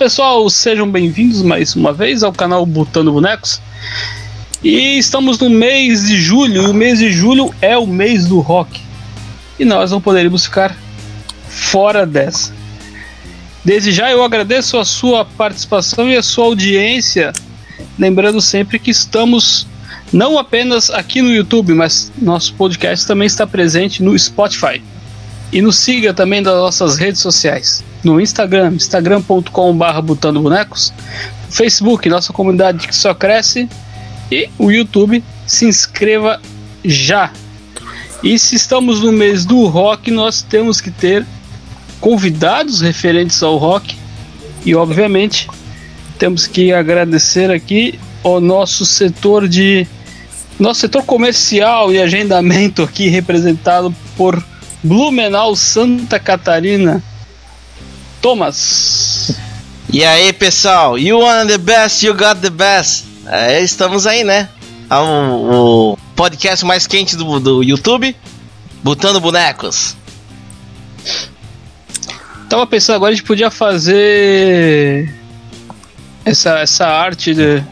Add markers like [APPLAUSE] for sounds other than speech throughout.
pessoal, sejam bem-vindos mais uma vez ao canal Botando Bonecos. E estamos no mês de julho, e o mês de julho é o mês do rock. E nós não poderíamos ficar fora dessa. Desde já eu agradeço a sua participação e a sua audiência, lembrando sempre que estamos não apenas aqui no YouTube, mas nosso podcast também está presente no Spotify. E nos siga também nas nossas redes sociais. No Instagram, instagram.com.br Botando Bonecos. Facebook, nossa comunidade que só cresce. E o YouTube, se inscreva já. E se estamos no mês do rock, nós temos que ter convidados referentes ao rock. E obviamente temos que agradecer aqui ao nosso setor de nosso setor comercial e agendamento aqui representado por Blumenau, Santa Catarina. Thomas. E aí, pessoal? You want the best, you got the best. É, estamos aí, né? Ah, o, o podcast mais quente do, do YouTube, Botando Bonecos. Tava pensando agora a gente podia fazer essa, essa arte de,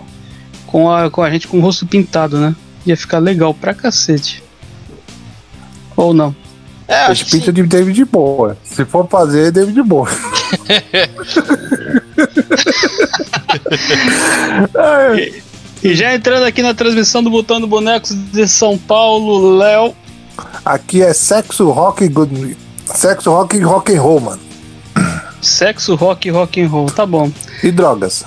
com, a, com a gente com o rosto pintado, né? Ia ficar legal pra cacete. Ou não? É, acho que pinta de David Boa. Se for fazer, é David Boa. e, [LAUGHS] e já entrando aqui na transmissão do Botão do Bonecos de São Paulo, Léo. Aqui é sexo, rock, good, sexo, rock e rock and roll, mano. Sexo, rock, rock and roll, tá bom. E drogas.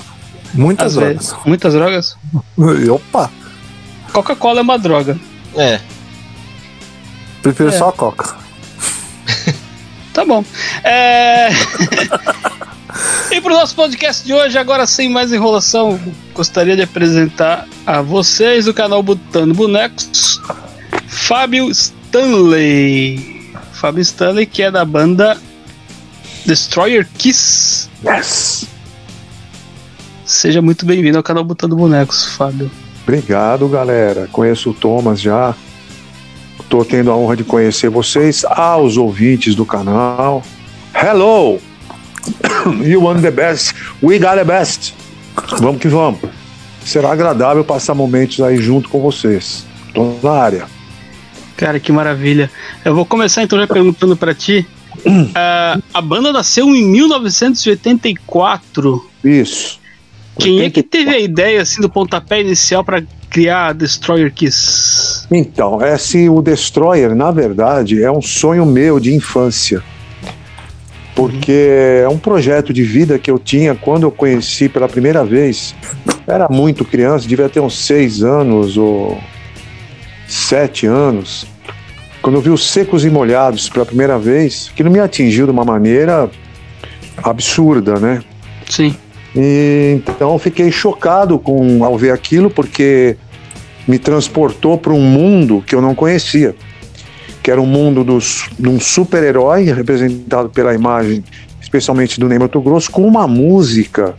Muitas Às drogas. Vezes. Muitas drogas? [LAUGHS] Opa! Coca-Cola é uma droga. É. Prefiro é. só a Coca. Tá bom. É... [LAUGHS] e para o nosso podcast de hoje, agora sem mais enrolação, gostaria de apresentar a vocês do canal Botando Bonecos, Fábio Stanley. Fábio Stanley, que é da banda Destroyer Kiss. Yes! Seja muito bem-vindo ao canal Botando Bonecos, Fábio. Obrigado, galera. Conheço o Thomas já. Estou tendo a honra de conhecer vocês, aos ouvintes do canal. Hello! [COUGHS] You want the best, we got the best. Vamos que vamos. Será agradável passar momentos aí junto com vocês. Tô na área. Cara, que maravilha. Eu vou começar então já perguntando para ti. Uh, [COUGHS] a banda nasceu em 1984. Isso. Quem é que teve a ideia assim do pontapé inicial para criar Destroyer Kiss? Então, é assim, o Destroyer, na verdade, é um sonho meu de infância. Porque é um projeto de vida que eu tinha quando eu conheci pela primeira vez. Era muito criança, devia ter uns seis anos ou sete anos. Quando eu vi os secos e molhados pela primeira vez, que não me atingiu de uma maneira absurda, né? Sim. E, então fiquei chocado com ao ver aquilo porque me transportou para um mundo que eu não conhecia, que era um mundo dos, de um super-herói representado pela imagem, especialmente do Ney Mato Grosso, com uma música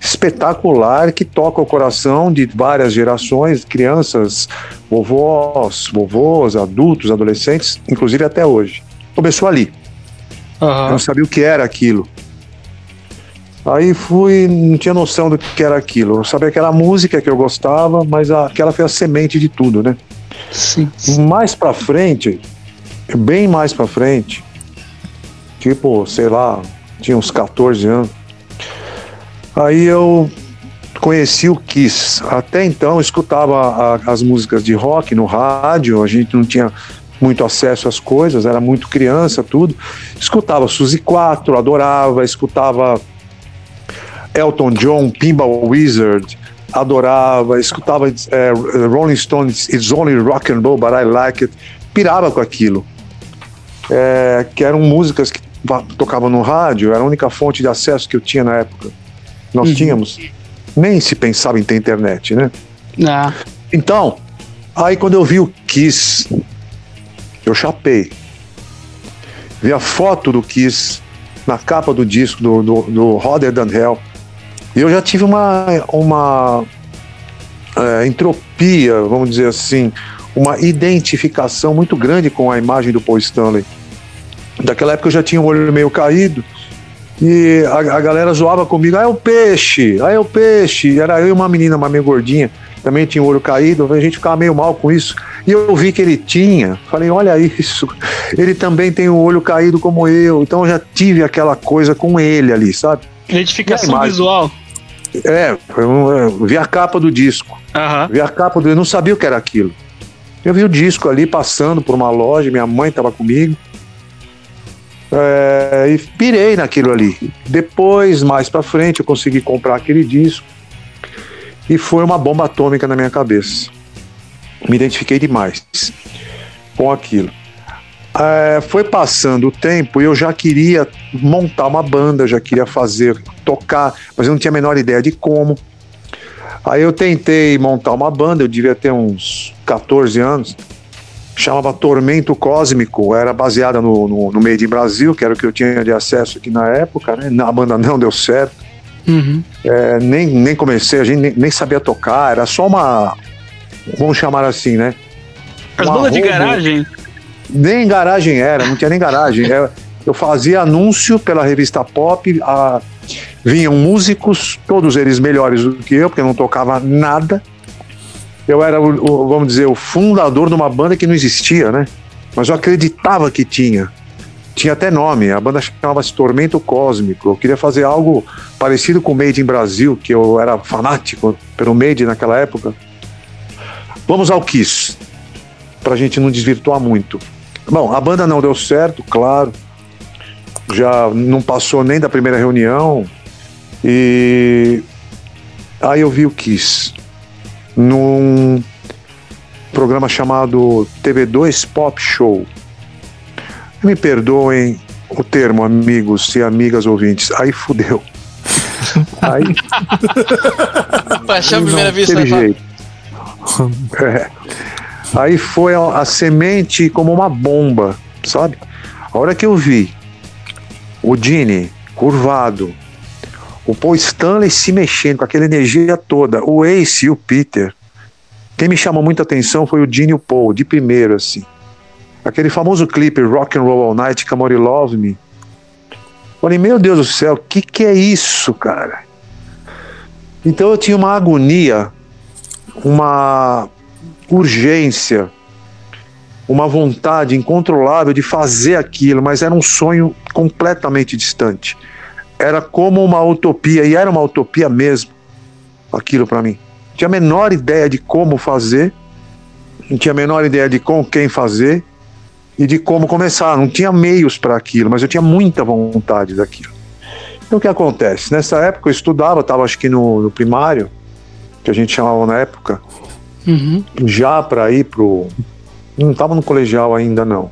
espetacular que toca o coração de várias gerações, crianças, vovós, vovôs, adultos, adolescentes, inclusive até hoje. Começou ali. Uhum. Eu não sabia o que era aquilo. Aí fui, não tinha noção do que era aquilo. Eu sabia que era a música que eu gostava, mas aquela foi a semente de tudo, né? Sim. Mais pra frente, bem mais pra frente, tipo, sei lá, tinha uns 14 anos. Aí eu conheci o Kiss. Até então escutava a, as músicas de rock no rádio, a gente não tinha muito acesso às coisas, era muito criança, tudo. Escutava Suzy 4, adorava, escutava Elton John, Pinball Wizard, adorava, escutava é, Rolling Stones, It's Only Rock and Roll, but I Like It, pirava com aquilo. É, que eram músicas que tocavam no rádio, era a única fonte de acesso que eu tinha na época. Nós uhum. tínhamos. Nem se pensava em ter internet, né? Ah. Então, aí quando eu vi o Kiss, eu chapei. Vi a foto do Kiss na capa do disco do, do, do Hotter Than Hell. E eu já tive uma, uma é, entropia, vamos dizer assim, uma identificação muito grande com a imagem do Paul Stanley. Daquela época eu já tinha o um olho meio caído, E a, a galera zoava comigo, ah, é o peixe, ah, é o peixe. Era eu e uma menina, uma meio gordinha, também tinha o olho caído, a gente ficava meio mal com isso. E eu vi que ele tinha, falei, olha isso, ele também tem o olho caído como eu, então eu já tive aquela coisa com ele ali, sabe? Identificação visual. É, eu, vi a capa do disco, Aham. vi a capa do, eu não sabia o que era aquilo. Eu vi o disco ali passando por uma loja, minha mãe estava comigo. É, e pirei naquilo ali. Depois, mais pra frente, eu consegui comprar aquele disco e foi uma bomba atômica na minha cabeça. Me identifiquei demais com aquilo. É, foi passando o tempo e eu já queria montar uma banda, já queria fazer, tocar, mas eu não tinha a menor ideia de como. Aí eu tentei montar uma banda, eu devia ter uns 14 anos, chamava Tormento Cósmico, era baseada no, no, no Made in Brasil, que era o que eu tinha de acesso aqui na época, né? A banda não deu certo, Uhum. é, nem, nem comecei, a gente nem, nem sabia tocar, era só uma. Vamos chamar assim, né? As Uma bandas de garagem. Nem garagem era, não tinha nem garagem. É, eu fazia anúncio pela revista Pop, a- vinham músicos, todos eles melhores do que eu, porque eu não tocava nada. Eu era, o, o- vamos dizer, o fundador de uma banda que não existia, né? Mas eu acreditava que tinha. Tinha até nome, a banda chamava-se Tormento Cósmico. Eu queria fazer algo parecido com o Made in Brasil, que eu era fanático pelo Made naquela época. Vamos ao Kiss, pra gente não desvirtuar muito. Bom, a banda não deu certo, claro. Já não passou nem da primeira reunião. E aí eu vi o Kiss num programa chamado TV2 Pop Show. Me perdoem o termo, amigos e amigas ouvintes. Aí fudeu. [LAUGHS] Aí Paixão à primeira vista, teve jeito. É. Aí foi a, a semente como uma bomba, sabe? A hora que eu vi o Gene curvado, o Paul Stanley se mexendo com aquela energia toda, o Ace e o Peter. Quem me chamou muita atenção foi o Gene e o Paul, de primeiro, assim. Aquele famoso clipe Rock and Roll All Night, and Love Me. Falei, meu Deus do céu, o que, que é isso, cara? Então eu tinha uma agonia, uma urgência, uma vontade incontrolável de fazer aquilo, mas era um sonho completamente distante. Era como uma utopia, e era uma utopia mesmo, aquilo para mim. Não tinha a menor ideia de como fazer, não tinha a menor ideia de com quem fazer e de como começar. Não tinha meios para aquilo, mas eu tinha muita vontade daquilo. Então o que acontece? Nessa época eu estudava, estava acho que no, no primário, que a gente chamava na época, Uhum. já para ir pro. Não estava no colegial ainda, não.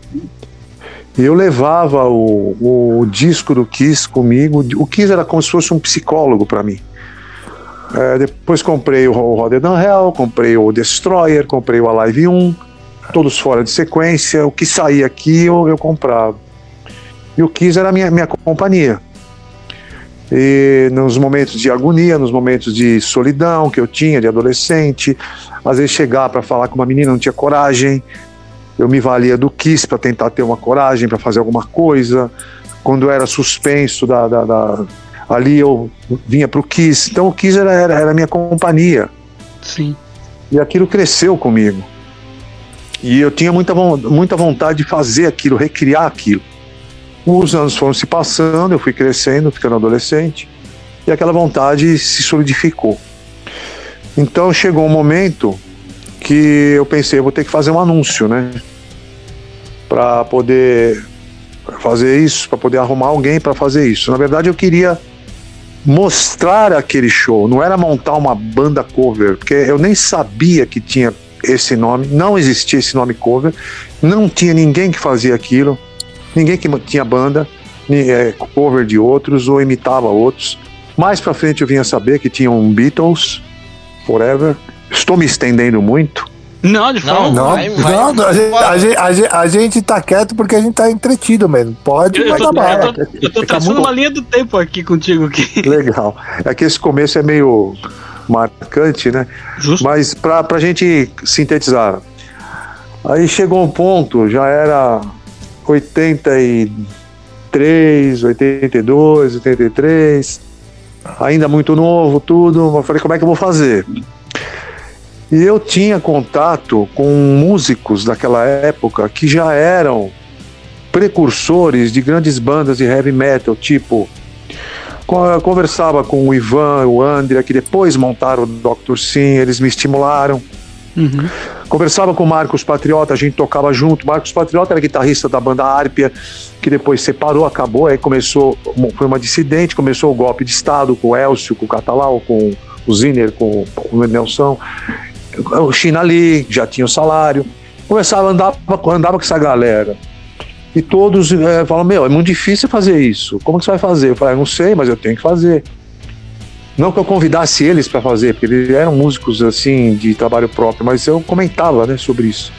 E eu levava o, o disco do Kiss comigo. O Kiss era como se fosse um psicólogo para mim. É, depois comprei o Roder Than Hell, comprei o Destroyer, comprei o Alive 1, todos fora de sequência. O que saía aqui eu, eu comprava. E o Kiss era minha, minha companhia. E nos momentos de agonia, nos momentos de solidão que eu tinha, de adolescente, às vezes chegar para falar com uma menina não tinha coragem, eu me valia do Kiss para tentar ter uma coragem para fazer alguma coisa. Quando eu era suspenso da, da- da- ali eu vinha para o Kiss. Então o Kiss era, era, era a minha companhia Sim. e aquilo cresceu comigo. E eu tinha muita, muita vontade de fazer aquilo, recriar aquilo. Os anos foram se passando, eu fui crescendo, ficando adolescente, e aquela vontade se solidificou. Então chegou um momento que eu pensei, eu vou ter que fazer um anúncio, né? Para poder fazer isso, para poder arrumar alguém para fazer isso. Na verdade, eu queria mostrar aquele show, não era montar uma banda cover, porque eu nem sabia que tinha esse nome, não existia esse nome cover, não tinha ninguém que fazia aquilo, ninguém que tinha banda, é, cover de outros ou imitava outros. Mais pra frente eu vinha saber que tinha um Beatles, Forever. Estou me estendendo muito. Não, de forma. Não, vai, vai. não, a, gente, a, gente, a, gente, a gente tá quieto porque a gente tá entretido mesmo. Pode Eu, eu tô, bala. eu tô, eu tô traçando muito- uma linha do tempo aqui contigo aqui. [LAUGHS] Legal. É que esse começo é meio marcante, né? Justo. Mas pra, pra gente sintetizar, aí chegou um ponto, já era 80 83, 82, 83, ainda muito novo, tudo. Eu falei, como é que eu vou fazer? E eu tinha contato com músicos daquela época que já eram precursores de grandes bandas de heavy metal, tipo. co- Conversava com o Ivan, o André, que depois montaram o Dr. Sim, eles me estimularam. Uhum. Conversava com o Marcos Patriota, a gente tocava junto. Marcos Patriota era guitarrista da banda Árpia, que depois separou, acabou, aí começou, foi uma dissidente, começou o golpe de Estado com o Elcio, com o Catalau, com o Ziner, com o Nelson. O China ali, já tinha o salário. Começava a andar, andava com essa galera. E todos é, falam: Meu, é muito difícil fazer isso. Como que você vai fazer? Eu falei: "Ah, Não sei, mas eu tenho que fazer. Não que eu convidasse eles para fazer, porque eles eram músicos assim de trabalho próprio, mas eu comentava né, sobre isso.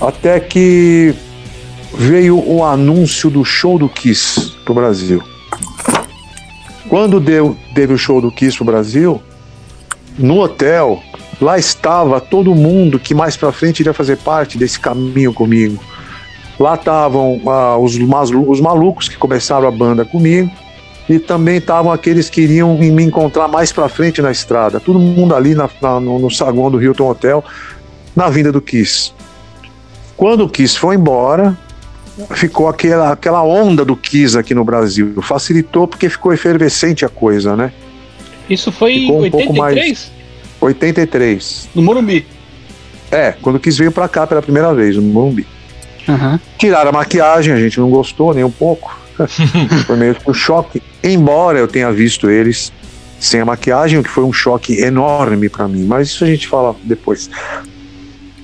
Até que veio o anúncio do show do Kiss pro Brasil. Quando deu, teve o show do Kiss pro Brasil, no hotel, lá estava todo mundo que mais pra frente iria fazer parte desse caminho comigo. Lá estavam ah, os, os malucos que começaram a banda comigo e também estavam aqueles que iriam me encontrar mais pra frente na estrada. Todo mundo ali na- na- no, no saguão do Hilton Hotel, na vinda do Kiss. Quando o Kiss foi embora, ficou aquela, aquela onda do Kiss aqui no Brasil. Facilitou porque ficou efervescente a coisa, né? Isso foi em Ficou um pouco 83? 83. No Morumbi. É, quando o Kiss veio pra cá pela primeira vez, no Morumbi. Aham. Tiraram a maquiagem, a gente não gostou nem um pouco. [LAUGHS] foi meio que um choque. Embora eu tenha visto eles sem a maquiagem, o que foi um choque enorme pra mim. Mas isso a gente fala depois.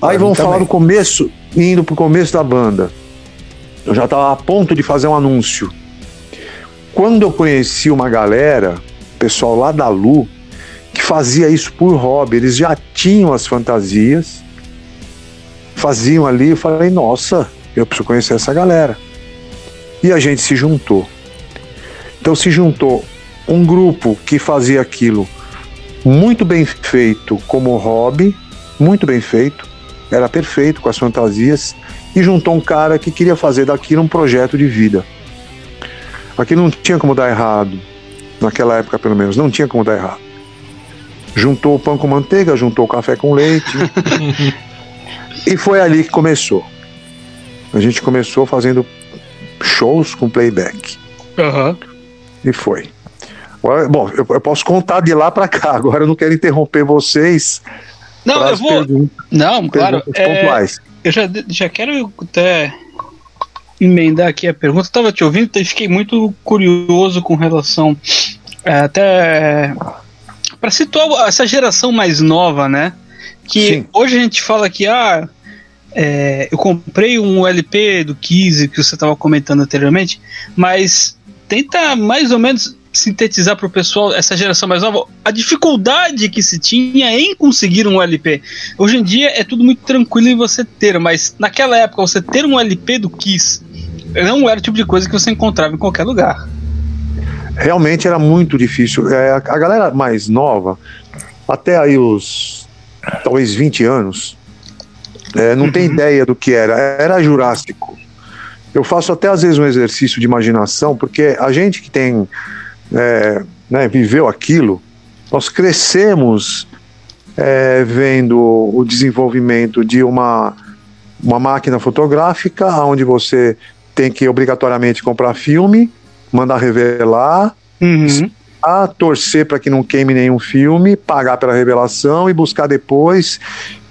Aí vamos falar também. do começo, indo pro começo da banda. Eu já estava a ponto de fazer um anúncio. Quando eu conheci uma galera, pessoal lá da Lu, que fazia isso por hobby, eles já tinham as fantasias, faziam ali, eu falei, nossa, eu preciso conhecer essa galera. E a gente se juntou. Então se juntou um grupo que fazia aquilo muito bem feito como hobby, muito bem feito, era perfeito com as fantasias, e juntou um cara que queria fazer daquilo um projeto de vida. Aquilo não tinha como dar errado, naquela época pelo menos, não tinha como dar errado. Juntou o pão com manteiga, juntou o café com leite, [LAUGHS] e foi ali que começou. A gente começou fazendo shows com playback. Aham. E foi. Agora, bom, eu, eu posso contar de lá pra cá. [LAUGHS] Agora eu não quero interromper vocês. Não, para eu vou. perguntas, Não, claro. é, pontuais. eu já, já quero até emendar aqui a pergunta. Eu tava te ouvindo e fiquei muito curioso com relação é, até para situar essa geração mais nova, né? Que Sim. hoje a gente fala que ah, é, eu comprei um LP do Kiss que você estava comentando anteriormente, mas tenta mais ou menos sintetizar para o pessoal, essa geração mais nova, a dificuldade que se tinha em conseguir um LP. Hoje em dia é tudo muito tranquilo em você ter, mas naquela época você ter um LP do Kiss não era o tipo de coisa que você encontrava em qualquer lugar. Realmente era muito difícil. É, a, galera mais nova, até aí os talvez 20 anos, é, não tem Uhum. ideia do que era. Era Jurássico. Eu faço até às vezes um exercício de imaginação, porque a gente que tem é, né, viveu aquilo, nós crescemos é, vendo o desenvolvimento de uma, uma máquina fotográfica, onde você tem que obrigatoriamente comprar filme, mandar revelar, Uhum. a torcer para que não queime nenhum filme, pagar pela revelação e buscar depois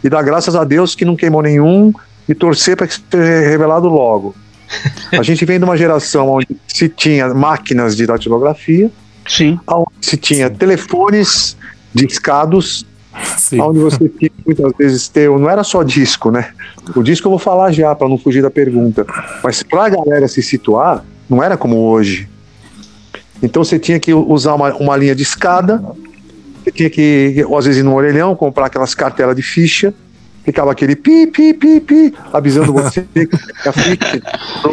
e dar graças a Deus que não queimou nenhum e torcer para que seja revelado logo. A gente vem de uma geração onde se tinha máquinas de datilografia, Sim. onde se tinha telefones discados, Sim. onde você tinha muitas vezes ter, não era só disco, né? O disco eu vou falar já para não fugir da pergunta, mas para a galera se situar, não era como hoje. Então você tinha que usar uma, uma linha de escada, você tinha que, ou às vezes ir no orelhão, comprar aquelas cartelas de ficha, ficava aquele pi, pi, pi, pi, avisando você que a ficha.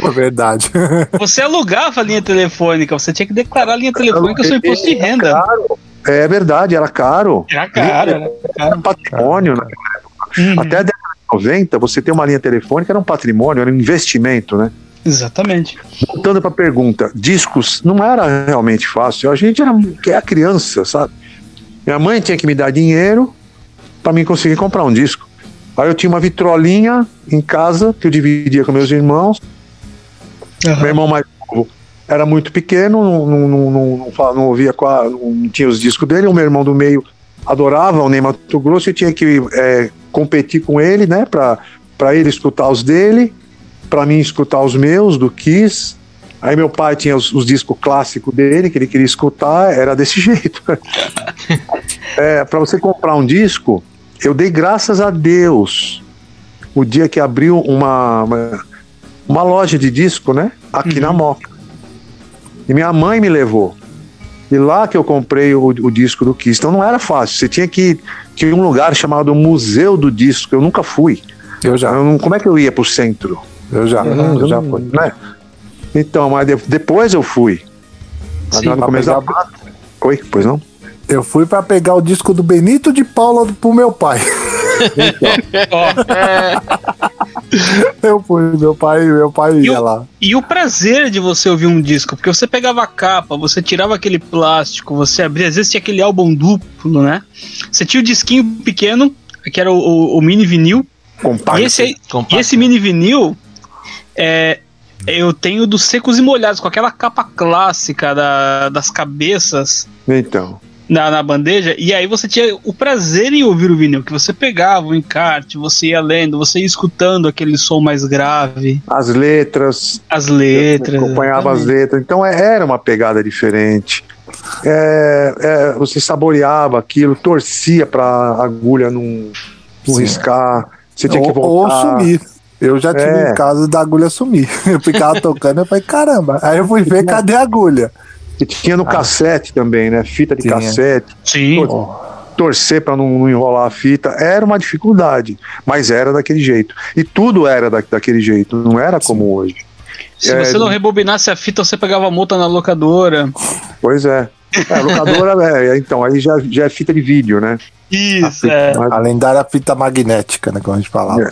É verdade. [LAUGHS] Você alugava a linha telefônica, você tinha que declarar a linha telefônica seu imposto de renda. Caro. É verdade, era caro. Era caro, era Era caro. patrimônio, né? Uhum. Até a década de 90, você ter uma linha telefônica era um patrimônio, era um investimento, né? Exatamente. Voltando para a pergunta, discos não era realmente fácil. A gente era é a criança, sabe? Minha mãe tinha que me dar dinheiro para mim conseguir comprar um disco. Aí eu tinha uma vitrolinha em casa que eu dividia com meus irmãos. Meu irmão mais novo era muito pequeno, não, não, não, não, ouvia, não tinha os discos dele. O meu irmão do meio adorava o Ney Mato Grosso e tinha que é, competir com ele, né? Para ele escutar os dele, para mim escutar os meus, do Kiss. Aí meu pai tinha os, os discos clássicos dele, que ele queria escutar, era desse [LAUGHS] jeito. é, para você comprar um disco, eu dei graças a Deus o dia que abriu uma, uma, uma loja de disco, né? Aqui na Moca. E minha mãe me levou. E lá que eu comprei o, o disco do Kiss. Então não era fácil. Você tinha que tinha um lugar chamado Museu do Disco. Eu nunca fui. Eu já, Eu como é que eu ia pro centro? eu já, Eu eu já fui. né? Então, mas de- depois eu fui. Sim, no começo da pegar- Oi, pois não? Eu fui pra pegar o disco do Benito de Paula pro meu pai. Eu fui, meu pai, meu pai E ia o- lá. E o prazer de você ouvir um disco, porque você pegava a capa, você tirava aquele plástico, você abria, às vezes tinha aquele álbum duplo, né? Você tinha o disquinho pequeno, que era o, o- o mini vinil, Compacto. e esse, Compacto. e esse mini vinil, é, eu tenho dos secos e molhados, com aquela capa clássica da- das cabeças Então. na, na bandeja, e aí você tinha o prazer em ouvir o vinil, que você pegava o encarte, você ia lendo, você ia escutando aquele som mais grave, As letras, as letras. acompanhava as exatamente. letras. Então é- era uma pegada diferente. É, é, você saboreava aquilo, torcia pra agulha não, não riscar. Você tinha que Ou, ou voltar. sumir. Eu já tive É. em casa da agulha sumir. [LAUGHS] Eu ficava tocando, eu falei, caramba. Aí eu fui ver, cadê a agulha? E tinha no cassete também, né? Fita de Tinha. cassete. Sim. torcer para não, não enrolar a fita era uma dificuldade, mas era daquele jeito. E tudo era da, daquele jeito, não era como hoje. Se É, você não rebobinasse a fita, você pegava multa na locadora. Pois é. É, a locadora, [LAUGHS] é, então, aí já, já é fita de vídeo, né? Isso, A fita- é. A lendária fita magnética, né? Como a gente falava. É.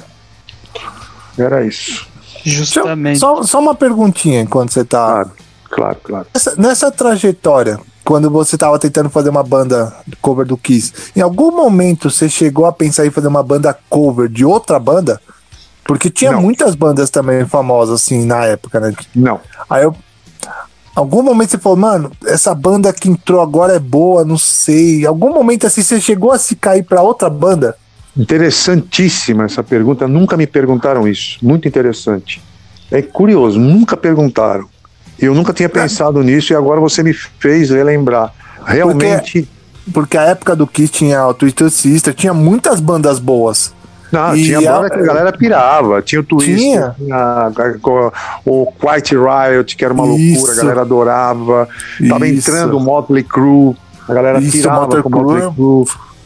Era isso. Justamente. Só, só uma perguntinha enquanto você tá. Claro, claro, claro. Nessa, nessa trajetória, quando você tava tentando fazer uma banda cover do Kiss, em algum momento você chegou a pensar em fazer uma banda cover de outra banda? Porque tinha Não. muitas bandas também famosas, assim, na época, né? Não. Aí eu. Algum momento você falou, mano, essa banda que entrou agora é boa, não sei. Algum momento assim você chegou a se cair pra outra banda? Interessantíssima essa pergunta. Nunca me perguntaram isso. Muito interessante. É curioso, nunca perguntaram. Eu nunca tinha pensado nisso e agora você me fez relembrar. Realmente. Porque a época do Kiss tinha o Twisted Sister, tinha muitas bandas boas. Não, E tinha a- banda que a galera pirava. Tinha o Twister, Tinha. tinha o Quiet Riot, que era uma Isso. loucura, a galera adorava. Tava Isso. entrando o Motley Crue, a galera Isso, pirava Motley com o Motley Crue.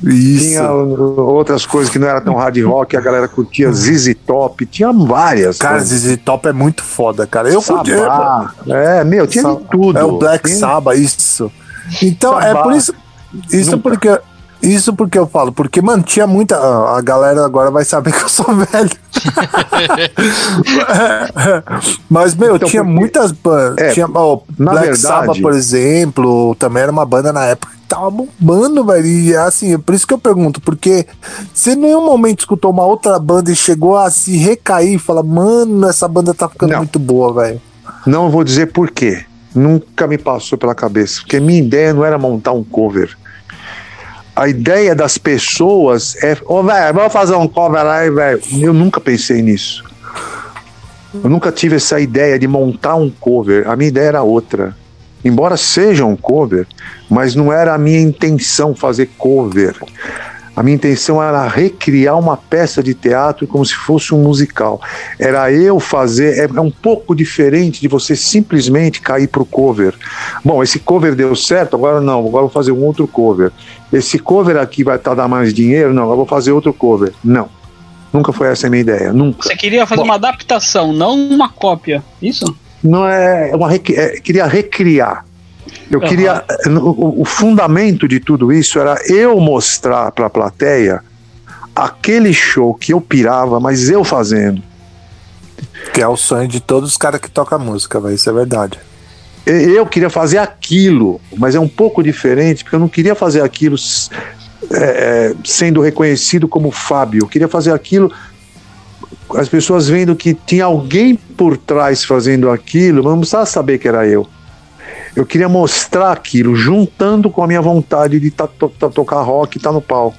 Isso. Tinha outras coisas que não era tão hard rock, a galera curtia ZZ Top, tinha várias. Cara, bandas. ZZ Top é muito foda, cara. Eu Sabá. É, meu, tinha de tudo. É o Black Sabbath, isso. Então, é Sabá. por isso. Isso Nunca. porque. Isso porque eu falo, porque, mano, tinha muita. ah, A galera agora vai saber que eu sou [LAUGHS] velho. [LAUGHS] Mas, meu, Então, tinha porque- muitas bandas. É, tinha, Black verdade- Sabbath, por exemplo, também era uma banda na época que tava bombando, velho. E assim, é por isso que eu pergunto, porque você em nenhum momento escutou uma outra banda e chegou a se recair e falar, mano, essa banda tá ficando Não. muito boa, velho. Não vou dizer por quê. Nunca me passou pela cabeça. Porque minha ideia não era montar um cover. A ideia das pessoas é. Ô, velho, vamos fazer um cover aí, velho. Eu nunca pensei nisso. Eu nunca tive essa ideia de montar um cover. A minha ideia era outra. Embora seja um cover, mas não era a minha intenção fazer cover. A minha intenção era recriar uma peça de teatro como se fosse um musical. Era eu fazer. É, é um pouco diferente de você simplesmente cair pro cover. Bom, esse cover deu certo, agora não, agora eu vou fazer um outro cover. Esse cover aqui vai tá, dar mais dinheiro, não, agora vou fazer outro cover. Não. Nunca foi essa a minha ideia, nunca. Você queria fazer Bom. uma adaptação, não uma cópia. Isso? Não é uma é, queria recriar. Eu Aham. queria o, o fundamento de tudo isso era eu mostrar para a plateia aquele show que eu pirava, mas eu fazendo. Que é o sonho de todos os caras que tocam música, vai, isso é verdade. Eu queria fazer aquilo, mas é um pouco diferente, porque eu não queria fazer aquilo é, é, sendo reconhecido como Fábio. Eu queria fazer aquilo, as pessoas vendo que tinha alguém por trás fazendo aquilo, mas não precisava saber que era eu. Eu queria mostrar aquilo, juntando com a minha vontade de tá, tá, tocar rock e estar tá no palco.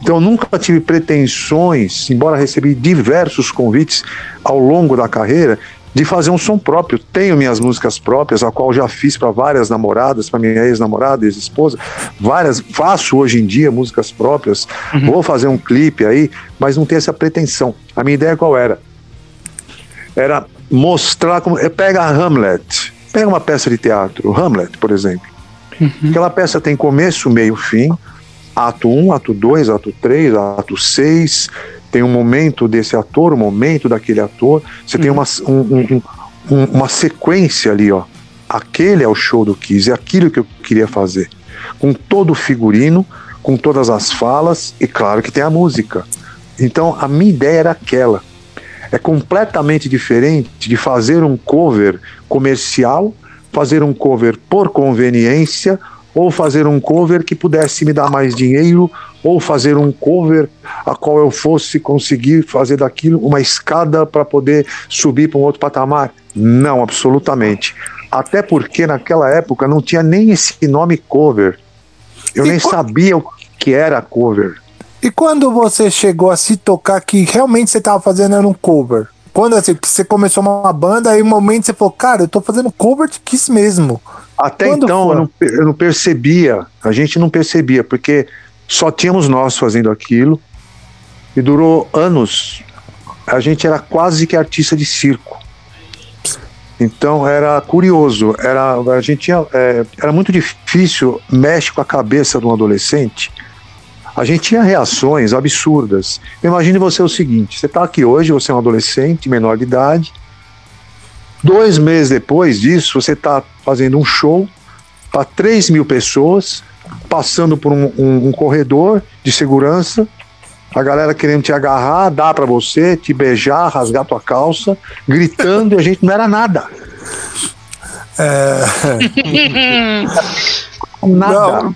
Então eu nunca tive pretensões, embora recebi diversos convites ao longo da carreira, de fazer um som próprio. Tenho minhas músicas próprias, a qual já fiz para várias namoradas, para minha ex-namorada, ex-esposa, várias, faço hoje em dia músicas próprias, uhum. vou fazer um clipe aí, mas não tenho essa pretensão. A minha ideia qual era? Era mostrar como. Pega Hamlet, pega uma peça de teatro, Hamlet, por exemplo. Uhum. Aquela peça tem começo, meio, fim, ato 1, ato 2, ato 3, ato 6, tem um momento desse ator, um momento daquele ator, você uhum. tem uma, um, um, uma sequência ali, ó. Aquele é o show do Kiss, é aquilo que eu queria fazer. Com todo o figurino, com todas as falas, e claro que tem a música. Então a minha ideia era aquela. É completamente diferente de fazer um cover comercial, fazer um cover por conveniência, ou fazer um cover que pudesse me dar mais dinheiro, ou fazer um cover a qual eu fosse conseguir fazer daquilo uma escada para poder subir para um outro patamar. Não, absolutamente. Até porque naquela época não tinha nem esse nome cover. Eu e nem sabia o que era cover. E quando você chegou a se tocar que realmente você estava fazendo era um cover? Quando assim, você começou uma banda, aí um momento você falou, cara, eu tô fazendo cover de Kiss mesmo. Até Quando então eu não, eu não, percebia, a gente não percebia, porque só tínhamos nós fazendo aquilo e durou anos. A gente era quase que artista de circo. Então era curioso, era, a gente tinha, é, era muito difícil, mexe com a cabeça de um adolescente. A gente tinha reações absurdas. Imagine você o seguinte: você está aqui hoje, você é um adolescente, menor de idade, Dois meses depois disso, você está fazendo um show para 3 mil pessoas, passando por um, um, um, corredor de segurança, a galera querendo te agarrar, dar para você, te beijar, rasgar tua calça, gritando e a gente não era nada. É... [LAUGHS] nada. Não,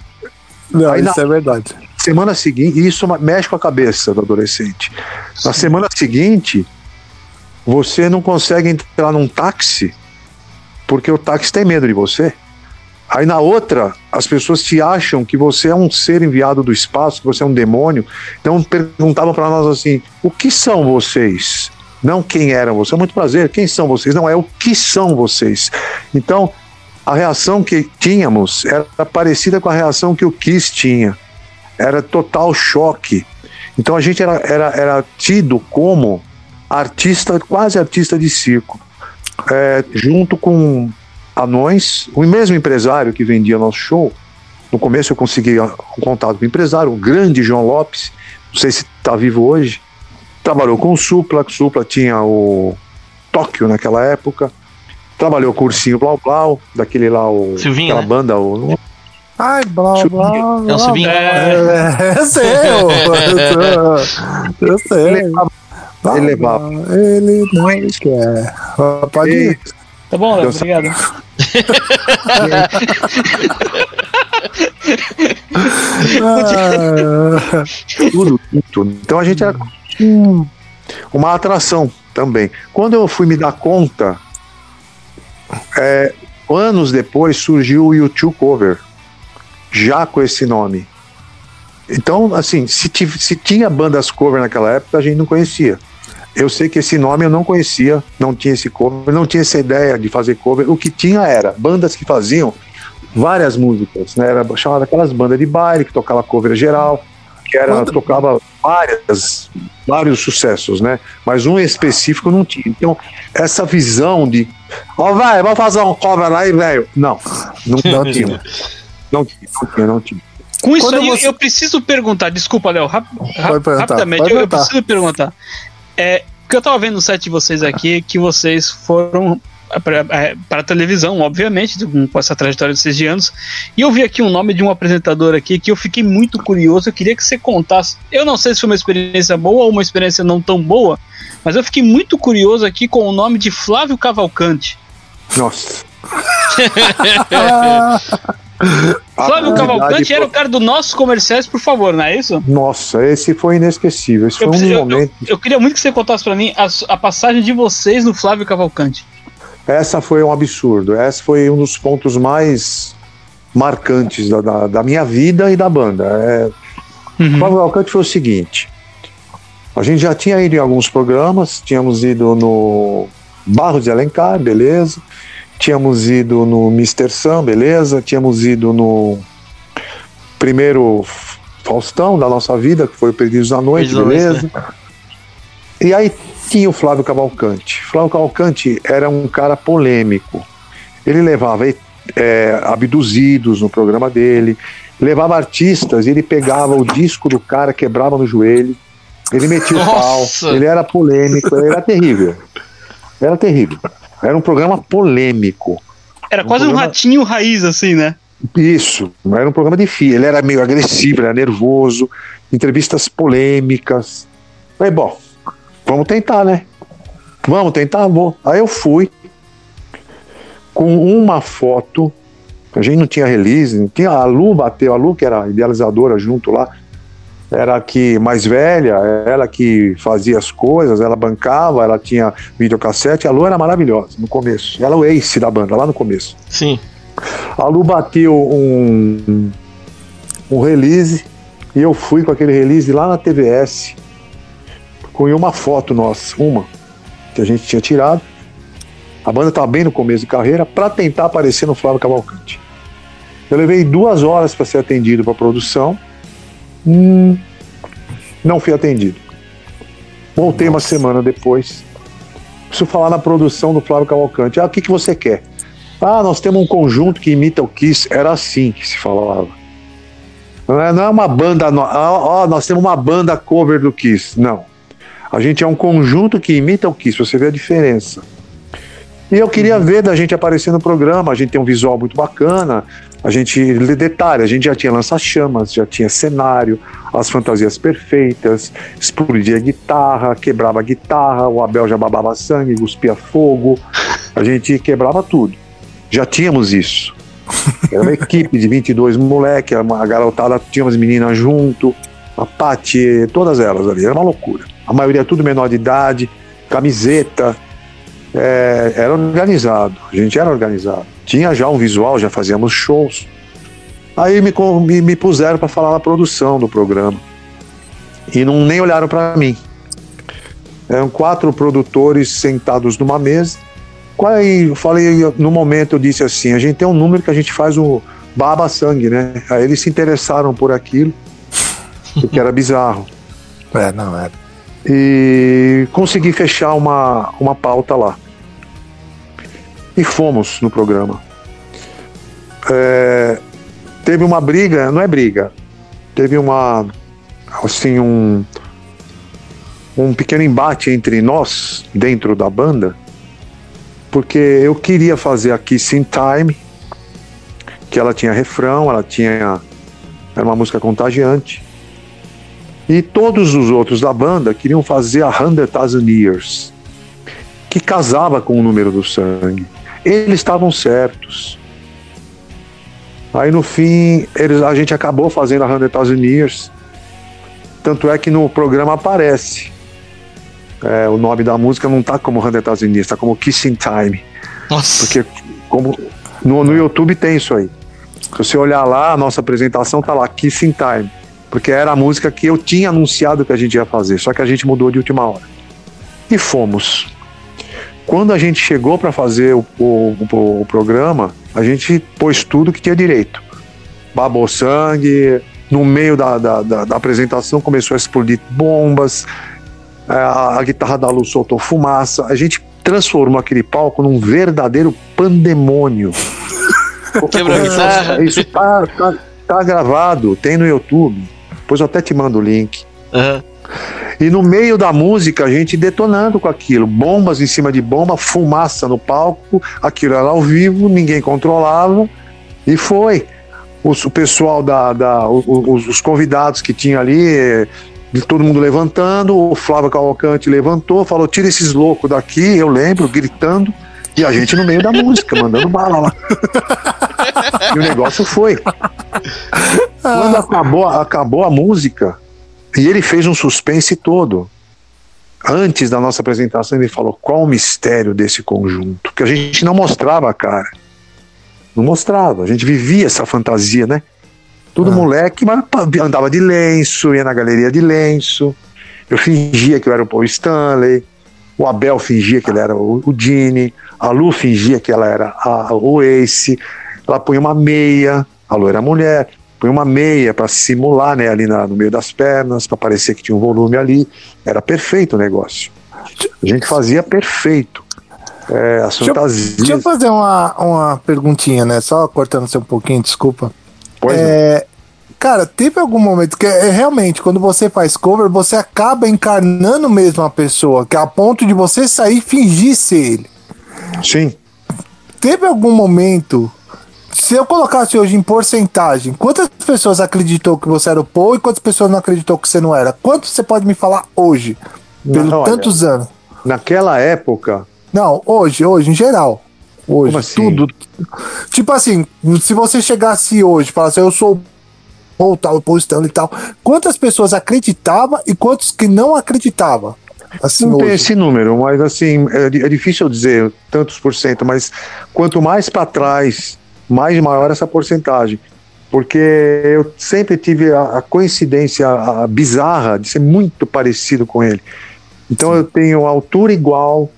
não isso na... é verdade. Semana seguinte, isso mexe com a cabeça do adolescente. Na semana seguinte, você não consegue entrar num táxi porque o táxi tem medo de você. Aí na outra, as pessoas te acham que você é um ser enviado do espaço, que você é um demônio. Então perguntavam para nós assim: o que são vocês? Não quem eram vocês. É muito prazer, quem são vocês? Não, é o que são vocês. Então, a reação que tínhamos era parecida com a reação que o Kiss tinha. Era total choque. Então a gente era, era, era tido como artista, quase artista de circo, é, junto com anões, o mesmo empresário que vendia nosso show. No começo eu consegui um contato com o empresário, o grande João Lopes, não sei se está vivo hoje. Trabalhou com o Supla, o Supla tinha o Tóquio naquela época. Trabalhou com o Ursinho Blau Blau, daquele lá, o, Silvinho, aquela né? banda, o, Ai, blá, blá, blá. É o Silvinho. É, é, eu sei, eu, eu, eu sei. Ele levava. Ele não quer. Pode ir. Tá bom, Léo, obrigado. ah, tudo, tudo. Então a gente era uma atração também. Quando eu fui me dar conta, é, anos depois surgiu o YouTube Cover, já com esse nome. Então, assim, se, se tinha bandas cover naquela época, a gente não conhecia. Eu sei que esse nome eu não conhecia, não tinha esse cover, não tinha essa ideia de fazer cover. O que tinha era bandas que faziam várias músicas, né? Era chamada aquelas bandas de baile que tocava cover geral, que era tocava várias vários sucessos, né? Mas um específico não tinha. Então, essa visão de, ó, oh, velho, vamos fazer um cover aí, velho. Não, não, não tinha. [LAUGHS] Não tinha, não tinha, não tinha. Com isso Quando aí, você... eu preciso perguntar, desculpa, Léo, rap, rap, rapidamente, eu, eu, preciso perguntar. É, porque eu tava vendo no site de vocês aqui que vocês foram para a televisão, obviamente, com essa trajetória de seis anos. E eu vi aqui um nome de um apresentador aqui que eu fiquei muito curioso. Eu queria que você contasse. Eu não sei se foi uma experiência boa ou uma experiência não tão boa, mas eu fiquei muito curioso aqui com o nome de Flávio Cavalcante. Nossa. [LAUGHS] [LAUGHS] [LAUGHS] Flávio Cavalcante era o cara do nossos comerciais, por favor, não é isso? Nossa, esse foi inesquecível. Esse Eu, foi um eu- momento. eu- eu queria muito que você contasse pra mim a, a passagem de vocês no Flávio Cavalcante. Essa foi um absurdo. Essa foi um dos pontos mais marcantes da, da, da minha vida e da banda. É, Uhum. Flávio Cavalcante foi o seguinte: a gente já tinha ido em alguns programas, tínhamos ido no Barros de Alencar, beleza. Tínhamos ido no Mr. Sam, beleza. Tínhamos ido no primeiro Faustão da nossa vida, que foi o Perdidos à Noite, Perdidos beleza. E aí tinha o Flávio Cavalcante. Flávio Cavalcante era um cara polêmico. Ele levava é, abduzidos no programa dele, levava artistas ele pegava o disco do cara, quebrava no joelho, ele metia o pau, ele era polêmico, ele era terrível. Era terrível. Era um programa polêmico. Era Um quase um programa- ratinho raiz, assim, né? Isso, era um programa difícil. Ele era meio agressivo, era nervoso, entrevistas polêmicas. Falei, bom, vamos tentar, né? Vamos tentar, vou. Aí eu fui com uma foto. A gente não tinha release, não tinha a Lu bateu, a Lu que era idealizadora junto lá, era a que mais velha, ela que fazia as coisas, ela bancava, ela tinha videocassete, a Lu era maravilhosa no começo. Ela é o ace da banda, lá no começo. Sim. A Lu bateu um, um release e eu fui com aquele release lá na TVS com uma foto nossa, uma que a gente tinha tirado. A banda estava bem no começo de carreira para tentar aparecer no Flávio Cavalcante. Eu levei duas horas para ser atendido para produção. Hum, não fui atendido. Voltei uma semana depois. Preciso falar na produção do Flávio Cavalcante. Ah, o que, que você quer? Ah, nós temos um conjunto que imita o Kiss. Era assim que se falava. Não é, não é uma banda. no- Ah, ó, nós temos uma banda cover do Kiss. Não. A gente é um conjunto que imita o Kiss. Você vê a diferença. E eu queria ver da gente aparecer no programa. A gente tem um visual muito bacana. A gente, detalhe, a gente já tinha lança-chamas, já tinha cenário, as fantasias perfeitas, explodia a guitarra, quebrava a guitarra, o Abel já babava sangue, cuspia fogo. A gente quebrava tudo. Já tínhamos isso. Era uma equipe de 22 moleque, a garotada, tínhamos meninas junto, a Paty, todas elas ali, era uma loucura. A maioria tudo menor de idade, camiseta, é, era organizado, a gente era organizado. Tinha já um visual, já fazíamos shows. Aí me, me, me puseram para falar na produção do programa. E não nem olharam para mim. Eram quatro produtores sentados numa mesa. Aí eu falei, no momento eu disse assim, a gente tem um número que a gente faz o baba sangue, né? Aí eles se interessaram por aquilo, porque era bizarro. [LAUGHS] É, não, era. E consegui fechar uma, uma pauta lá. E fomos no programa. É, teve uma briga, não é briga, teve uma, assim, um, um pequeno embate entre nós, dentro da banda, porque eu queria fazer a Kiss in Time, que ela tinha refrão, ela tinha. Era uma música contagiante. E todos os outros da banda queriam fazer a Hundred Thousand Years, que casava com o número do sangue. Eles estavam certos. Aí no fim, eles, a gente acabou fazendo a Hundred Thousand Years. Tanto é que no programa aparece. É, o nome da música não tá como Hundred Thousand Years, tá como Kissing Time. Nossa. Porque como no, no YouTube tem isso aí. Se você olhar lá, a nossa apresentação tá lá, Kissing Time. Porque era a música que eu tinha anunciado que a gente ia fazer, só que a gente mudou de última hora. E fomos. Quando a gente chegou para fazer o, o, o- o programa, a gente pôs tudo que tinha direito. Babou sangue, no meio da, da, da- da apresentação começou a explodir bombas, a, a guitarra da luz soltou fumaça, a gente transformou aquele palco num verdadeiro pandemônio. [LAUGHS] Quebrou a guitarra. Isso tá, tá, tá gravado, tem no YouTube. Depois eu até te mando o link. Aham. E no meio da música, a gente detonando com aquilo. Bombas em cima de bomba, fumaça no palco, aquilo era ao vivo, ninguém controlava. E foi. Os, o pessoal da. da os, os convidados que tinha ali, eh, todo mundo levantando, o Flávio Cavalcante levantou, falou: tira esses loucos daqui, eu lembro, gritando. E a gente no meio da música, mandando bala lá. [LAUGHS] e o negócio foi. Quando acabou, acabou a música, e ele fez um suspense todo. Antes da nossa apresentação, ele falou qual o mistério desse conjunto. Que a gente não mostrava a cara. Não mostrava. A gente vivia essa fantasia, né? Tudo Ah. moleque, mas andava de lenço, ia na galeria de lenço. Eu fingia que eu era o Paul Stanley. O Abel fingia que ele era o, o Gene. A Lu fingia que ela era a, o Ace. Ela punha uma meia. A Lu era mulher. Punha uma meia para simular, né? Ali na- no meio das pernas, para parecer que tinha um volume ali. Era perfeito o negócio. A gente fazia perfeito. É, as Deixa eu- fantasias. Deixa eu fazer uma, uma perguntinha, né? Só cortando você um pouquinho, desculpa. Pois não. É, cara, teve algum momento que é, realmente, quando você faz cover, você acaba encarnando mesmo a pessoa, que é a ponto de você sair e fingir ser ele. Sim. Teve algum momento, se eu colocasse hoje em porcentagem, quantas pessoas acreditou que você era o Paul e quantas pessoas não acreditou que você não era? Quanto você pode me falar hoje, pelo Não, olha, tantos anos? Naquela época, Não, hoje, hoje, em geral. Hoje, assim? tudo. Tipo assim, se você chegasse hoje e falasse, eu sou o Paul tal, Paul Stanley e tal, quantas pessoas acreditavam e quantos que não acreditavam? Assim, não tem hoje. esse número, mas assim, é, é difícil dizer tantos por cento, mas quanto mais para trás, mais maior essa porcentagem. Porque eu sempre tive a, a coincidência a- a bizarra de ser muito parecido com ele. Então eu tenho altura igual,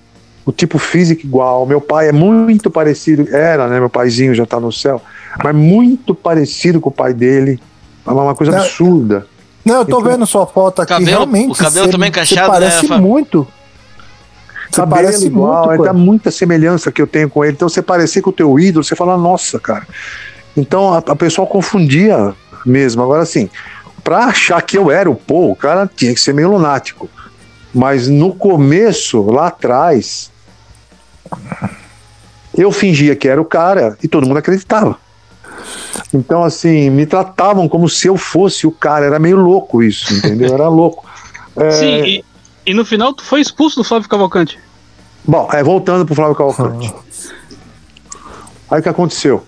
o tipo físico igual. Meu pai é muito parecido, era, né? Meu paizinho já tá no céu, mas muito parecido com o pai dele. É uma coisa Não, absurda. Não, eu tô vendo sua foto aqui, Cabelo- realmente. o cabelo você- também você cacheado, parece né, muito. Você Cabelo parece igual, muito. é dá muita semelhança que eu tenho com ele. Então você parecer com o teu ídolo, você fala, nossa, cara. Então a, a pessoa confundia mesmo. Agora, assim, pra achar que eu era o Paul, o cara tinha que ser meio lunático. Mas no começo, lá atrás, eu fingia que era o cara e todo mundo acreditava. Então, assim, me tratavam como se eu fosse o cara. Era meio louco isso, entendeu? Era louco. É, Sim, e, e no final tu foi expulso do Flávio Cavalcante. Bom, é, voltando pro Flávio Cavalcante. Aí o que aconteceu?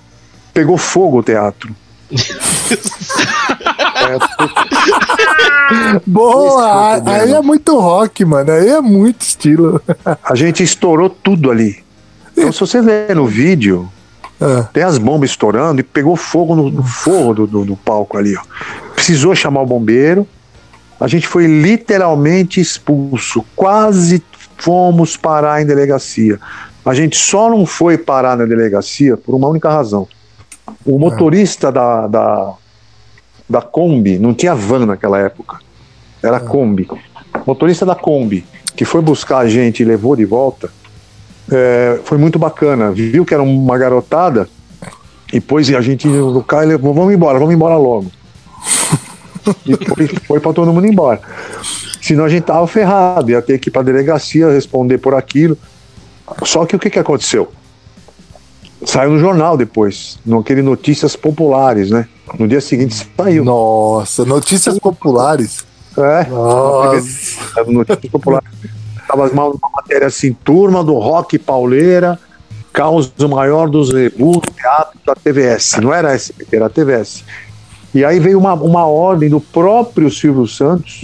Pegou fogo o teatro. [LAUGHS] Boa! É o Aí é muito rock, mano. Aí é muito estilo. A gente estourou tudo ali. Então, se você ver no vídeo, Ah, tem as bombas estourando e pegou fogo no, no forro do, do- do palco ali. Ó. Precisou chamar o bombeiro. A gente foi literalmente expulso. Quase fomos parar em delegacia. A gente só não foi parar na delegacia por uma única razão. O motorista da, da, da Kombi, não tinha van naquela época, era Kombi. O motorista da Kombi, que foi buscar a gente e levou de volta, é, foi muito bacana. Viu que era uma garotada e pôs a gente no carro e levou, vamos embora, vamos embora logo. [LAUGHS] E foi, foi para todo mundo embora. Senão a gente tava ferrado, ia ter que ir pra delegacia responder por aquilo. Só que o que, que aconteceu? Saiu no jornal depois, naquele Notícias Populares, né? No dia seguinte saiu. Nossa, notícias populares. É, Nossa. no Notícias Populares. Tava uma uma matéria assim, turma do rock pauleira, caos maior dos rebus, teatro da TVS. Não era SBT, era TVS. E aí veio uma, uma ordem do próprio Silvio Santos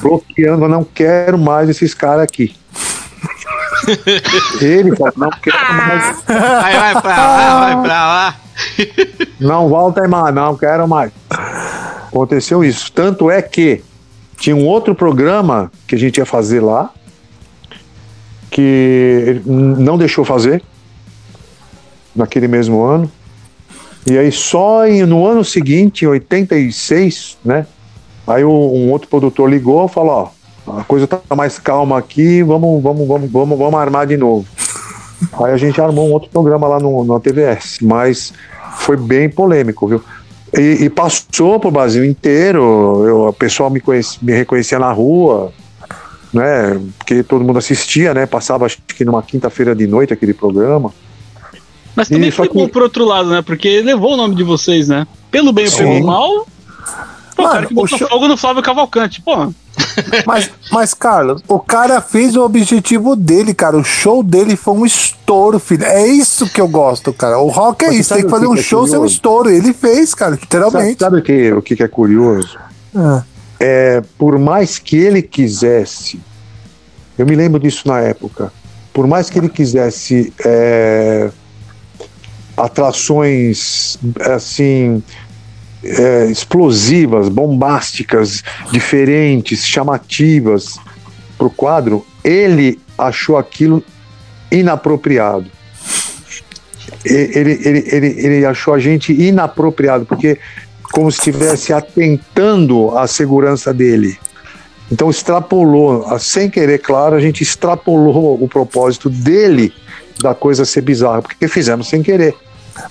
bloqueando, não quero mais esses caras aqui. [LAUGHS] Ele falou, não quero mais, Vai, vai pra lá, vai pra lá. não volta mais, não quero mais. Aconteceu isso. Tanto é que tinha um outro programa que a gente ia fazer lá, que não deixou fazer naquele mesmo ano. E aí só em- no ano seguinte, em 86, né? Aí o- um outro produtor ligou e falou, ó, a coisa tá mais calma aqui, vamos, vamos, vamos, vamos, vamos armar de novo. Aí a gente armou um outro programa lá no, na TVS, mas foi bem polêmico, viu? E, e passou pro Brasil inteiro. Eu, o pessoal me, conhece, me reconhecia na rua, né? Porque todo mundo assistia, né? Passava acho que numa quinta-feira de noite aquele programa. Mas também E foi bom que- por outro lado, né? Porque levou o nome de vocês, né? Pelo bem ou pelo mal. Pô, o Mano, cara que o botou show- fogo no Flávio Cavalcante. Pô, [LAUGHS] Mas, mas, Carlos, o cara fez o objetivo dele, cara. O show dele foi um estouro, filho. É isso que eu gosto, cara. O rock é Mas isso, sabe tem que fazer que um que é show ser um estouro. Ele fez, cara, Sabe, literalmente. sabe o, que, o que que é curioso? Ah, É, por mais que ele quisesse, eu me lembro disso na época, por mais que ele quisesse é, atrações assim é, explosivas, bombásticas, diferentes, chamativas para o quadro, ele achou aquilo inapropriado. Ele, ele, ele, ele achou a gente inapropriado, porque como se estivesse atentando à segurança dele. Então extrapolou, a- sem querer, claro, a gente extrapolou o propósito dele da coisa ser bizarra, porque fizemos sem querer.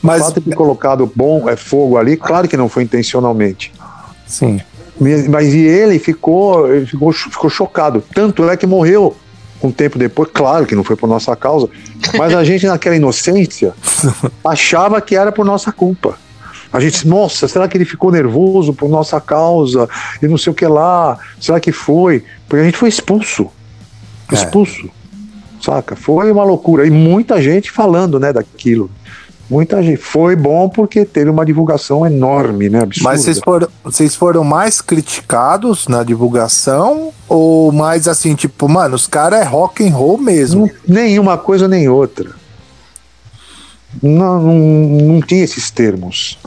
Mas, o fato de ter colocado bom é fogo ali, claro que não foi intencionalmente. sim. Mas mas e ele ficou, ele ficou, ficou chocado. Tanto é que morreu um tempo depois, claro que não foi por nossa causa, mas a gente, naquela inocência, [LAUGHS] achava que era por nossa culpa. A gente, nossa, será que ele ficou nervoso por nossa causa? E não sei o que lá. Será que foi? Porque a gente foi expulso. É. Expulso. Saca? Foi uma loucura. E muita gente falando, né, daquilo. Muita gente. Foi bom porque teve uma divulgação enorme, né? Absurda. Mas vocês foram, vocês foram mais criticados na divulgação? Ou mais assim, tipo, mano, os caras é rock and roll mesmo? Nenhuma coisa nem outra. Não, não, não tinha esses termos.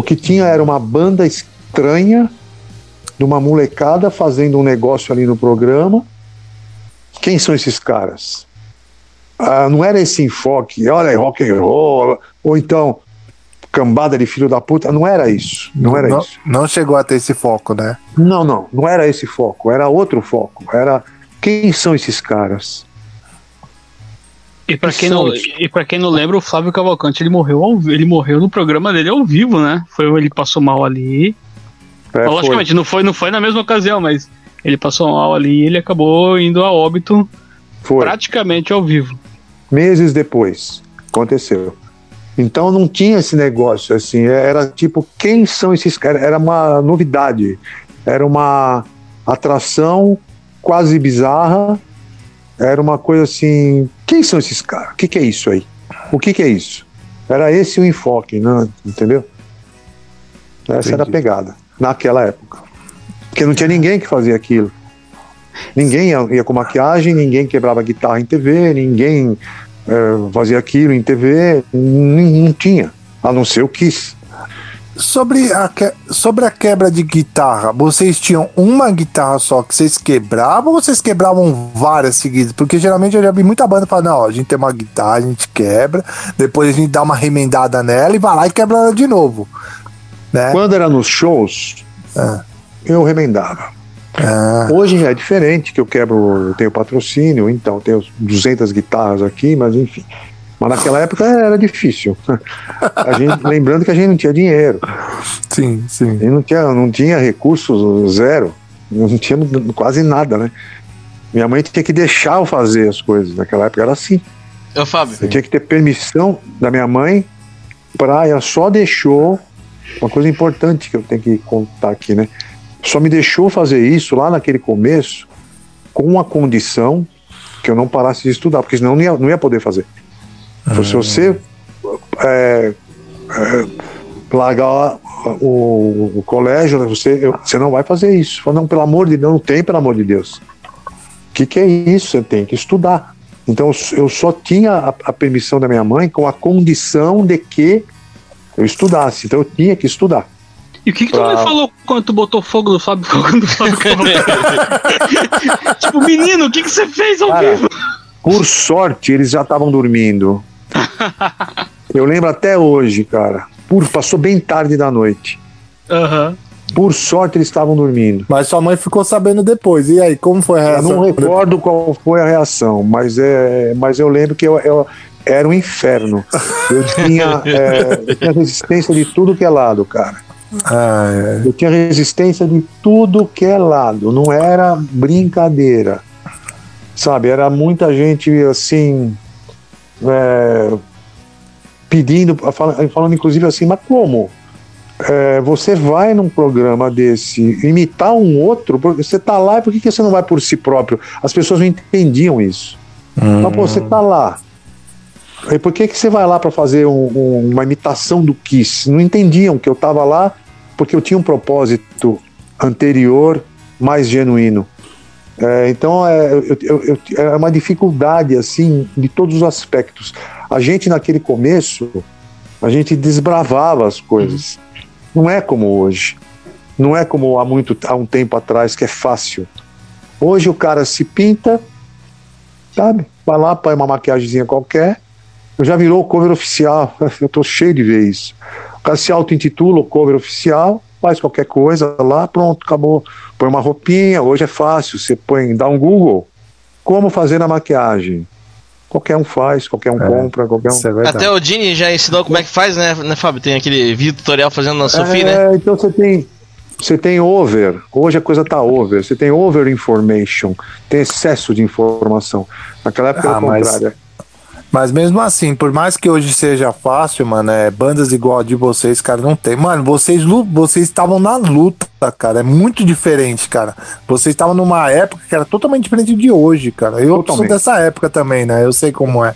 O que tinha era uma banda estranha de uma molecada fazendo um negócio ali no programa. Quem são esses caras? Ah, não era esse enfoque, olha, rock and roll, ou então cambada de filho da puta, não era isso, não era não, isso. não chegou a ter esse foco, né? Não, não, não era esse foco, era outro foco, era quem são esses caras? E Que quem não, e pra quem não lembra, o Flávio Cavalcante ele morreu, ao, ele morreu no programa dele ao vivo, né? Foi ele passou mal ali. É, foi. Logicamente, não foi, não foi na mesma ocasião, mas ele passou mal ali e ele acabou indo a óbito Foi. praticamente ao vivo. Meses depois aconteceu. Então não tinha esse negócio assim, era tipo, quem são esses caras? Era uma novidade, era uma atração quase bizarra, era uma coisa assim, quem são esses caras? O que, que é isso aí? O que, que é isso? Era esse o enfoque, né? entendeu? Essa era a Entendi. pegada, naquela época. Porque não tinha ninguém que fazia aquilo. Ninguém ia, ia com maquiagem, ninguém quebrava guitarra em TV, ninguém eh, fazia aquilo em TV, n- não tinha, a não ser o Kiss. Sobre a, que- sobre a quebra de guitarra, vocês tinham uma guitarra só que vocês quebravam ou vocês quebravam várias seguidas? Porque geralmente eu já vi muita banda falando, não, a gente tem uma guitarra, a gente quebra, depois a gente dá uma remendada nela e vai lá e quebra ela de novo. Né? Quando era nos shows, Ah. eu remendava. Ah, Hoje é diferente, que eu quebro, eu tenho patrocínio, então tenho 200 guitarras aqui, mas enfim. Mas naquela época era difícil. [LAUGHS] A gente, lembrando que a gente não tinha dinheiro, sim, sim. a gente não tinha, não tinha recursos zero, não tinha quase nada, né? Minha mãe tinha que deixar eu fazer as coisas. Naquela época era assim. Ô, Fábio, Eu tinha que ter permissão da minha mãe pra ela só deixou uma coisa importante que eu tenho que contar aqui, né? Só me deixou fazer isso lá naquele começo com a condição que eu não parasse de estudar, porque senão eu não ia, não ia poder fazer. Então, Se você é, é, largar o, o colégio, você, eu- você não vai fazer isso. Não, pelo amor de Deus, não tem, pelo amor de Deus. O que, que é isso? Você tem que estudar. Então eu só tinha a, a permissão da minha mãe com a condição de que eu estudasse. Então eu tinha que estudar. E o que, que tua mãe Pra- falou quando tu botou fogo no Flávio, no Flávio Cavalcante? [LAUGHS] tipo, menino, o que, que você fez ao Cara, vivo? Por sorte, eles já estavam dormindo. [LAUGHS] Eu lembro até hoje, cara. Por, passou bem tarde da noite. Aham. Por sorte, eles estavam dormindo. Mas sua mãe ficou sabendo depois. E aí, como foi a Eu reação? não recordo qual foi a reação, mas, é, mas eu lembro que eu, eu- era um inferno. Eu tinha, [LAUGHS] é, eu tinha resistência de tudo que é lado, cara. Ah, é. Eu tinha resistência de tudo que é lado, não era brincadeira. Sabe, era muita gente assim. É, pedindo, fala- falando inclusive assim, mas como? É, você vai num programa desse imitar um outro, porque você tá lá, por que, que você não vai por si próprio? As pessoas não entendiam isso. Mas pô, você tá lá. E por que, que você vai lá para fazer um- um- uma imitação do Kiss? Não entendiam que eu tava lá porque eu tinha um propósito anterior mais genuíno. É, então é, eu- eu- é uma dificuldade assim de todos os aspectos. A gente naquele começo a gente desbravava as coisas. Não é como hoje. Não é como há muito há um tempo atrás que é fácil. Hoje o cara se pinta, sabe? Vai lá, põe uma maquiagemzinha qualquer. Já virou cover oficial. [LAUGHS] Eu tô cheio de ver isso. O cara se auto-intitula o cover oficial, faz qualquer coisa lá, pronto, acabou. Põe uma roupinha, hoje é fácil. Você põe, dá um Google. Como fazer a maquiagem? Qualquer um faz, qualquer um É, compra, qualquer um. É. Até o Dini já ensinou como é que faz, né, né Fábio? Tem aquele vídeo tutorial fazendo na Sophie, né? É, então você tem você tem over. Hoje a coisa tá over. Você tem over information, tem excesso de informação. Naquela época Ah, era o contrário. Mas mesmo assim, por mais que hoje seja fácil, mano, é, bandas igual a de vocês, cara, não tem. Mano, vocês vocês estavam na luta, cara. É muito diferente, cara. Vocês estavam numa época que era totalmente diferente de hoje, cara. Eu sou Totalmente. dessa época também, né? Eu sei como é.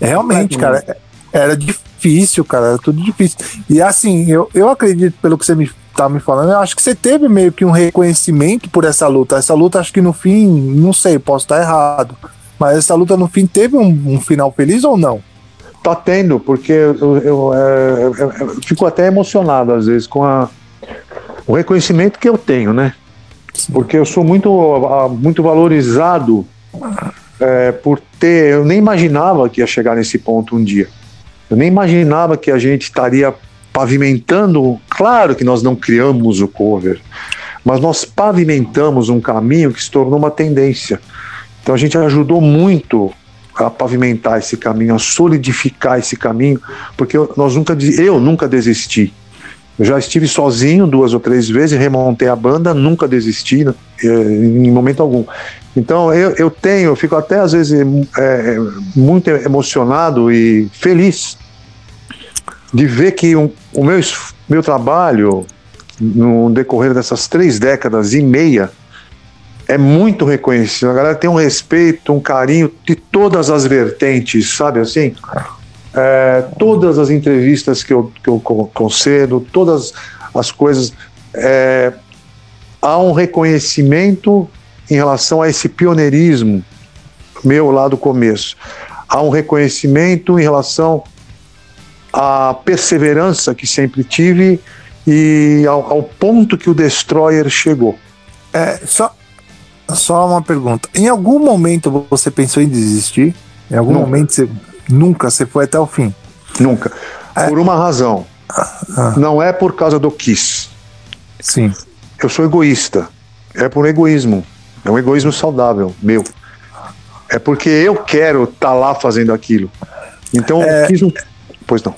Realmente, cara, era difícil, cara. Era tudo difícil. E assim, eu, eu acredito, pelo que você me tá me falando, eu acho que você teve meio que um reconhecimento por essa luta. Essa luta, acho que no fim, não sei, posso estar errado. Mas essa luta no fim teve um, um final feliz ou não? Tá tendo, porque eu, eu, é, eu- eu fico até emocionado às vezes com a, o reconhecimento que eu tenho, né? Porque eu sou muito, muito valorizado é, por ter. Eu nem imaginava que ia chegar nesse ponto um dia. Eu nem imaginava que a gente estaria pavimentando. Claro que nós não criamos o cover, mas nós pavimentamos um caminho que se tornou uma tendência. Então a gente ajudou muito a pavimentar esse caminho, a solidificar esse caminho, porque nós nunca, eu nunca desisti. Eu já estive sozinho duas ou três vezes, remontei a banda, nunca desisti né, eh, em momento algum. Então eu, eu tenho, eu fico até às vezes eh, muito emocionado e feliz de ver que um- o meu, meu trabalho no decorrer dessas três décadas e meia é muito reconhecido. A galera tem um respeito, um carinho de todas as vertentes, sabe assim? É, todas as entrevistas que eu, que eu con- concedo, todas as coisas. é, há um reconhecimento em relação a esse pioneirismo meu lá do começo. Há um reconhecimento em relação à perseverança que sempre tive e ao, ao ponto que o Destroyer chegou. É, só, só uma pergunta. Em algum momento você pensou em desistir? Em algum Nunca. momento você nunca você foi até o fim? Nunca. Por uma razão. Ah. Não é por causa do Kiss. Sim. Eu sou egoísta. É por egoísmo. É um egoísmo saudável, meu. É porque eu quero estar lá fazendo aquilo. Então É. o Kiss não. Pois não.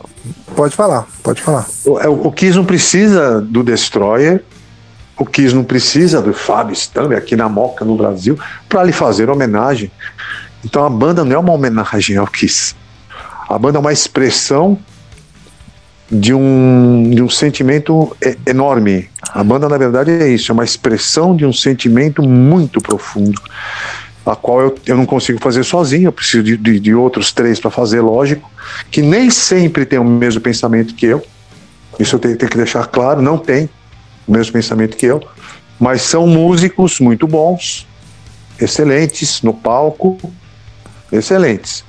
Pode falar, pode falar. O, é, o Kiss não precisa do Destroyer. O Kiss não precisa do Fábio Stammer aqui na Moca, no Brasil, para lhe fazer homenagem. Então a banda não é uma homenagem ao Kiss. A banda é uma expressão de um, de um sentimento enorme. A banda, na verdade, é isso, é uma expressão de um sentimento muito profundo, a qual eu, eu não consigo fazer sozinho, eu preciso de, de, de outros três para fazer, lógico, que nem sempre tem o mesmo pensamento que eu. Isso eu tenho, tenho que deixar claro, não tem o mesmo pensamento que eu, mas são músicos muito bons, excelentes no palco, excelentes,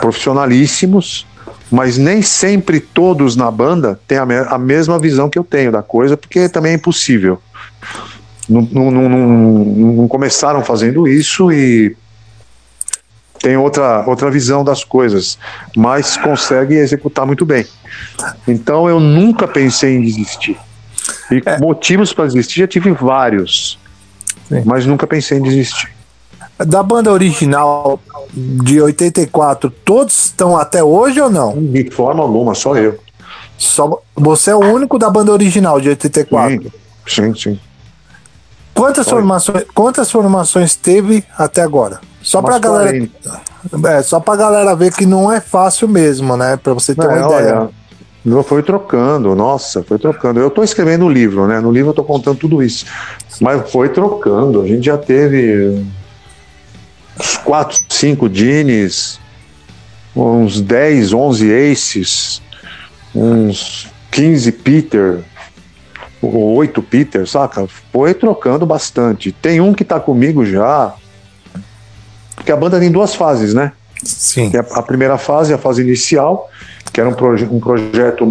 profissionalíssimos, mas nem sempre todos na banda têm a, me- a mesma visão que eu tenho da coisa, porque também é impossível. Não, não- não- não- começaram fazendo isso e tem outra, outra visão das coisas, mas consegue executar muito bem. Então eu nunca pensei em desistir. E motivos para desistir já tive vários, Sim. mas nunca pensei em desistir. Da banda original de 84, todos estão até hoje ou não? De forma alguma, só eu. Só, você é o único da banda original de 84. Sim, sim. Quantas formações, quantas formações teve até agora? Só Umas galera, 40. é, só pra galera ver que não é fácil mesmo, né? Pra você ter uma É, ideia. olha, não foi trocando, nossa, foi trocando. Eu estou escrevendo um livro, né? No livro eu estou contando tudo isso. Mas foi trocando. A gente já teve uns 4, 5 Dines, uns 10, 11 Aces, uns 15 Peter, ou 8 Peter, saca? Foi trocando bastante. Tem um que tá comigo já. Porque a banda tem duas fases, né? Sim. que é a primeira fase, a fase inicial, que era um, proje um projeto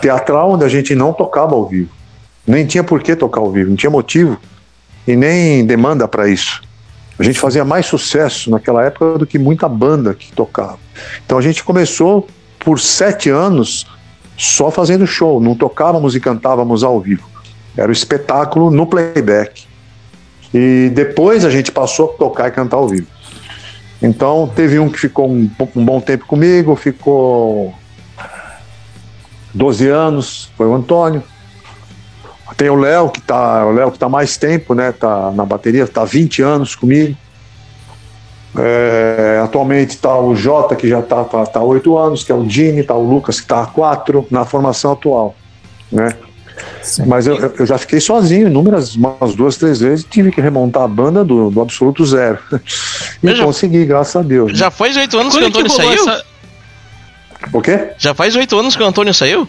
teatral onde a gente não tocava ao vivo. Nem tinha por que tocar ao vivo, não tinha motivo e nem demanda para isso. A gente fazia mais sucesso naquela época do que muita banda que tocava. Então a gente começou por sete anos só fazendo show, não tocávamos e cantávamos ao vivo. Era o espetáculo no playback. E depois a gente passou a tocar e cantar ao vivo. Então teve um que ficou um, um bom tempo comigo, ficou 12 anos, foi o Antônio. Tem o Léo que tá, o Léo que tá mais tempo, né? Tá na bateria, tá 20 anos comigo. É, atualmente tá o Jota que já tá tá, tá 8 anos, que é o Dini, tá o Lucas que tá há 4 na formação atual, né? Mas eu, eu já fiquei sozinho inúmeras, umas duas, três vezes, tive que remontar a banda do, do absoluto zero. [LAUGHS] e Eu já- consegui, graças a Deus. né? Já faz oito anos que o Quando que Antônio rolou saiu? essa. O quê? Já faz oito anos que o Antônio saiu?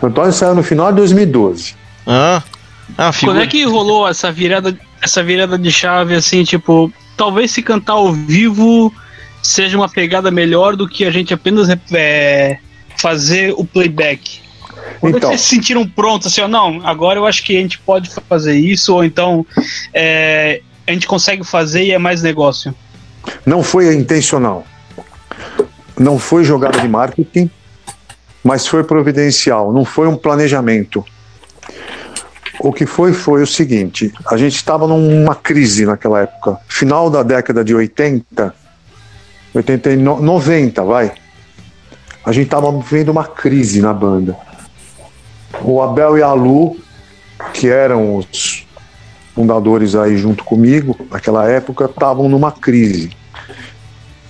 O Antônio saiu no final de 2012. Ah. Ah, Quando é que rolou essa virada, essa virada de chave, assim, tipo, talvez se cantar ao vivo seja uma pegada melhor do que a gente apenas é, fazer o playback. Quando Então. vocês se sentiram prontos, assim, ó, não, agora eu acho que a gente pode fazer isso, ou então é, a gente consegue fazer e é mais negócio. Não foi intencional. Não foi jogada de marketing, mas foi providencial. Não foi um planejamento. O que foi foi o seguinte: a gente estava numa crise naquela época, final da década de 80, 80 e no- 90, vai. A gente estava vivendo uma crise na banda. O Abel e a Lu, que eram os fundadores aí junto comigo, naquela época, estavam numa crise.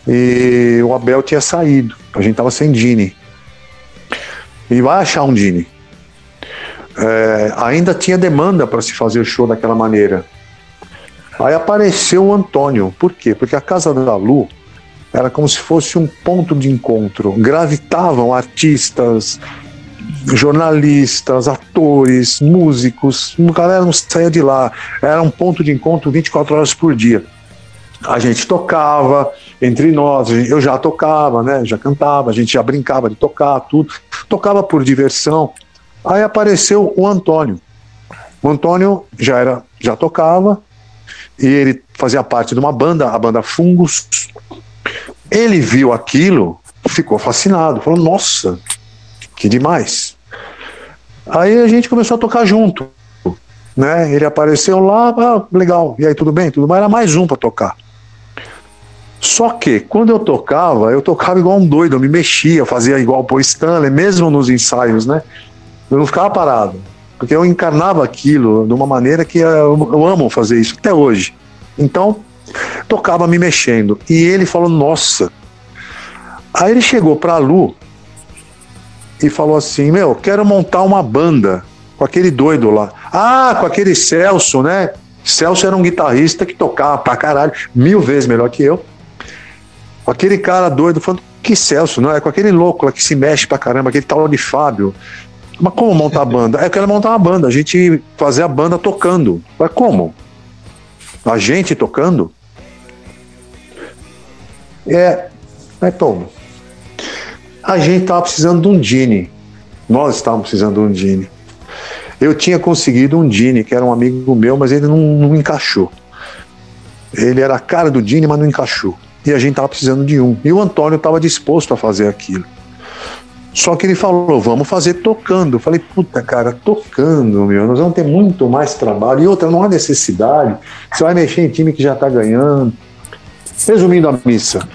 E o Abel tinha saído, a gente estava sem Dini. E vai achar um Dini. É, ainda tinha demanda para se fazer show daquela maneira. Aí apareceu o Antônio. Por quê? Porque a casa da Lu era como se fosse um ponto de encontro. Gravitavam artistas, jornalistas, atores, músicos. A galera não saía de lá. Era um ponto de encontro 24 horas por dia. A gente tocava entre nós, eu já tocava, né? Já cantava, a gente já brincava de tocar, tudo. Tocava por diversão. Aí apareceu o Antônio. O Antônio já era, já tocava e ele fazia parte de uma banda, a banda Fungos. Ele viu aquilo, ficou fascinado, falou: "Nossa, que demais". Aí a gente começou a tocar junto, né? Ele apareceu lá, ah, legal. E aí tudo bem, tudo bem, era mais um para tocar. Só que quando eu tocava, eu tocava igual um doido, eu me mexia, eu fazia igual o Stanley, mesmo nos ensaios, né? Eu não ficava parado, porque eu encarnava aquilo de uma maneira que eu, eu amo fazer isso até hoje. Então, tocava me mexendo. E ele falou: Nossa. Aí ele chegou pra Lu e falou assim: Meu, quero montar uma banda com aquele doido lá. Ah, com aquele Celso, né? Celso era um guitarrista que tocava pra caralho, mil vezes melhor que eu. Aquele cara doido falando: Que Celso, não? É com aquele louco lá que se mexe pra caramba, aquele tal de Fábio. Mas como montar a banda? [LAUGHS] Eu quero montar uma banda, a gente fazer a banda tocando. Mas como? A gente tocando? É, mas como? A gente tava precisando de um Dini. Nós estávamos precisando de um Dini. Eu tinha conseguido um Dini, que era um amigo meu, mas ele não, não encaixou. Ele era a cara do Dini, mas não encaixou. E a gente tava precisando de um. E o Antônio estava disposto a fazer aquilo. Só que ele falou, vamos fazer tocando. Eu falei, puta, cara, tocando, meu, nós vamos ter muito mais trabalho. E outra, não há necessidade. Você vai mexer em time que já tá ganhando. Resumindo a missa,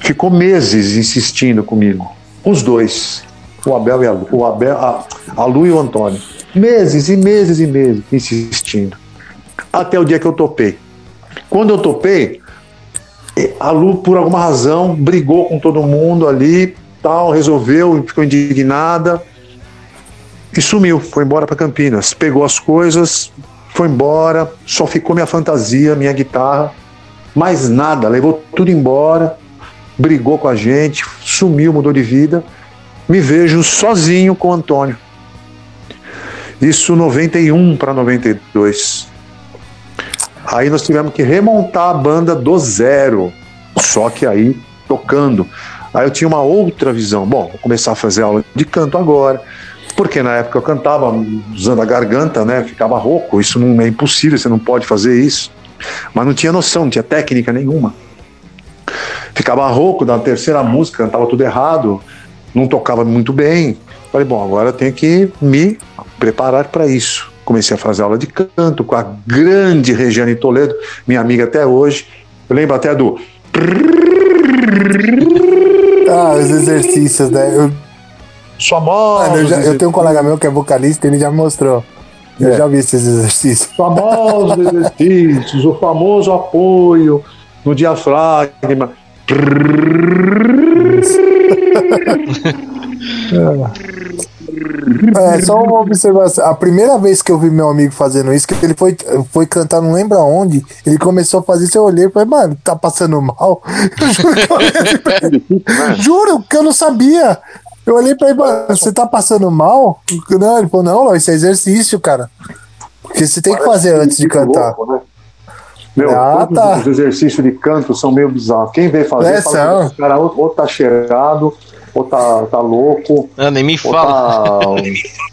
ficou meses insistindo comigo. Os dois. O Abel e a Lu, o Abel, a, a Lu e o Antônio. Meses e meses e meses insistindo. Até o dia que eu topei. Quando eu topei, a Lu, por alguma razão, brigou com todo mundo ali, tal, resolveu, ficou indignada e sumiu, foi embora para Campinas. Pegou as coisas, foi embora, só ficou minha fantasia, minha guitarra, mais nada, levou tudo embora, brigou com a gente, sumiu, mudou de vida. Me vejo sozinho com o Antônio. Isso 91 para 92. Aí nós tivemos que remontar a banda do zero. Só que aí tocando. Aí eu tinha uma outra visão. Bom, vou começar a fazer aula de canto agora. Porque na época eu cantava usando a garganta, né? Ficava rouco. Isso não é impossível, você não pode fazer isso. Mas não tinha noção, não tinha técnica nenhuma. Ficava rouco da terceira música, cantava tudo errado, não tocava muito bem. Falei, bom, agora eu tenho que me preparar para isso comecei a fazer aula de canto com a grande Regiane Toledo, minha amiga até hoje. Eu lembro até do. [LAUGHS] Ah, os exercícios, né? Eu, Famosos. Mano, eu, já- eu tenho um colega meu que é vocalista, ele já me mostrou. Eu É. já vi esses exercícios. famosos exercícios, o famoso apoio no diafragma. É, só uma observação. A primeira vez que eu vi meu amigo fazendo isso, que ele foi, foi cantar, não lembro aonde, ele começou a fazer isso, eu olhei e falei, mano, tá passando mal? Eu juro que eu olhei assim pra ele. Juro que eu não sabia. Eu olhei pra ele, mano, você tá passando mal? Não, ele falou, não, isso é exercício, cara. Porque você tem que fazer antes de cantar. Louco, né? Meu, Ah, todos tá. os exercícios de canto são meio bizarros. Quem vem fazer, É, fala que esse cara ou, ou tá cheirado, ou tá, tá louco, Ah, nem me ou fala. tá. [LAUGHS]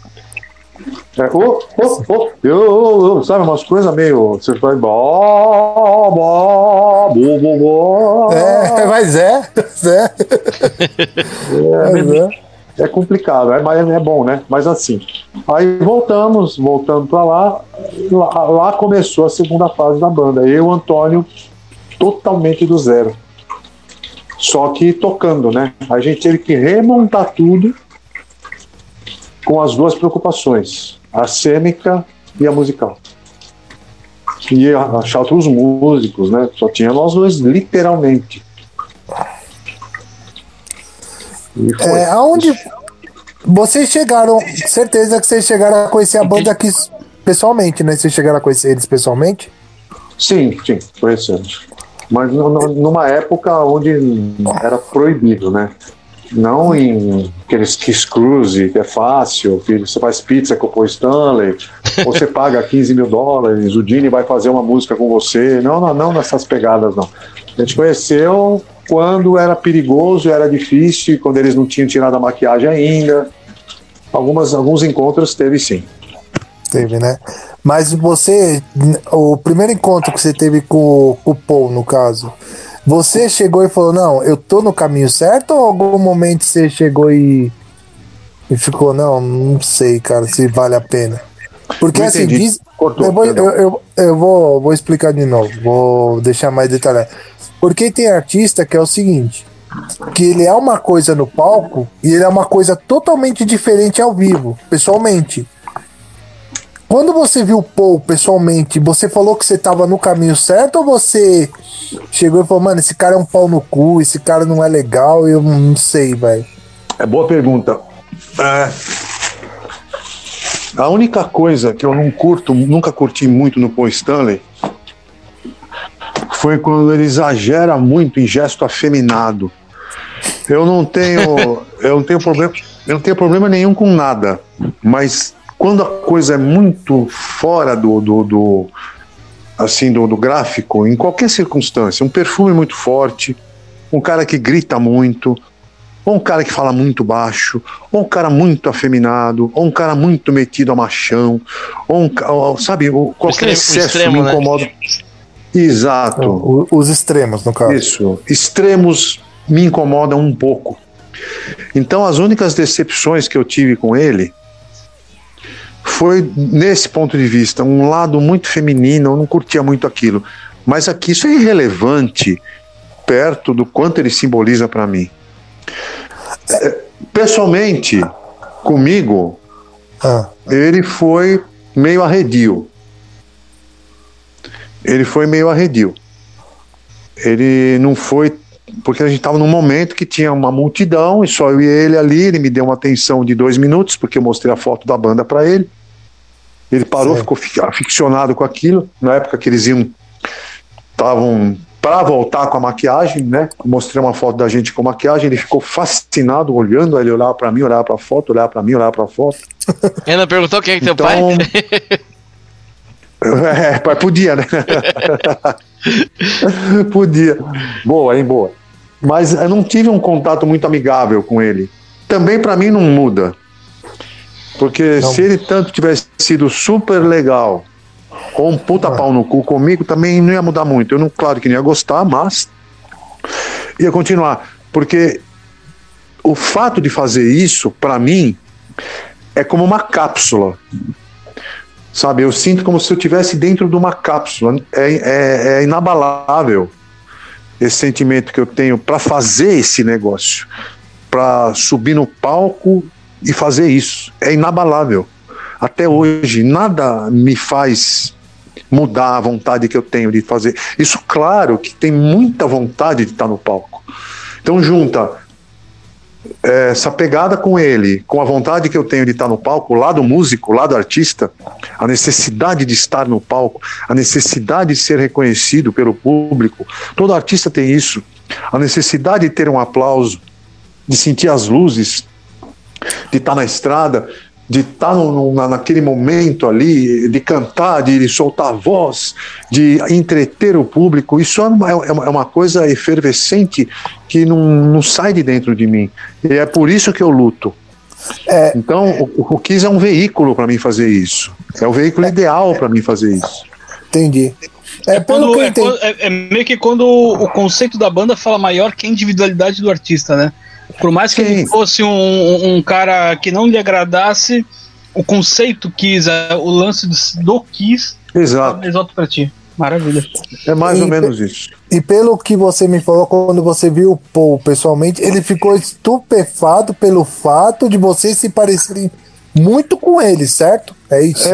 É, ô, ô, ô, eu- eu- sabe, umas coisas meio. Você vai. Bó, bó, bó, bó, bó. É, [LAUGHS] mas é. [LAUGHS] É, mas é. É complicado, é, mas é bom, né? Mas assim, aí voltamos, voltando para lá, lá, lá começou a segunda fase da banda. Eu Antônio, totalmente do zero. Só que tocando, né? A gente teve que remontar tudo com as duas preocupações, a cênica e a musical. E achar outros músicos, né? Só tinha nós dois, literalmente. E foi. É, aonde vocês chegaram, certeza que vocês chegaram a conhecer a banda aqui pessoalmente, né? Vocês chegaram a conhecer eles pessoalmente? Sim, sim, conhecemos. Mas nu- nu- numa época onde era proibido, né? Não em aqueles Kiss Cruise, que é fácil, que você faz pizza com o Paul Stanley, ou você paga 15 mil dólares, o Dini vai fazer uma música com você. Não, não, não nessas pegadas, não. A gente conheceu quando era perigoso, era difícil, quando eles não tinham tirado a maquiagem ainda. Algumas, alguns encontros teve sim. Teve, né? Mas você, o primeiro encontro que você teve com, com o Paul, no caso, você chegou e falou: Não, eu tô no caminho certo? Ou algum momento você chegou e, e ficou: Não, não sei, cara, se vale a pena? Porque Não assim, entendi. diz, Cortou, eu, vou, eu, eu, eu vou, vou explicar de novo, vou deixar mais detalhado. Porque tem artista que é o seguinte: que ele é uma coisa no palco e ele é uma coisa totalmente diferente ao vivo, pessoalmente. Quando você viu o Paul pessoalmente, você falou que você tava no caminho certo ou você chegou e falou, mano, esse cara é um pau no cu, esse cara não é legal, eu não sei, velho. É boa pergunta. É, a única coisa que eu não curto, nunca curti muito no Paul Stanley, foi quando ele exagera muito em gesto afeminado. Eu não tenho, eu não tenho problema, eu não tenho problema nenhum com nada, mas quando a coisa é muito fora do, do, do- assim do, do gráfico, em qualquer circunstância, um perfume muito forte, um cara que grita muito, ou um cara que fala muito baixo, ou um cara muito afeminado, ou um cara muito metido a machão, ou um ou, sabe, qualquer extremo- o excesso extremo, me né? Exato. O- os extremos, no caso. Isso. Extremos me incomodam um pouco. Então, as únicas decepções que eu tive com ele foi nesse ponto de vista, um lado muito feminino, eu não curtia muito aquilo. Mas aqui isso é irrelevante perto do quanto ele simboliza para mim. Pessoalmente, comigo, Ah, ele foi meio arredio. Ele foi meio arredio. Ele não foi. Porque a gente estava num momento que tinha uma multidão e só eu e ele ali. Ele me deu uma atenção de dois minutos, porque eu mostrei a foto da banda para ele. Ele parou, Certo. ficou fi- aficionado com aquilo. Na época que eles iam. Estavam para voltar com a maquiagem, né? Mostrei uma foto da gente com maquiagem. Ele ficou fascinado, olhando. Ele olhava para mim, olhava para a foto, olhava para mim, olhava para a foto. Ainda perguntou quem é que teu Então, pai? [LAUGHS] [LAUGHS] É, podia, né? [LAUGHS] podia. Boa, hein, boa. Mas eu não tive um contato muito amigável com ele. Também pra mim não muda. Porque Não. se ele tanto tivesse sido super legal, ou um puta pau no cu comigo, também não ia mudar muito. Eu não, claro que não ia gostar, mas ia continuar. Porque o fato de fazer isso, pra mim, é como uma cápsula. Sabe, eu sinto como se eu estivesse dentro de uma cápsula. É, é, é inabalável esse sentimento que eu tenho para fazer esse negócio, para subir no palco e fazer isso. É inabalável. Até hoje, nada me faz mudar a vontade que eu tenho de fazer. Isso, claro, que tem muita vontade de estar no palco. Então, junta essa pegada com ele, com a vontade que eu tenho de estar no palco, o lado músico, o lado artista, a necessidade de estar no palco, a necessidade de ser reconhecido pelo público. Todo artista tem isso. A necessidade de ter um aplauso, de sentir as luzes, de estar na estrada, de estar no- no- na- naquele momento ali, de cantar, de soltar a voz, de entreter o público. Isso é uma, é uma- é uma coisa efervescente que não, não sai de dentro de mim. E é por isso que eu luto. É. Então, o, o Kiss é um veículo para mim fazer isso. É o veículo ideal para mim fazer isso. entendi. É, pelo Quando- que eu é, quando- é- é meio que quando o conceito da banda fala maior que a individualidade do artista, né? Por mais que Sim. ele fosse um, um cara que não lhe agradasse, o conceito Kiss, é, o lance do, Kiss, Exato. é exato pra ti. Maravilha. É mais ou E- menos isso. E pelo que você me falou, quando você viu o Paul pessoalmente, ele ficou estupefado pelo fato de vocês se parecerem muito com ele, certo? É isso.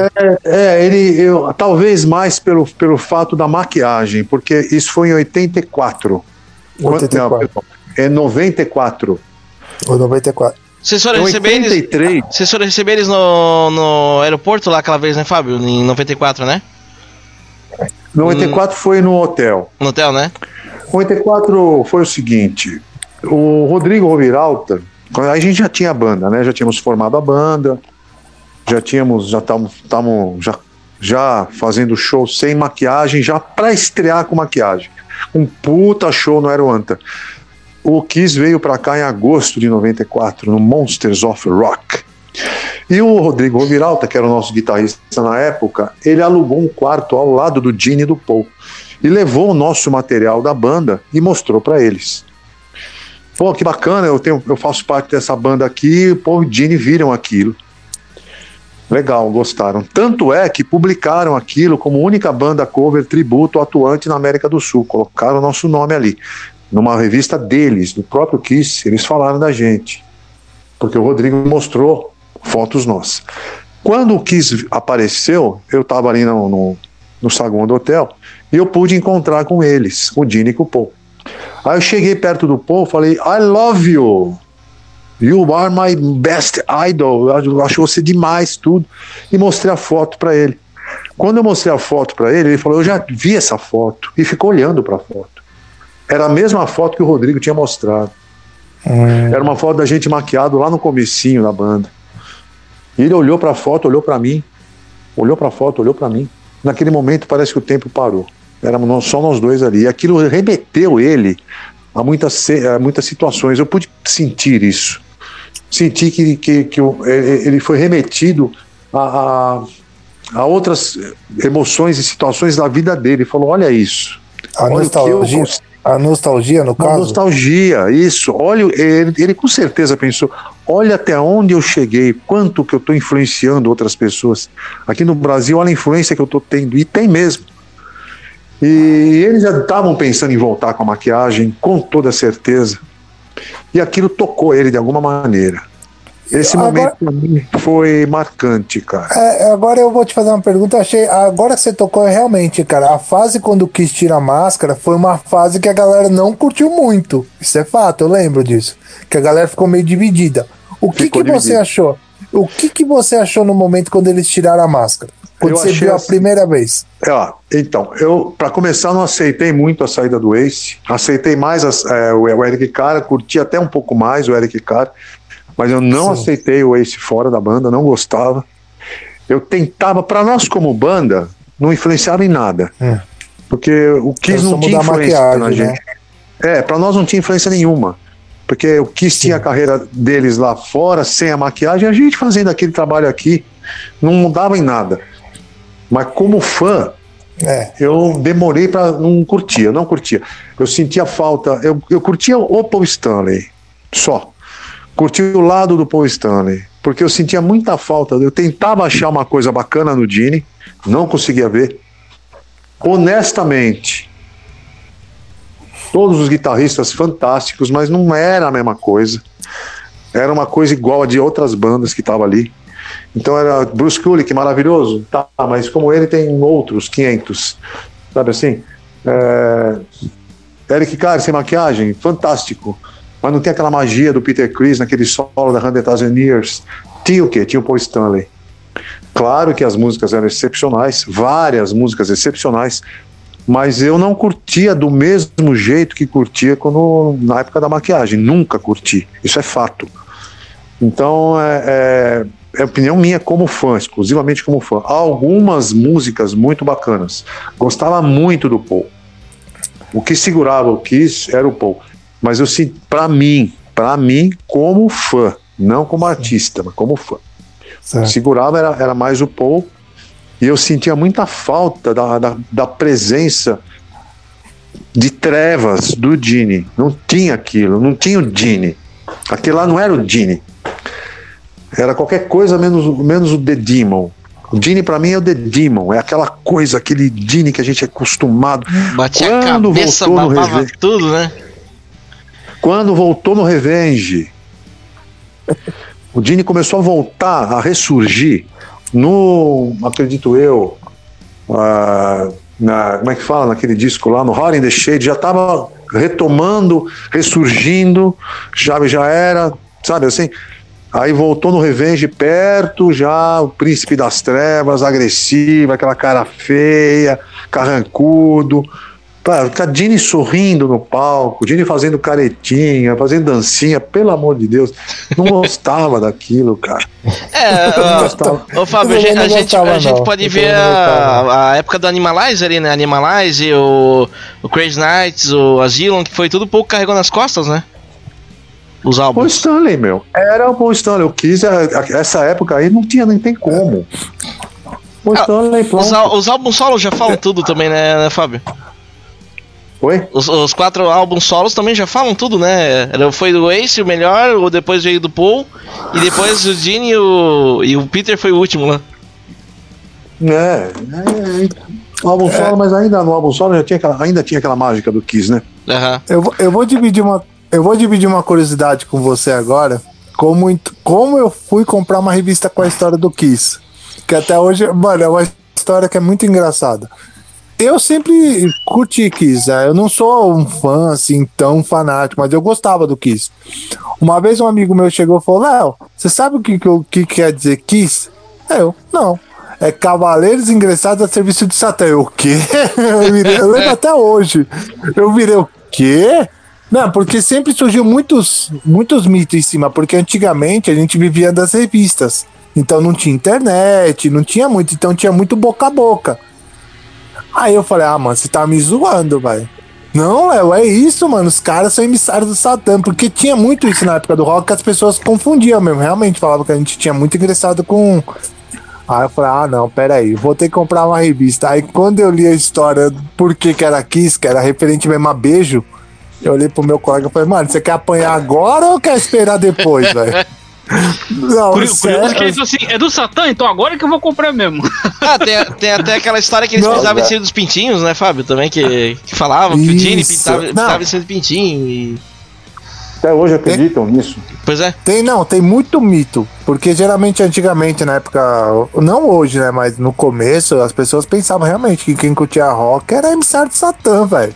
É, ele, eu, talvez mais pelo, pelo fato da maquiagem, porque isso foi em 84. Quando- 84. não, perdão, é 94. Ou 94. Vocês foram Em receber eles. 83, Vocês foram receber eles no, no aeroporto lá aquela vez, né, Fábio? Em 94, né? 94 foi no hotel. No hotel, né? 94 foi o seguinte: o Rodrigo Roviralta, a gente já tinha banda, né? Já tínhamos formado a banda, já tínhamos, já estávamos já, já fazendo show sem maquiagem, já para estrear com maquiagem. Um puta show no Aeroanta. O Kiss veio para cá em agosto de 94, no Monsters of Rock. E o Rodrigo Roviralta, que era o nosso guitarrista na época, ele alugou um quarto ao lado do Gene e do Paul e levou o nosso material da banda e mostrou para eles. Pô, que bacana, eu, tenho, eu faço parte dessa banda aqui, e o Gene viram aquilo. Legal, gostaram. Tanto é que publicaram aquilo como única banda cover tributo atuante na América do Sul. Colocaram o nosso nome ali. Numa revista deles, do próprio Kiss, eles falaram da gente. Porque o Rodrigo mostrou fotos nossas. Quando o Kiss apareceu, eu estava ali no, no, no saguão do hotel e eu pude encontrar com eles, com o Dini e com o Paul. Aí eu cheguei perto do Paul falei, I love you. You are my best idol. Eu acho você demais, tudo. E mostrei a foto para ele. Quando eu mostrei a foto para ele, ele falou, eu já vi essa foto. E ficou olhando para a foto. Era a mesma foto que o Rodrigo tinha mostrado. Era uma foto da gente maquiado lá no comecinho da banda. E ele olhou para a foto, olhou para mim, olhou para a foto, olhou para mim. Naquele momento parece que o tempo parou. Éramos só nós dois ali. E aquilo remeteu ele a muitas, a muitas situações. Eu pude sentir isso. Senti que, que, que ele foi remetido a, a, a outras emoções e situações da vida dele. Ele falou: Olha isso. A Olha o que eu nostalgia, a nostalgia, no uma caso. nostalgia, isso. Olha, ele, ele com certeza pensou: olha até onde eu cheguei, quanto que eu estou influenciando outras pessoas. Aqui no Brasil, olha a influência que eu estou tendo, e tem mesmo. E eles já estavam pensando em voltar com a maquiagem, com toda certeza. E aquilo tocou ele de alguma maneira. Esse Agora- momento pra mim foi marcante, cara. É, agora eu vou te fazer uma pergunta. Achei, agora que você tocou realmente, cara. A fase quando quis tirar a máscara foi uma fase que a galera não curtiu muito. Isso é fato, eu lembro disso. Que a galera ficou meio dividida. O que, Ficou que você achou? O que, que você achou no momento quando eles tiraram a máscara? Quando Eu você viu a assim- primeira vez? É, então, eu, para começar, não aceitei muito a saída do Ace. Aceitei mais as- é, o, o Eric Cara, curti até um pouco mais o Eric Cara, mas eu não Sim. aceitei o Ace fora da banda, não gostava. Eu tentava, para nós como banda, não influenciava em nada. É. Porque o Kiss não tinha influência na maquiagem, né? gente. É, para nós não tinha influência nenhuma. Porque o Kiss tinha a carreira deles lá fora, sem a maquiagem, a gente fazendo aquele trabalho aqui, não mudava em nada. Mas como fã, É. eu demorei para não curtir, eu não curtia. Eu sentia falta, eu, eu curtia o Paul Stanley, só. Curti o lado do Paul Stanley, porque eu sentia muita falta. Eu tentava achar uma coisa bacana no Gene, não conseguia ver. Honestamente, todos os guitarristas fantásticos, mas não era a mesma coisa. Era uma coisa igual a de outras bandas que estavam ali. Então era Bruce Kulick, maravilhoso, tá, mas como ele tem outros 500, sabe assim? É... Eric Carr sem maquiagem, fantástico, mas não tem aquela magia do Peter Chris naquele solo da Hundred Thousand Years. Tinha o quê? Tinha o Paul Stanley. Claro que as músicas eram excepcionais, várias músicas excepcionais, mas eu não curtia do mesmo jeito que curtia quando, na época da maquiagem. Nunca curti. Isso é fato. Então, é, é, é opinião minha como fã, exclusivamente como fã. Há algumas músicas muito bacanas. Gostava muito do Paul. O que segurava o Kiss era o Paul. Mas eu sinto, para mim, para mim, como fã, não como artista, mas como fã. Certo. Segurava era, era mais o Paul. E eu sentia muita falta da, da, da presença de trevas do Gene. Não tinha aquilo, não tinha o Gene. Aquele lá não era o Gene. Era qualquer coisa menos, menos o The Demon. O Gene pra mim é o The Demon, é aquela coisa, aquele Gene que a gente é acostumado. Batia a Quando cabeça, voltou no tudo, né? Quando voltou no Revenge, o Gene começou a voltar, a ressurgir no, acredito eu, ah, na, como é que fala naquele disco lá, no Hard in the Shade, já estava retomando, ressurgindo, já, já era, sabe assim? Aí voltou no Revenge perto, já o Príncipe das Trevas, agressivo, aquela cara feia, carrancudo. A Dini sorrindo no palco, Dini fazendo caretinha, fazendo dancinha, pelo amor de Deus. Não [LAUGHS] gostava daquilo, cara. É, Não ó, gostava. Ô, Fábio, a gente, a gente, a gente pode ver a, a época do Animalize ali, né? Animalize, o, o Crazy Nights, o Asylum, que foi tudo pouco carregou nas costas, né? Os Paul álbuns. Stanley, meu. Era o Paul Stanley. Eu quis, é, essa época aí não tinha, nem tem como. Paul Ah, Stanley, Os, pronto. os álbuns solos já falam tudo também, né, né, Fábio? Oi? Os, os quatro álbuns solos também já falam tudo, né? Era- Foi do Ace o melhor, o depois veio do Paul, e depois o Gene e o, e o Peter foi o último lá. É, é, o álbum solo, mas ainda no álbum solo já tinha aquela, ainda tinha aquela mágica do Kiss, né? Aham. Eu, vou- eu vou dividir uma eu vou dividir uma curiosidade com você agora. Como, como eu fui comprar uma revista com a história do Kiss. Que até hoje, mano, é uma história que é muito engraçada. Eu sempre curti Kiss, né? eu não sou um fã assim tão fanático, mas eu gostava do Kiss. Uma vez um amigo meu chegou e falou: Léo, você sabe o que, que, que quer dizer Kiss? Eu, não. É Cavaleiros Ingressados a Serviço de Satã. Eu, o quê? [LAUGHS] Eu, virei- eu lembro até hoje. Eu virei, o quê? Não, porque sempre surgiu muitos, muitos mitos em cima, porque antigamente a gente vivia das revistas. Então não tinha internet, não tinha muito, então tinha muito boca a boca. Aí eu falei, ah, mano, você tá me zoando, velho. Não, Léo, é isso, mano. Os caras são emissários do Satã, porque tinha muito isso na época do rock que as pessoas confundiam mesmo. Realmente falavam que a gente tinha muito ingressado com. Aí eu falei, ah, não, peraí, vou ter que comprar uma revista. Aí quando eu li a história por que, que era Kiss, que era referente mesmo a beijo, eu olhei pro meu colega e falei, mano, você quer apanhar agora ou quer esperar depois, velho? [LAUGHS] Não, Curi- Curioso que ele falou assim: é do Satã, então agora que eu vou comprar mesmo. [LAUGHS] Ah, tem, tem até aquela história que eles Não, precisavam né? em cima dos pintinhos, né, Fábio? Também que, que falavam que o Gene Isso. pintava, em cima do pintinho e. Até hoje acreditam nisso. Pois é. Tem, não, tem muito mito. Porque geralmente, antigamente, na época. Não hoje, né? Mas no começo, as pessoas pensavam realmente que quem curtia rock era emissário de Satã, velho.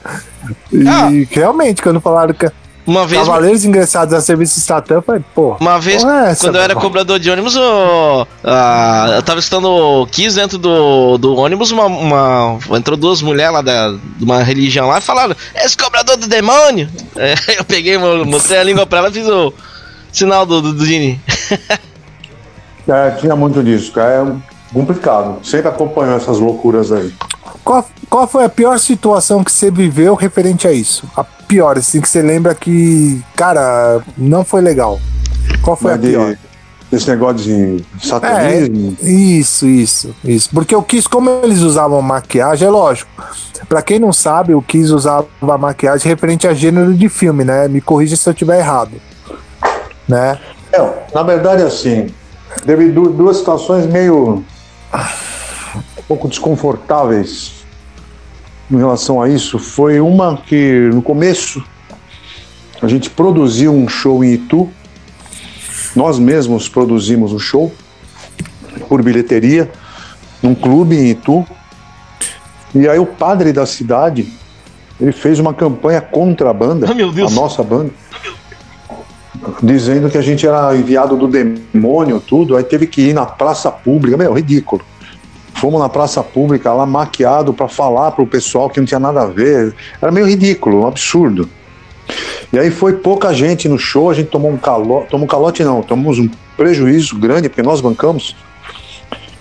E Ah. realmente, quando falaram que Uma vez. cavaleiros ingressados a serviço falei, pô. Uma vez, porra é essa, quando eu era cobrador de ônibus, eu, ah, eu tava estando Kiss dentro do, do ônibus, uma, uma- entrou duas mulheres lá da, de uma religião lá e falaram: Esse cobrador do demônio! É, [LAUGHS] eu peguei, mo- mostrei a língua pra ela e fiz o sinal do, do, do Dini. [LAUGHS] É, tinha muito disso, cara. É complicado. Sempre acompanhou essas loucuras aí. Qual, qual foi a pior situação que você viveu referente a isso? A pior, assim, que você lembra que, cara, não foi legal. Qual foi Mas a de- pior? Esse negócio de satanismo. Isso, isso, isso. Porque o Kiss, como eles usavam maquiagem, é lógico. Pra quem não sabe, o Kiss usava maquiagem referente a gênero de filme, né? Me corrija se eu estiver errado. Né? É, na verdade, assim, teve du- duas situações meio. um pouco desconfortáveis em relação a isso. Foi uma que, no começo, a gente produziu um show em Itu. Nós mesmos produzimos o show por bilheteria num clube em Itu. E aí o padre da cidade ele fez uma campanha contra a banda, Ah, a nossa banda, dizendo que a gente era enviado do demônio, tudo. Aí teve que ir na praça pública, meu, ridículo. Fomos na praça pública lá maquiado para falar pro pessoal que não tinha nada a ver. Era meio ridículo, um absurdo. E aí foi pouca gente no show, a gente tomou um calote, tomou um calote não, tomamos um prejuízo grande porque nós bancamos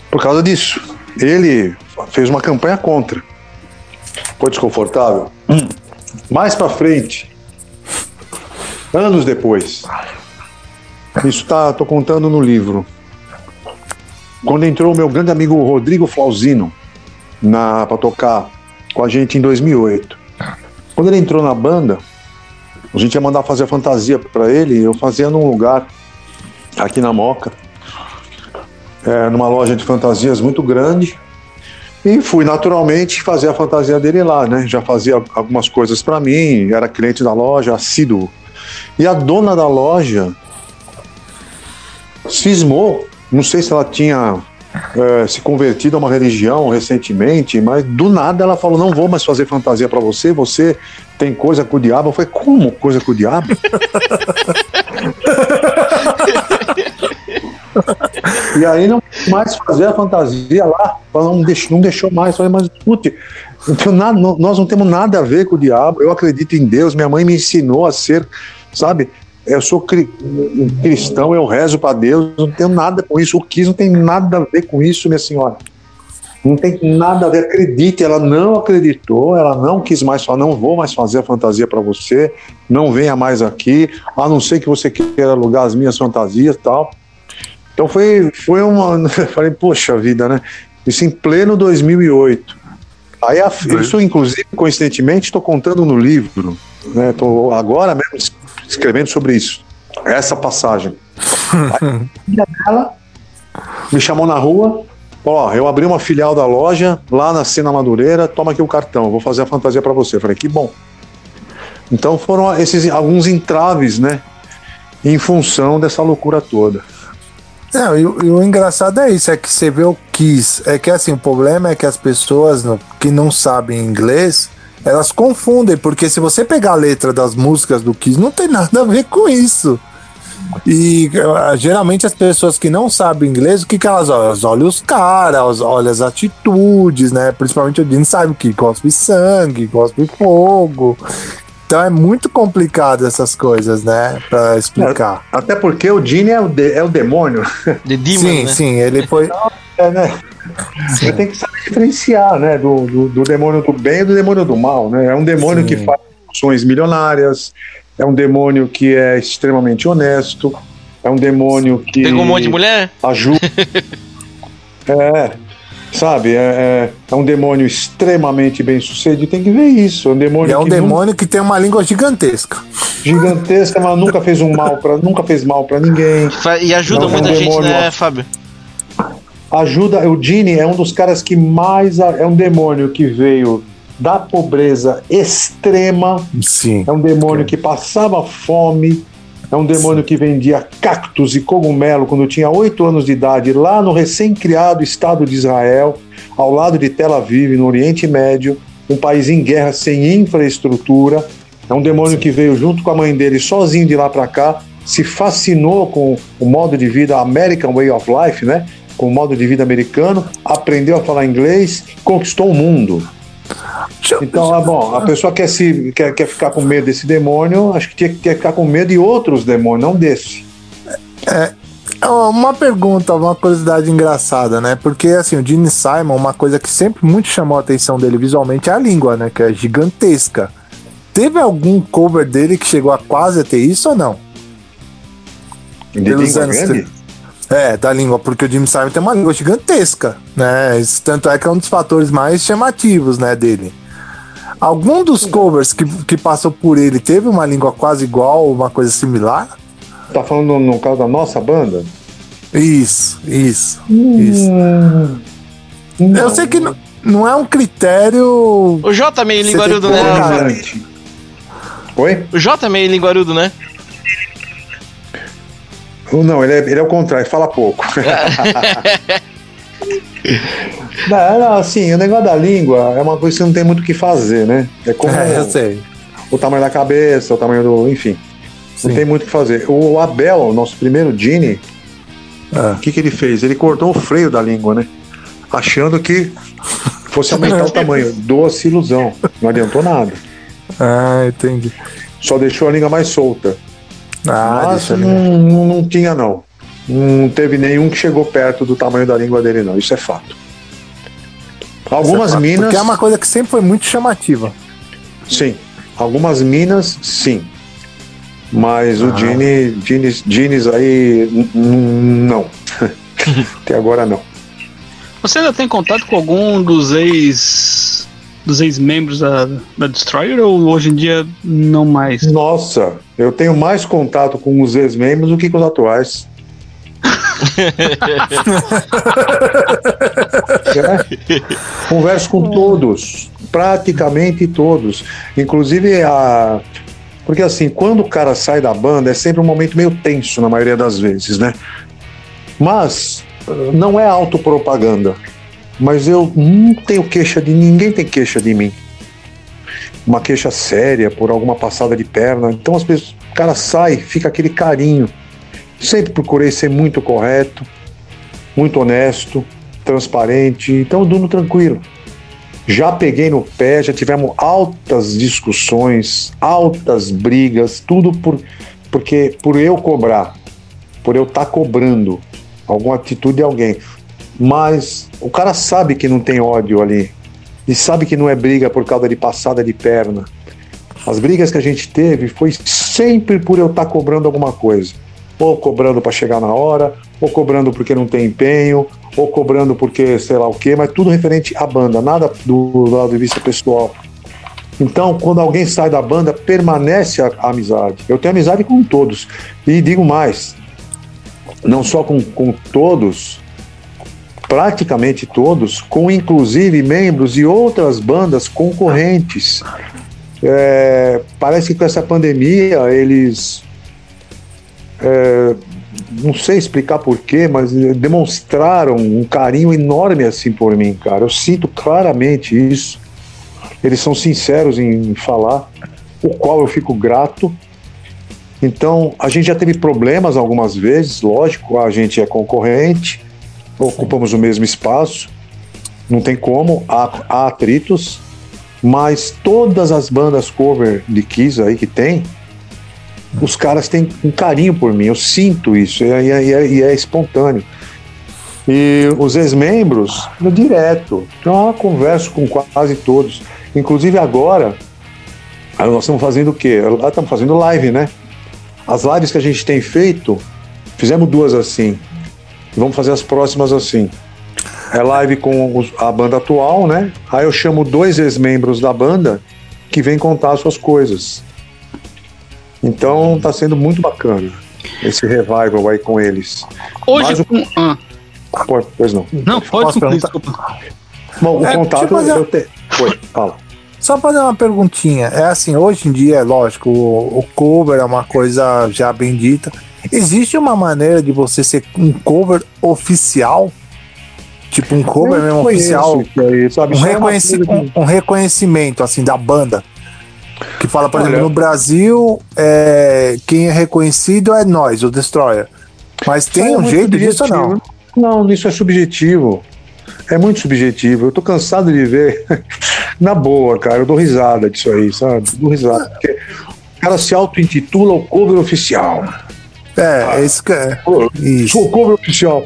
por causa disso. Ele fez uma campanha contra. Foi desconfortável. Mais para frente, anos depois, isso tá, tô contando no livro. Quando entrou o meu grande amigo Rodrigo Flauzino na para tocar com a gente em 2008. Quando ele entrou na banda, a gente ia mandar fazer a fantasia para ele, eu fazia num lugar aqui na Moca, é, numa loja de fantasias muito grande. E fui naturalmente fazer a fantasia dele lá, né? Já fazia algumas coisas para mim, era cliente da loja, assíduo. E a dona da loja cismou, não sei se ela tinha é, se convertido a uma religião recentemente, mas do nada ela falou: Não vou mais fazer fantasia para você, você tem coisa com o diabo. Eu falei: Como coisa com o diabo? [LAUGHS] e aí não mais fazer a fantasia lá, não deixou, não deixou mais. Eu falei: Mas escute, nós não temos nada a ver com o diabo. Eu acredito em Deus, minha mãe me ensinou a ser, sabe? Eu sou cri- um cristão, eu rezo para Deus, não tenho nada com isso. O Kiss não tem nada a ver com isso, minha senhora. Não tem nada a ver, acredite, ela não acreditou, ela não quis mais falar, não vou mais fazer a fantasia para você, não venha mais aqui, a não ser que você queira alugar as minhas fantasias e tal. Então foi, foi uma. [LAUGHS] Falei, poxa vida, né? Isso em pleno 2008. Aí a- isso, inclusive, coincidentemente, estou contando no livro. Né? Tô agora mesmo es- escrevendo sobre isso. Essa passagem. Aí, [LAUGHS] me chamou na rua. Ó, eu abri uma filial da loja lá na Cena Madureira. Toma aqui o cartão, vou fazer a fantasia para você. Eu falei, que bom. Então foram esses alguns entraves, né? Em função dessa loucura toda. Não, e, o- engraçado é isso, é que você vê o Kiss. É que assim, o problema é que as pessoas que não sabem inglês, elas confundem, porque se você pegar a letra das músicas do Kiss, não tem nada a ver com isso. E ah, geralmente as pessoas que não sabem inglês, o que, que elas olham? Elas olham os caras, olham as atitudes, né? Principalmente o Dean sabe que cospe sangue, cospe fogo. Então é muito complicado essas coisas, né? Pra explicar. Até porque o Gene é o, de- é o demônio. The Demon, sim, né? sim, ele foi. É, né? Você tem que saber diferenciar, né? Do, do, do demônio do bem e do demônio do mal, né? É um demônio Sim. que faz ações milionárias, é um demônio que é extremamente honesto, é um demônio que Pegou um monte de mulher? ajuda. [LAUGHS] é, sabe? É, é, é um demônio extremamente bem sucedido, tem que ver isso. É um demônio E é um que nunca- demônio que tem uma língua gigantesca. gigantesca, mas nunca fez um mal para nunca fez mal para ninguém. E ajuda é um muita gente, né. Fábio? Ajuda. O Gene é um dos caras que mais. É um demônio que veio da pobreza extrema. Sim. É um demônio que passava fome. É um demônio que vendia cactos e cogumelo quando tinha oito anos de idade, lá no recém-criado Estado de Israel, ao lado de Tel Aviv, no Oriente Médio, um país em guerra sem infraestrutura. É um demônio que veio junto com a mãe dele, sozinho de lá para cá, se fascinou com o modo de vida American Way of Life, né? Com o modo de vida americano, aprendeu a falar inglês, conquistou o mundo. Então, ah, bom, a pessoa quer, se, quer, quer ficar com medo desse demônio, acho que tinha que ficar com medo de outros demônios, não desse. É, uma pergunta, uma curiosidade engraçada, né? Porque assim, o Gene Simon, uma coisa que sempre muito chamou a atenção dele visualmente é a língua, né? Que é gigantesca. Teve algum cover dele que chegou a quase a ter isso ou não? De língua anos grande? É, da língua, porque o Jimmy Simon tem uma língua gigantesca, né? Isso, tanto é que é um dos fatores mais chamativos, né, dele. Algum dos covers que, que passou por ele teve uma língua quase igual, uma coisa similar? Tá falando no caso da nossa banda? Isso, isso, isso. Eu sei que não, não é um critério. O J é meio Você linguarudo, né? Oi? O J é meio linguarudo, né? Não, ele é, ele é o contrário, fala pouco. [LAUGHS] não, não, assim, o negócio da língua é uma coisa que não tem muito o que fazer, né? É como É, eu sei. o tamanho da cabeça, o tamanho do. Enfim. Sim. Não tem muito o que fazer. O Abel, nosso primeiro Genie, Ah. o que, que ele fez? Ele cortou o freio da língua, né? Achando que fosse aumentar o tamanho. Doce ilusão. Não adiantou nada. Ah, entendi. Só deixou a língua mais solta. Ah, Mas não, não, não tinha, não. Não teve nenhum que chegou perto do tamanho da língua dele, não. Isso é fato. Algumas minas. Porque é uma coisa que sempre foi muito chamativa. Sim. Algumas minas, sim. Mas o Ah. Gini, Ginis, Ginis aí, n- n- não. [LAUGHS] Até agora não. Você ainda tem contato com algum dos ex. Dos ex-membros da, da Destroyer ou hoje em dia não mais? Nossa, eu tenho mais contato com os ex-membros do que com os atuais. [LAUGHS] É. Converso com todos, praticamente todos. Inclusive a. Porque assim, quando o cara sai da banda, é sempre um momento meio tenso na maioria das vezes, né? Mas eh, não é autopropaganda. Mas eu não tenho queixa de ninguém tem queixa de mim. Uma queixa séria por alguma passada de perna. Então as pessoas, o cara sai, fica aquele carinho. Sempre procurei ser muito correto, muito honesto, transparente. Então eu durmo tranquilo. Já peguei no pé, já tivemos altas discussões, altas brigas, tudo por porque por eu cobrar, por eu estar cobrando alguma atitude de alguém. Mas o cara sabe que não tem ódio ali. E sabe que não é briga por causa de passada de perna. As brigas que a gente teve foi sempre por eu estar cobrando alguma coisa. Ou cobrando para chegar na hora, ou cobrando porque não tem empenho, ou cobrando porque sei lá o quê, mas tudo referente à banda, nada do lado de vista pessoal. Então, quando alguém sai da banda, permanece a, a amizade. Eu tenho amizade com todos. E digo mais, não só com, com todos, praticamente todos, com inclusive membros de outras bandas concorrentes. É, parece que com essa pandemia eles. é, não sei explicar porquê, mas demonstraram um carinho enorme assim por mim, cara. Eu sinto claramente isso. Eles são sinceros em falar, o qual eu fico grato. Então, a gente já teve problemas algumas vezes, lógico, a gente é concorrente, ocupamos o mesmo espaço, não tem como, há, há atritos, mas todas as bandas cover de Kiss aí que tem, os caras têm um carinho por mim, eu sinto isso, e é, é- e é espontâneo. E os ex-membros, eu direto, então eu converso com quase todos, inclusive agora, nós estamos fazendo o quê? Estamos fazendo live, né? As lives que a gente tem feito, fizemos duas assim, vamos fazer as próximas assim. É live com os- a banda atual, né? Aí eu chamo dois ex-membros da banda que vêm contar suas coisas. Então tá sendo muito bacana esse revival aí com eles. Hoje. Mas o- com- ah, Pô, Pois não. não, pode Posso concluir, perguntar? desculpa. Bom, o É, contato deixa eu fazer- eu tenho. Oi, fala. Só fazer uma perguntinha. É assim, hoje em dia, é lógico, o, o cover é uma coisa já bendita. Existe uma maneira de você ser um cover oficial? Tipo um cover mesmo oficial? Aí? Um, é uma reconheci- um- um reconhecimento, assim, da banda. Que fala, por Olha- exemplo, no Brasil, é, quem é reconhecido é nós, o Destroyer. Mas tem É um jeito disso ou não? Não, isso é subjetivo. É muito subjetivo. Eu tô cansado de ver. [LAUGHS] Na boa, cara, eu dou risada disso aí, sabe? Dou risada. Porque o cara se auto-intitula o cover oficial. É, esse que é. Pô, Isso. Sou o cover oficial.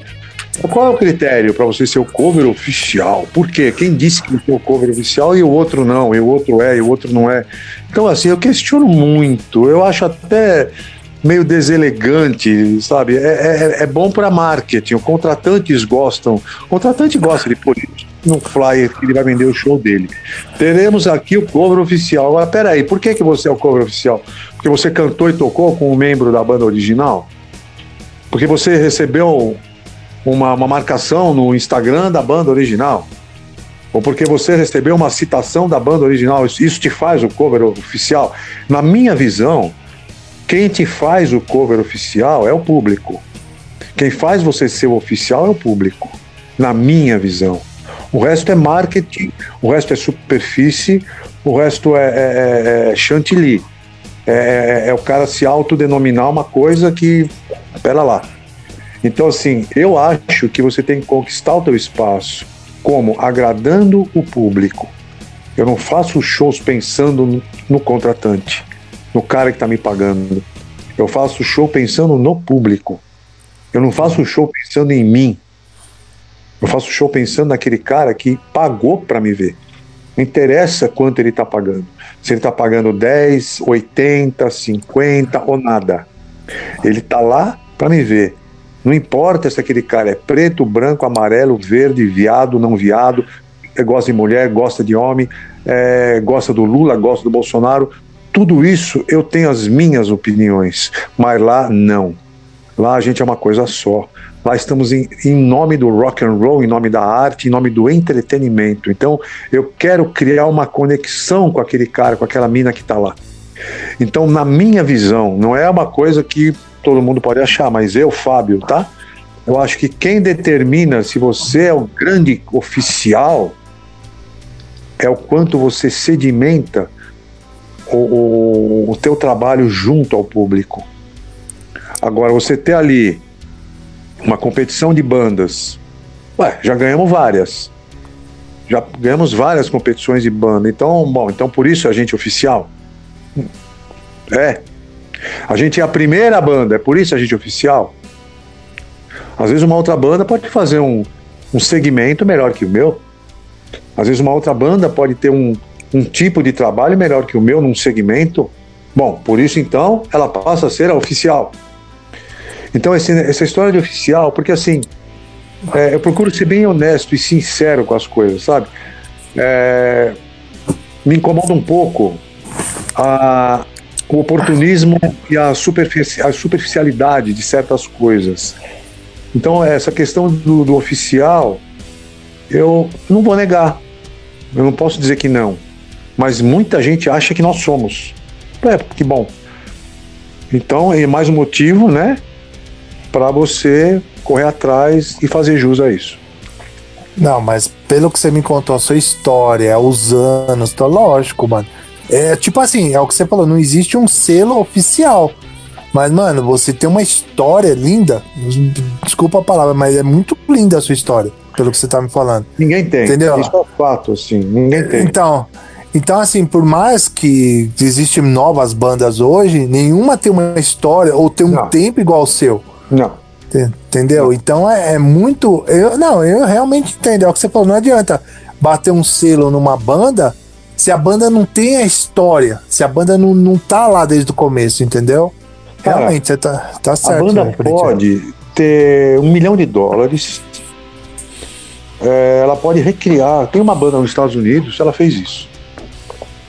Qual é o critério para você ser o cover oficial? Por quê? Quem disse que sou o cover oficial e o outro não, e o outro é, e o outro não é? Então, assim, eu questiono muito. Eu acho até meio deselegante, sabe? É, é, é bom para marketing. Os contratantes gostam. O contratante gosta de pôr isso no flyer que ele vai vender o show dele. Teremos aqui o cover oficial. Agora, peraí, por que, que você é o cover oficial? Porque você cantou e tocou com um membro da banda original? Porque você recebeu uma, uma marcação no Instagram da banda original? Ou porque você recebeu uma citação da banda original? Isso te faz o cover oficial? Na minha visão, quem te faz o cover oficial é o público. Quem faz você ser o oficial é o público. Na minha visão. O resto é marketing, o resto é superfície, o resto é, é- é- é chantilly. É, é- é o cara se autodenominar uma coisa que. Pera lá. Então, assim, eu acho que você tem que conquistar o teu espaço. Como? Agradando o público. Eu não faço shows pensando no, no contratante, no cara que está me pagando. Eu faço show pensando no público. Eu não faço show pensando em mim. Eu faço show pensando naquele cara que pagou para me ver. Não interessa quanto ele está pagando. Se ele está pagando 10, 80, 50 ou nada. Ele está lá para me ver. Não importa se aquele cara é preto, branco, amarelo, verde, viado, não viado, é, gosta de mulher, gosta de homem, é, gosta do Lula, gosta do Bolsonaro. Tudo isso eu tenho as minhas opiniões, mas lá não. Lá a gente é uma coisa só. Lá estamos em, em nome do rock and roll, em nome da arte, em nome do entretenimento. Então eu quero criar uma conexão com aquele cara, com aquela mina que está lá. Então, na minha visão, não é uma coisa que todo mundo pode achar, mas eu, Fábio, tá? Eu acho que quem determina se você é o grande oficial é o quanto você sedimenta o, o, o teu trabalho junto ao público. Agora, você ter ali uma competição de bandas, ué, já ganhamos várias. Já ganhamos várias competições de banda. Então, bom, então por isso a gente é oficial. É. A gente é a primeira banda, é por isso a gente é oficial. Às vezes uma outra banda pode fazer um, um segmento melhor que o meu. Às vezes uma outra banda pode ter um, um tipo de trabalho melhor que o meu num segmento. Bom, por isso então ela passa a ser a oficial. Então esse- essa história de oficial, porque assim, é, eu procuro ser bem honesto e sincero com as coisas, sabe? É, me incomoda um pouco a, o oportunismo e a, superfici- a superficialidade de certas coisas. Então, essa questão do, do oficial, eu não vou negar. Eu não posso dizer que não. Mas muita gente acha que nós somos. É, que bom. Então, é mais um motivo, né? Para você correr atrás e fazer jus a isso. Não, mas pelo que você me contou, a sua história, os anos, tá lógico, mano. É tipo assim, é o que você falou, não existe um selo oficial. Mas, mano, você tem uma história linda. Desculpa a palavra, mas é muito linda a sua história, pelo que você tá me falando. Ninguém tem. Entendeu? Isso é fato, assim. Ninguém tem. Então, então, assim, por mais que existem novas bandas hoje, nenhuma tem uma história ou tem um Não. tempo igual ao seu. Não. Ent- Entendeu? Então é, é muito. Eu, não, eu realmente entendo. É o que você falou. Não adianta bater um selo numa banda se a banda não tem a história. Se a banda não, não tá lá desde o começo, entendeu? Cara, Realmente, você tá, tá A certo. banda né, pode ter um milhão de dólares. É, ela pode recriar. Tem uma banda nos Estados Unidos, ela fez isso.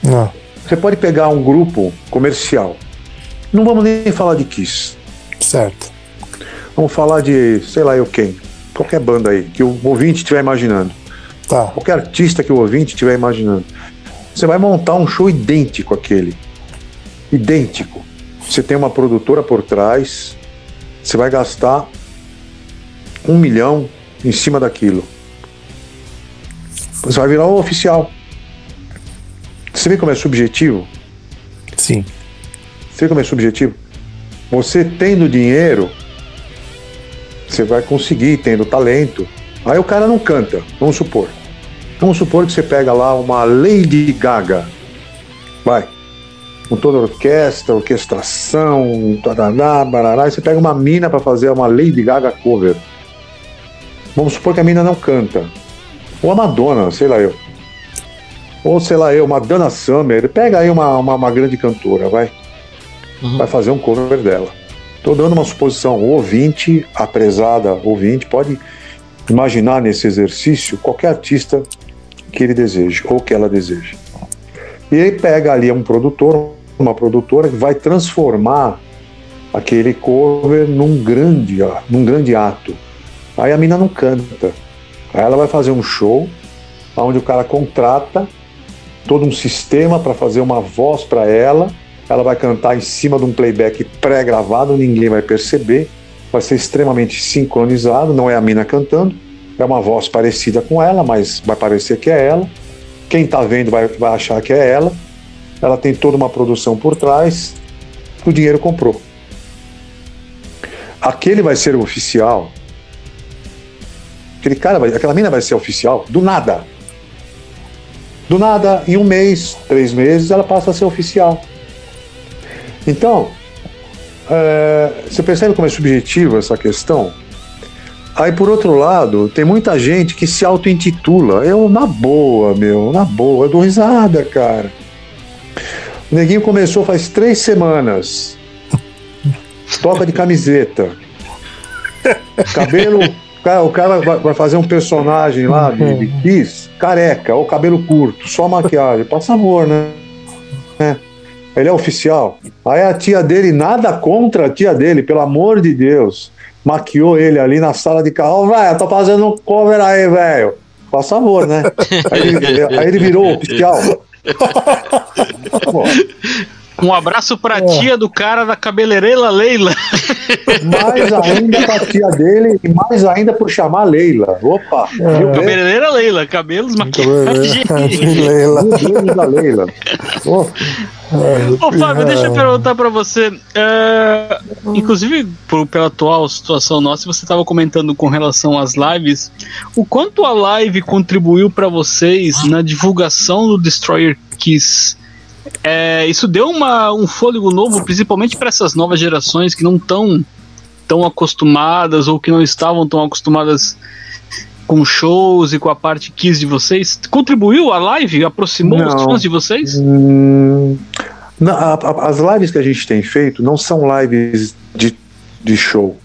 Não. Você pode pegar um grupo comercial. Não vamos nem falar de Kiss. Certo. Vamos falar de, sei lá eu quem. Qualquer banda aí, que o ouvinte estiver imaginando. Tá. Qualquer artista que o ouvinte estiver imaginando. Você vai montar um show idêntico àquele. Idêntico. Você tem uma produtora por trás, você vai gastar um milhão em cima daquilo. Você vai virar o oficial. Você vê como é subjetivo? Sim. Você vê como é subjetivo? Você tendo dinheiro, você vai conseguir, tendo talento. Aí o cara não canta, vamos supor. Vamos supor que você pega lá uma Lady Gaga. Vai. Com toda a orquestra, orquestração, tadadá, barará, e você pega uma mina para fazer uma Lady Gaga cover. Vamos supor que a mina não canta. Ou a Madonna, sei lá eu. Ou sei lá eu, uma Dana Summer. Pega aí uma, uma, uma grande cantora, vai. Uhum. Vai fazer um cover dela. Tô dando uma suposição. O ouvinte, a prezada ouvinte, pode imaginar nesse exercício qualquer artista que ele deseje ou que ela deseje. E aí pega ali um produtor, uma produtora que vai transformar aquele cover num grande, num grande ato. Aí a mina não canta. Aí ela vai fazer um show onde o cara contrata todo um sistema para fazer uma voz para ela. Ela vai cantar em cima de um playback pré-gravado, ninguém vai perceber. Vai ser extremamente sincronizado, não é a mina cantando, é uma voz parecida com ela, mas vai parecer que é ela. Quem está vendo vai, vai achar que é ela. Ela tem toda uma produção por trás. O dinheiro comprou. Aquele vai ser o oficial. Aquele cara, vai, aquela mina vai ser oficial do nada. Do nada, em um mês, três meses, ela passa a ser oficial. Então, é, você percebe como é subjetiva essa questão? Aí, por outro lado, tem muita gente que se auto-intitula. Eu, na boa, meu, na boa, eu dou risada, cara. O neguinho começou faz três semanas. Toca de camiseta. Cabelo. Cara, o cara vai fazer um personagem lá [LAUGHS] de, de Kiss, careca, ou cabelo curto, só maquiagem. Passa amor, né? É. Ele é oficial. Aí a tia dele, nada contra a tia dele, pelo amor de Deus. Maquiou ele ali na sala de carro. Ô, velho, tô fazendo um cover aí, velho. Faz amor, né? Aí ele, aí ele virou oficial. [LAUGHS] Pô, Um abraço pra tia do cara da cabeleireira Leila. [LAUGHS] mais ainda pra tia dele e mais ainda por chamar Leila. Opa! Bem? Cabeleireira Leila, cabelos, maquiagem. [LAUGHS] [LAUGHS] Leila. Meu Deus da Leila. Ô, Ô Fábio, deixa eu perguntar pra você. é, inclusive, por- pela atual situação nossa, você estava comentando com relação às lives. O quanto a live contribuiu pra vocês na divulgação do Destroyer Kiss? É, isso deu uma, um fôlego novo, principalmente para essas novas gerações que não estão tão acostumadas ou que não estavam tão acostumadas com shows e com a parte Kiss de vocês. Contribuiu a live? Aproximou os Não. fãs de vocês? Hum, na- a- a- as lives que a gente tem feito não são lives de, de show.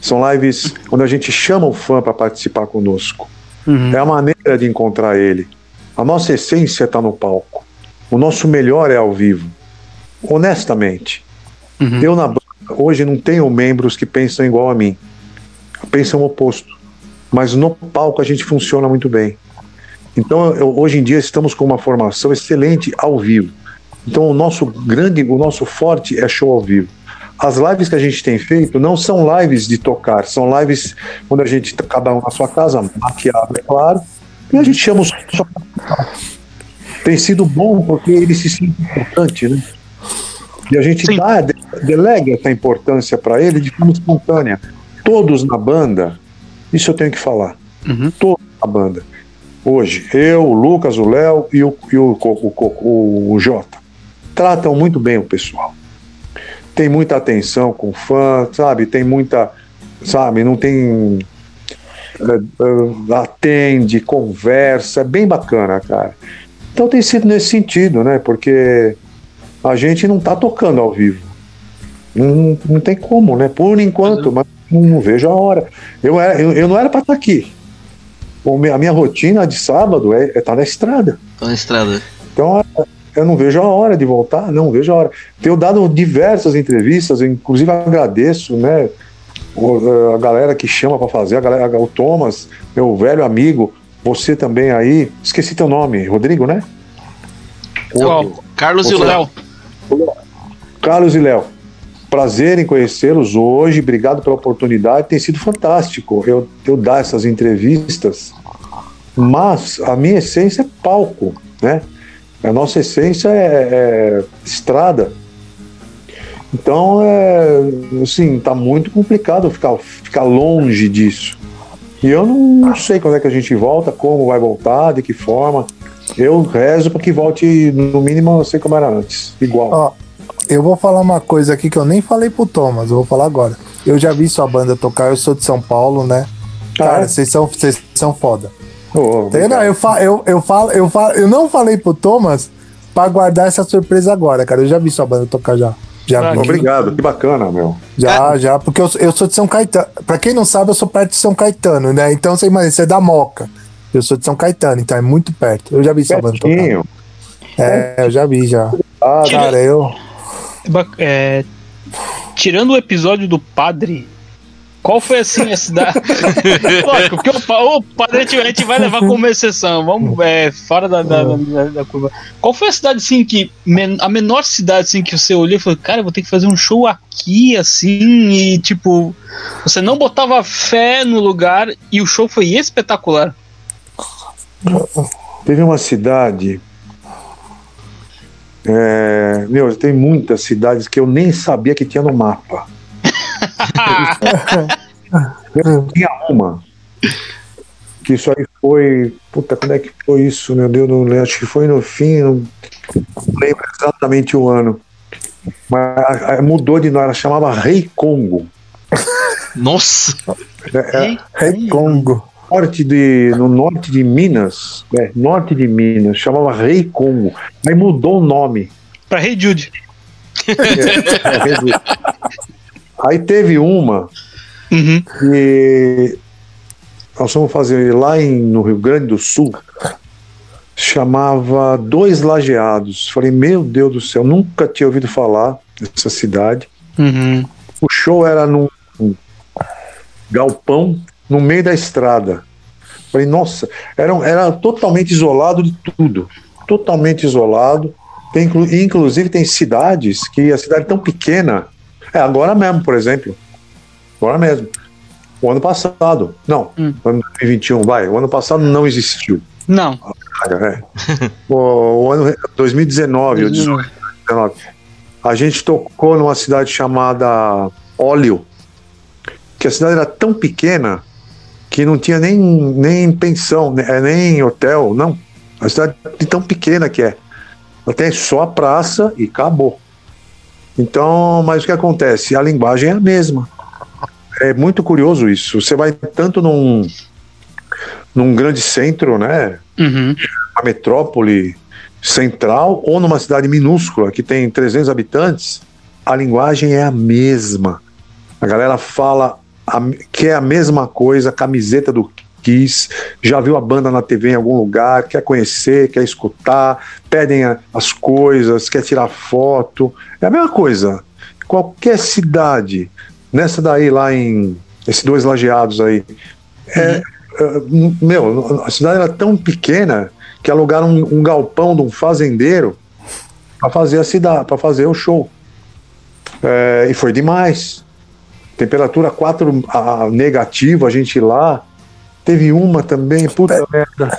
São lives onde a gente chama o fã para participar conosco. Uhum. É a maneira de encontrar ele. A nossa essência está no palco. O nosso melhor é ao vivo. Honestamente. Uhum. Eu na banda hoje não tenho membros que pensam igual a mim. Pensam o oposto. Mas no palco a gente funciona muito bem. Então eu- hoje em dia estamos com uma formação excelente ao vivo. Então o nosso grande, o nosso forte é show ao vivo. As lives que a gente tem feito não são lives de tocar, são lives onde a gente cada um na sua casa, maquiado, é claro, e a gente chama os. Tem sido bom porque ele se sente importante, né? E a gente Sim. dá, de- delega essa importância para ele de forma espontânea. Todos na banda, isso eu tenho que falar. Uhum. Todos na banda. Hoje, eu, o Lucas, o Léo e o, e o, o, o, Jota. Tratam muito bem o pessoal. Tem muita atenção com o fã, sabe? Tem muita. Sabe? Não tem. é, é, atende, conversa, é bem bacana, cara. Então tem sido nesse sentido, né? Porque a gente não tá tocando ao vivo. Não, não tem como, né? Por enquanto, mas não vejo a hora. Eu, era- eu, eu não era para estar aqui. O me- A minha rotina de sábado é estar tá na estrada. Tô na estrada. Então eu não vejo a hora de voltar, não vejo a hora. Tenho dado diversas entrevistas, inclusive agradeço, né? A galera que chama para fazer, a galera, o Thomas, meu velho amigo, você também aí, esqueci teu nome, Rodrigo, né? Qual? Carlos e Você- Léo. Carlos e Léo, prazer em conhecê-los hoje, obrigado pela oportunidade, tem sido fantástico eu, eu dar essas entrevistas, mas a minha essência é palco, né? A nossa essência é, é estrada. Então, é, assim, tá muito complicado ficar, ficar longe disso. E eu não, sei quando é que a gente volta, como vai voltar, de que forma. Eu rezo para que volte, no mínimo, a ser como era antes, igual. Ó, eu vou falar uma coisa aqui que eu nem falei pro Thomas, eu vou falar agora. Eu já vi sua banda tocar, eu sou de São Paulo, né? Cara, Ah, vocês são, vocês são foda. Tem- Não, eu, fa eu, eu, falo, eu, falo, eu não falei pro Thomas pra guardar essa surpresa agora, cara. Eu já vi sua banda tocar já. Já Ah. Obrigado, que bacana, meu. Já, já, porque eu, eu sou de São Caetano. Pra quem não sabe, eu sou perto de São Caetano, né? Então você imagina, você é da Moca. Eu sou de São Caetano, então é muito perto. Eu já vi banda tocar. É, eu já vi já. Ah, Cara, eu. Ba- é, tirando o episódio do padre, qual foi assim a cidade? [LAUGHS] Lógico, porque o, o padre a gente, vai levar como exceção, vamos é, fora da, da, da- da curva. Qual foi a cidade assim que men- a menor cidade assim que você olhou e falou, cara, eu vou ter que fazer um show aqui assim e tipo você não botava fé no lugar e o show foi espetacular. Teve uma cidade. É, meu, tem muitas cidades que eu nem sabia que tinha no mapa. Tinha uma. Que isso aí foi. Puta, quando é que foi isso? Meu Deus, não lembro. Acho que foi no fim. Não não lembro exatamente o ano. Mas a- a- mudou de nome. Ela chamava Rei Congo. Nossa! É, é, Rei Congo. norte de, no norte de Minas, é, norte de Minas, chamava Rei Congo. Aí mudou o nome. Pra Rei Jude. [LAUGHS] Aí teve uma Uhum. que nós fomos fazer lá em, no Rio Grande do Sul, chamava Dois Lajeados. Falei, meu Deus do céu, nunca tinha ouvido falar dessa cidade. Uhum. O show era num galpão no meio da estrada. Falei, nossa, era, era totalmente isolado de tudo. Totalmente isolado. Tem, inclu- inclusive tem cidades que a cidade é tão pequena. É, agora mesmo, por exemplo. Agora mesmo. O ano passado. Não, Hum. ano 2021, vai. O ano passado não existiu. Não. Cara, é. o, o ano 2019, ou 18, 19. A gente tocou numa cidade chamada Óleo, que a cidade era tão pequena que não tinha nem, nem pensão, né, é, nem hotel, não. A cidade de tão pequena que é. Tem só a praça e acabou. Então, mas o que acontece? A linguagem é a mesma. É muito curioso isso. Você vai tanto num, num grande centro, né? Uhum. uma metrópole central ou numa cidade minúscula que tem 300 habitantes, a linguagem é a mesma. A galera fala a, que é a mesma coisa, a camiseta do Kiss, já viu a banda na TV em algum lugar, quer conhecer, quer escutar, pedem as coisas, quer tirar foto. É a mesma coisa. Qualquer cidade, nessa daí lá em. Esses dois lajeados aí. É, é, meu, a cidade era tão pequena que alugaram um, um galpão de um fazendeiro para fazer a cidade, para fazer o show. É, e foi demais. Temperatura 4 a, negativo, a gente lá. Teve uma também, puta merda.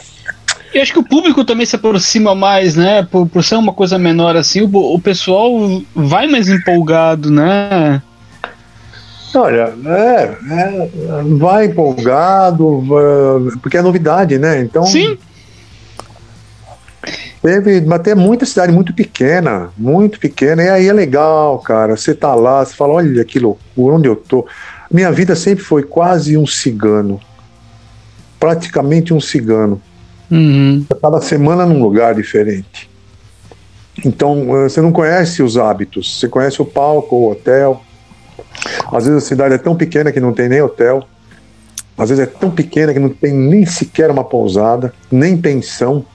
E acho que o público também se aproxima mais, né? Por, por ser uma coisa menor assim, o, o pessoal vai mais empolgado, né? Olha, é, é, vai empolgado, vai- porque é novidade, né? Então, Sim. Teve, mas tem muita cidade muito pequena, muito pequena, e aí é legal, cara. Você tá lá, você fala, olha que loucura, onde eu tô. Minha vida sempre foi quase um cigano. Praticamente um cigano. Uhum. Cada semana num lugar diferente. Então, eh, você não conhece os hábitos, você conhece o palco, o hotel. Às vezes a cidade é tão pequena que não tem nem hotel. Às vezes é tão pequena que não tem nem sequer uma pousada, nem pensão.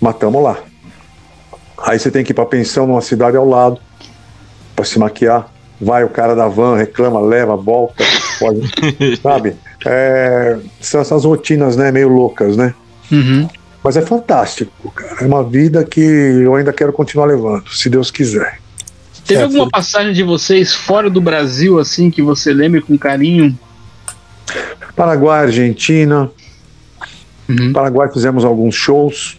Mas tamo lá. Aí você tem que ir pra pensão numa cidade ao lado, para se maquiar. Vai o cara da van, reclama, leva, volta, pode, [LAUGHS] sabe? É, são essas rotinas, né, meio loucas, né? Uhum. Mas é fantástico, cara. É uma vida que eu ainda quero continuar levando, se Deus quiser. Teve É, alguma por- passagem de vocês fora do Brasil, assim, que você lembre com carinho? Paraguai, Argentina. Uhum. Paraguai fizemos alguns shows.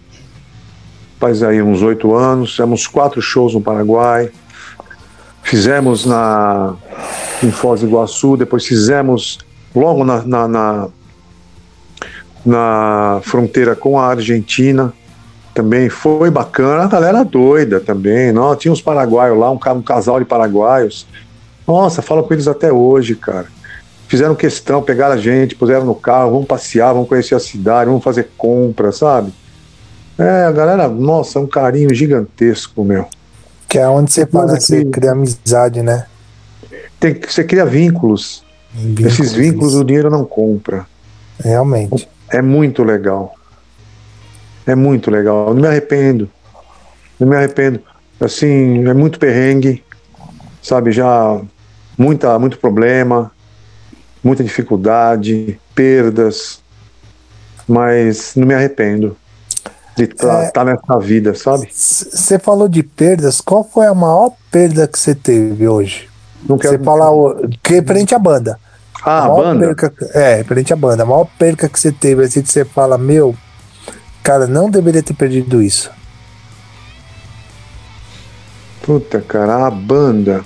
Faz aí uns oito anos. Fizemos quatro shows no Paraguai. Fizemos na em Foz do Iguaçu. Depois fizemos logo na, na, na, na fronteira com a Argentina. Também foi bacana. A galera doida também. Não, tinha uns paraguaios lá, um, um casal de paraguaios. Nossa, falo com eles até hoje, cara fizeram questão, pegaram a gente, puseram no carro, vamos passear, vamos conhecer a cidade, vamos fazer compra, sabe? É, a galera, nossa, é um carinho gigantesco, meu. Que é onde você que você cria amizade, né? Tem você cria vínculos. Esses vínculos o dinheiro não compra. Realmente. É muito legal. É muito legal. Não me arrependo. Não me arrependo. Assim, é muito perrengue, sabe? Já muita, muito problema, muita dificuldade, perdas, mas não me arrependo de estar É. nessa vida, sabe? Você falou de perdas, qual foi a maior perda que você teve hoje? Não Você quero falar o- que referente à banda. Ah, a banda? Perca, é, referente à banda. A maior perca que você teve, assim, que você fala, meu, cara, não deveria ter perdido isso. Puta, cara, a banda.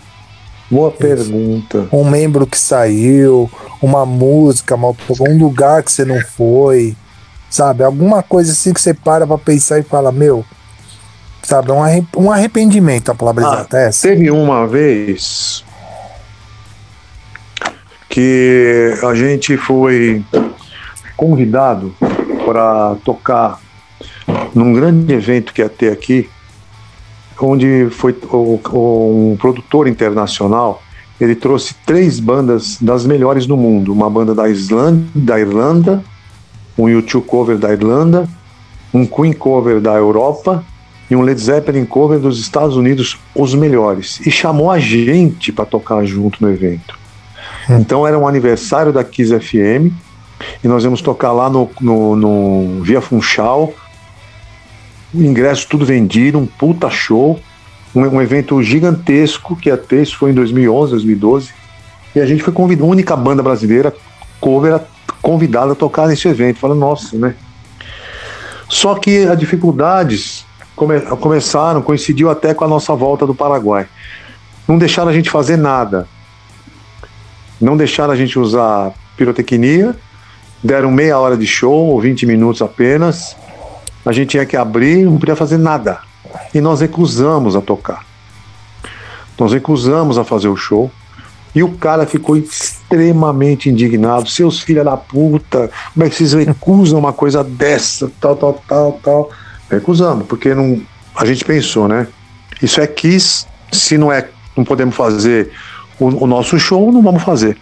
Boa pergunta. Um membro que saiu, uma música, uma- um lugar que você não foi, sabe? Alguma coisa assim que você para pra pensar e fala, meu, sabe? Um, arre- um arrependimento, a palavra Ah, exata é essa. Teve uma vez que a gente foi convidado para tocar num grande evento que ia ter aqui, onde foi um produtor internacional. Ele trouxe três bandas das melhores do mundo: uma banda da Islândia, da Irlanda, um YouTube cover da Irlanda, um Queen cover da Europa e um Led Zeppelin cover dos Estados Unidos, os melhores. E chamou a gente para tocar junto no evento. Então era um aniversário da Kiss FM e nós íamos tocar lá no, no, no Via Funchal. O ingresso tudo vendido, um puta show. Um, um evento gigantesco que ter, isso foi em 2011, 2012. E a gente foi convidado, a única banda brasileira cover convidada a tocar nesse evento. Falando, nossa, né? Só que as dificuldades come- começaram, coincidiu até com a nossa volta do Paraguai. Não deixaram a gente fazer nada. Não deixaram a gente usar pirotecnia. Deram meia hora de show, ou 20 minutos apenas. A gente tinha que abrir, não podia fazer nada. E nós recusamos a tocar. Nós recusamos a fazer o show. E o cara ficou extremamente indignado. Seus filhos da puta, como é que vocês recusam uma coisa dessa? Tal, tal, tal, tal. Recusamos, porque não, a gente pensou, né? Isso é quis, se não é, não podemos fazer o, o nosso show, não vamos fazer.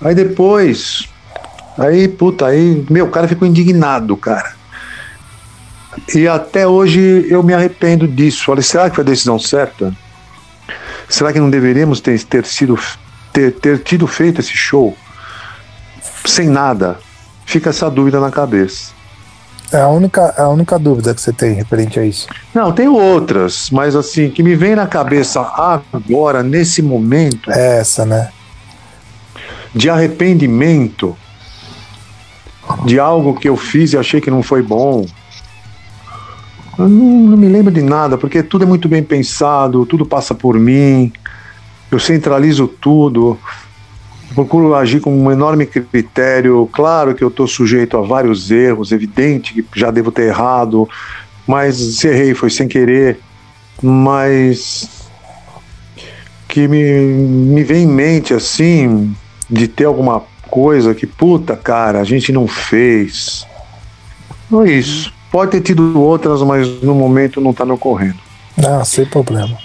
Aí depois, aí, puta, aí, meu, cara ficou indignado, cara. E até hoje eu me arrependo disso. Falei, será que foi a decisão certa? Será que não deveríamos ter, ter sido ter, ter tido feito esse show sem nada? Fica essa dúvida na cabeça. É a única, é a única dúvida que você tem referente a isso. Não, tem outras, mas assim, que me vem na cabeça agora, nesse momento É essa, né? de arrependimento de algo que eu fiz e achei que não foi bom. Eu não, não me lembro de nada, porque tudo é muito bem pensado, tudo passa por mim, eu centralizo tudo, procuro agir com um enorme critério. Claro que eu estou sujeito a vários erros, evidente que já devo ter errado, mas se errei foi sem querer. Mas que me, me vem em mente assim, de ter alguma coisa que, puta, cara, a gente não fez. Não é isso. Pode ter tido outras, mas no momento não tá me ocorrendo. Não, sem problema.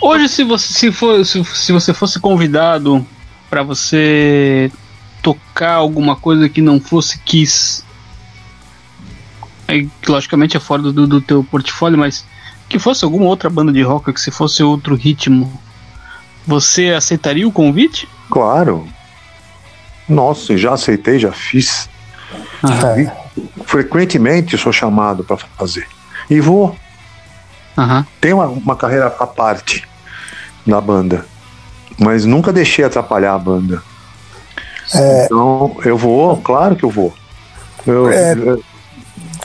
Hoje, se você, se for, se, se você fosse convidado para você tocar alguma coisa que não fosse Kiss, aí, logicamente é fora do, do teu portfólio, mas que fosse alguma outra banda de rock, que se fosse outro ritmo, você aceitaria o convite? Claro. Nossa, já aceitei, já fiz. Ah, É. frequentemente sou chamado para fazer. E vou. Aham. Tenho uma, uma carreira à parte na banda. Mas nunca deixei atrapalhar a banda. É. Então, eu vou, claro que eu vou. Eu, É. eu-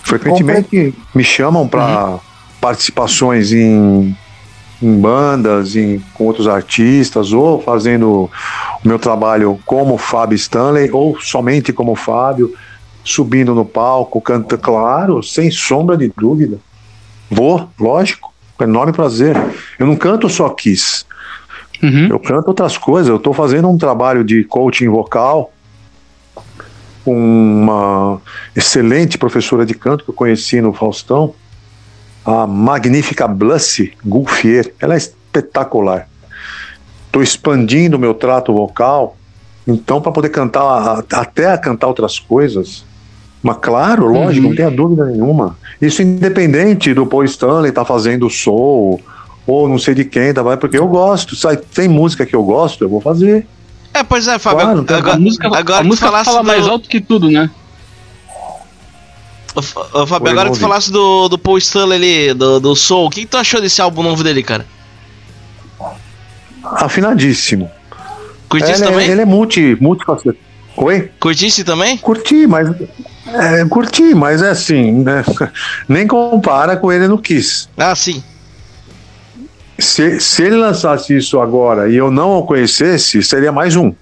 frequentemente me chamam para participações em, em bandas, em, com outros artistas, ou fazendo o meu trabalho como Fábio Stanley, ou somente como Fábio, subindo no palco, canta, claro, sem sombra de dúvida. Vou, lógico, com enorme prazer. Eu não canto só Kiss. Uhum. Eu canto outras coisas. Eu estou fazendo um trabalho de coaching vocal com uma excelente professora de canto que eu conheci no Faustão, a magnífica Blussy Gulfier. Ela é espetacular. Estou expandindo o meu trato vocal, então para poder cantar até cantar outras coisas. Mas claro, lógico, Uhum. não tenha dúvida nenhuma. Isso independente do Paul Stanley estar fazendo soul ou não sei de quem, tá, vai, porque eu gosto. Sai, tem música que eu gosto, eu vou fazer. É, pois é, Fábio. Claro, agora, A música, agora a música fala do- mais alto que tudo, né? Ô, Fábio, Oi, agora que tu falasse do, do Paul Stanley ali, do, do Soul, o que, que tu achou desse álbum novo dele, cara? Afinadíssimo. Curtisse ele, também? É, ele é multi, multifacetado. Oi? Curtisse também? Curti, mas. É, curti, mas é assim, né? [LAUGHS] Nem compara com ele no Kiss. Ah, sim. Se, se ele lançasse isso agora e eu não o conhecesse, seria mais um.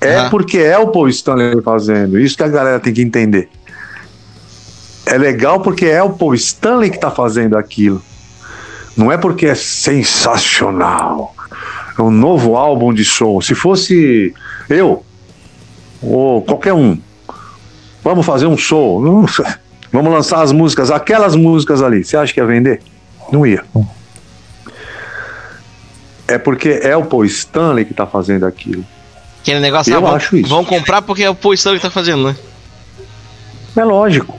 É Aham. porque é o Paul Stanley fazendo. Isso que a galera tem que entender. É legal porque é o Paul Stanley que tá fazendo aquilo. Não é porque é sensacional. É um novo álbum de som. Se fosse eu, ou qualquer um, vamos fazer um show. Vamos lançar as músicas, aquelas músicas ali. Você acha que ia vender? Não ia. É porque é o Paul Stanley que tá fazendo aquilo. Aquele negócio Eu ah, vão, acho isso. vão comprar porque é o Paul Stanley que tá fazendo, né? É lógico.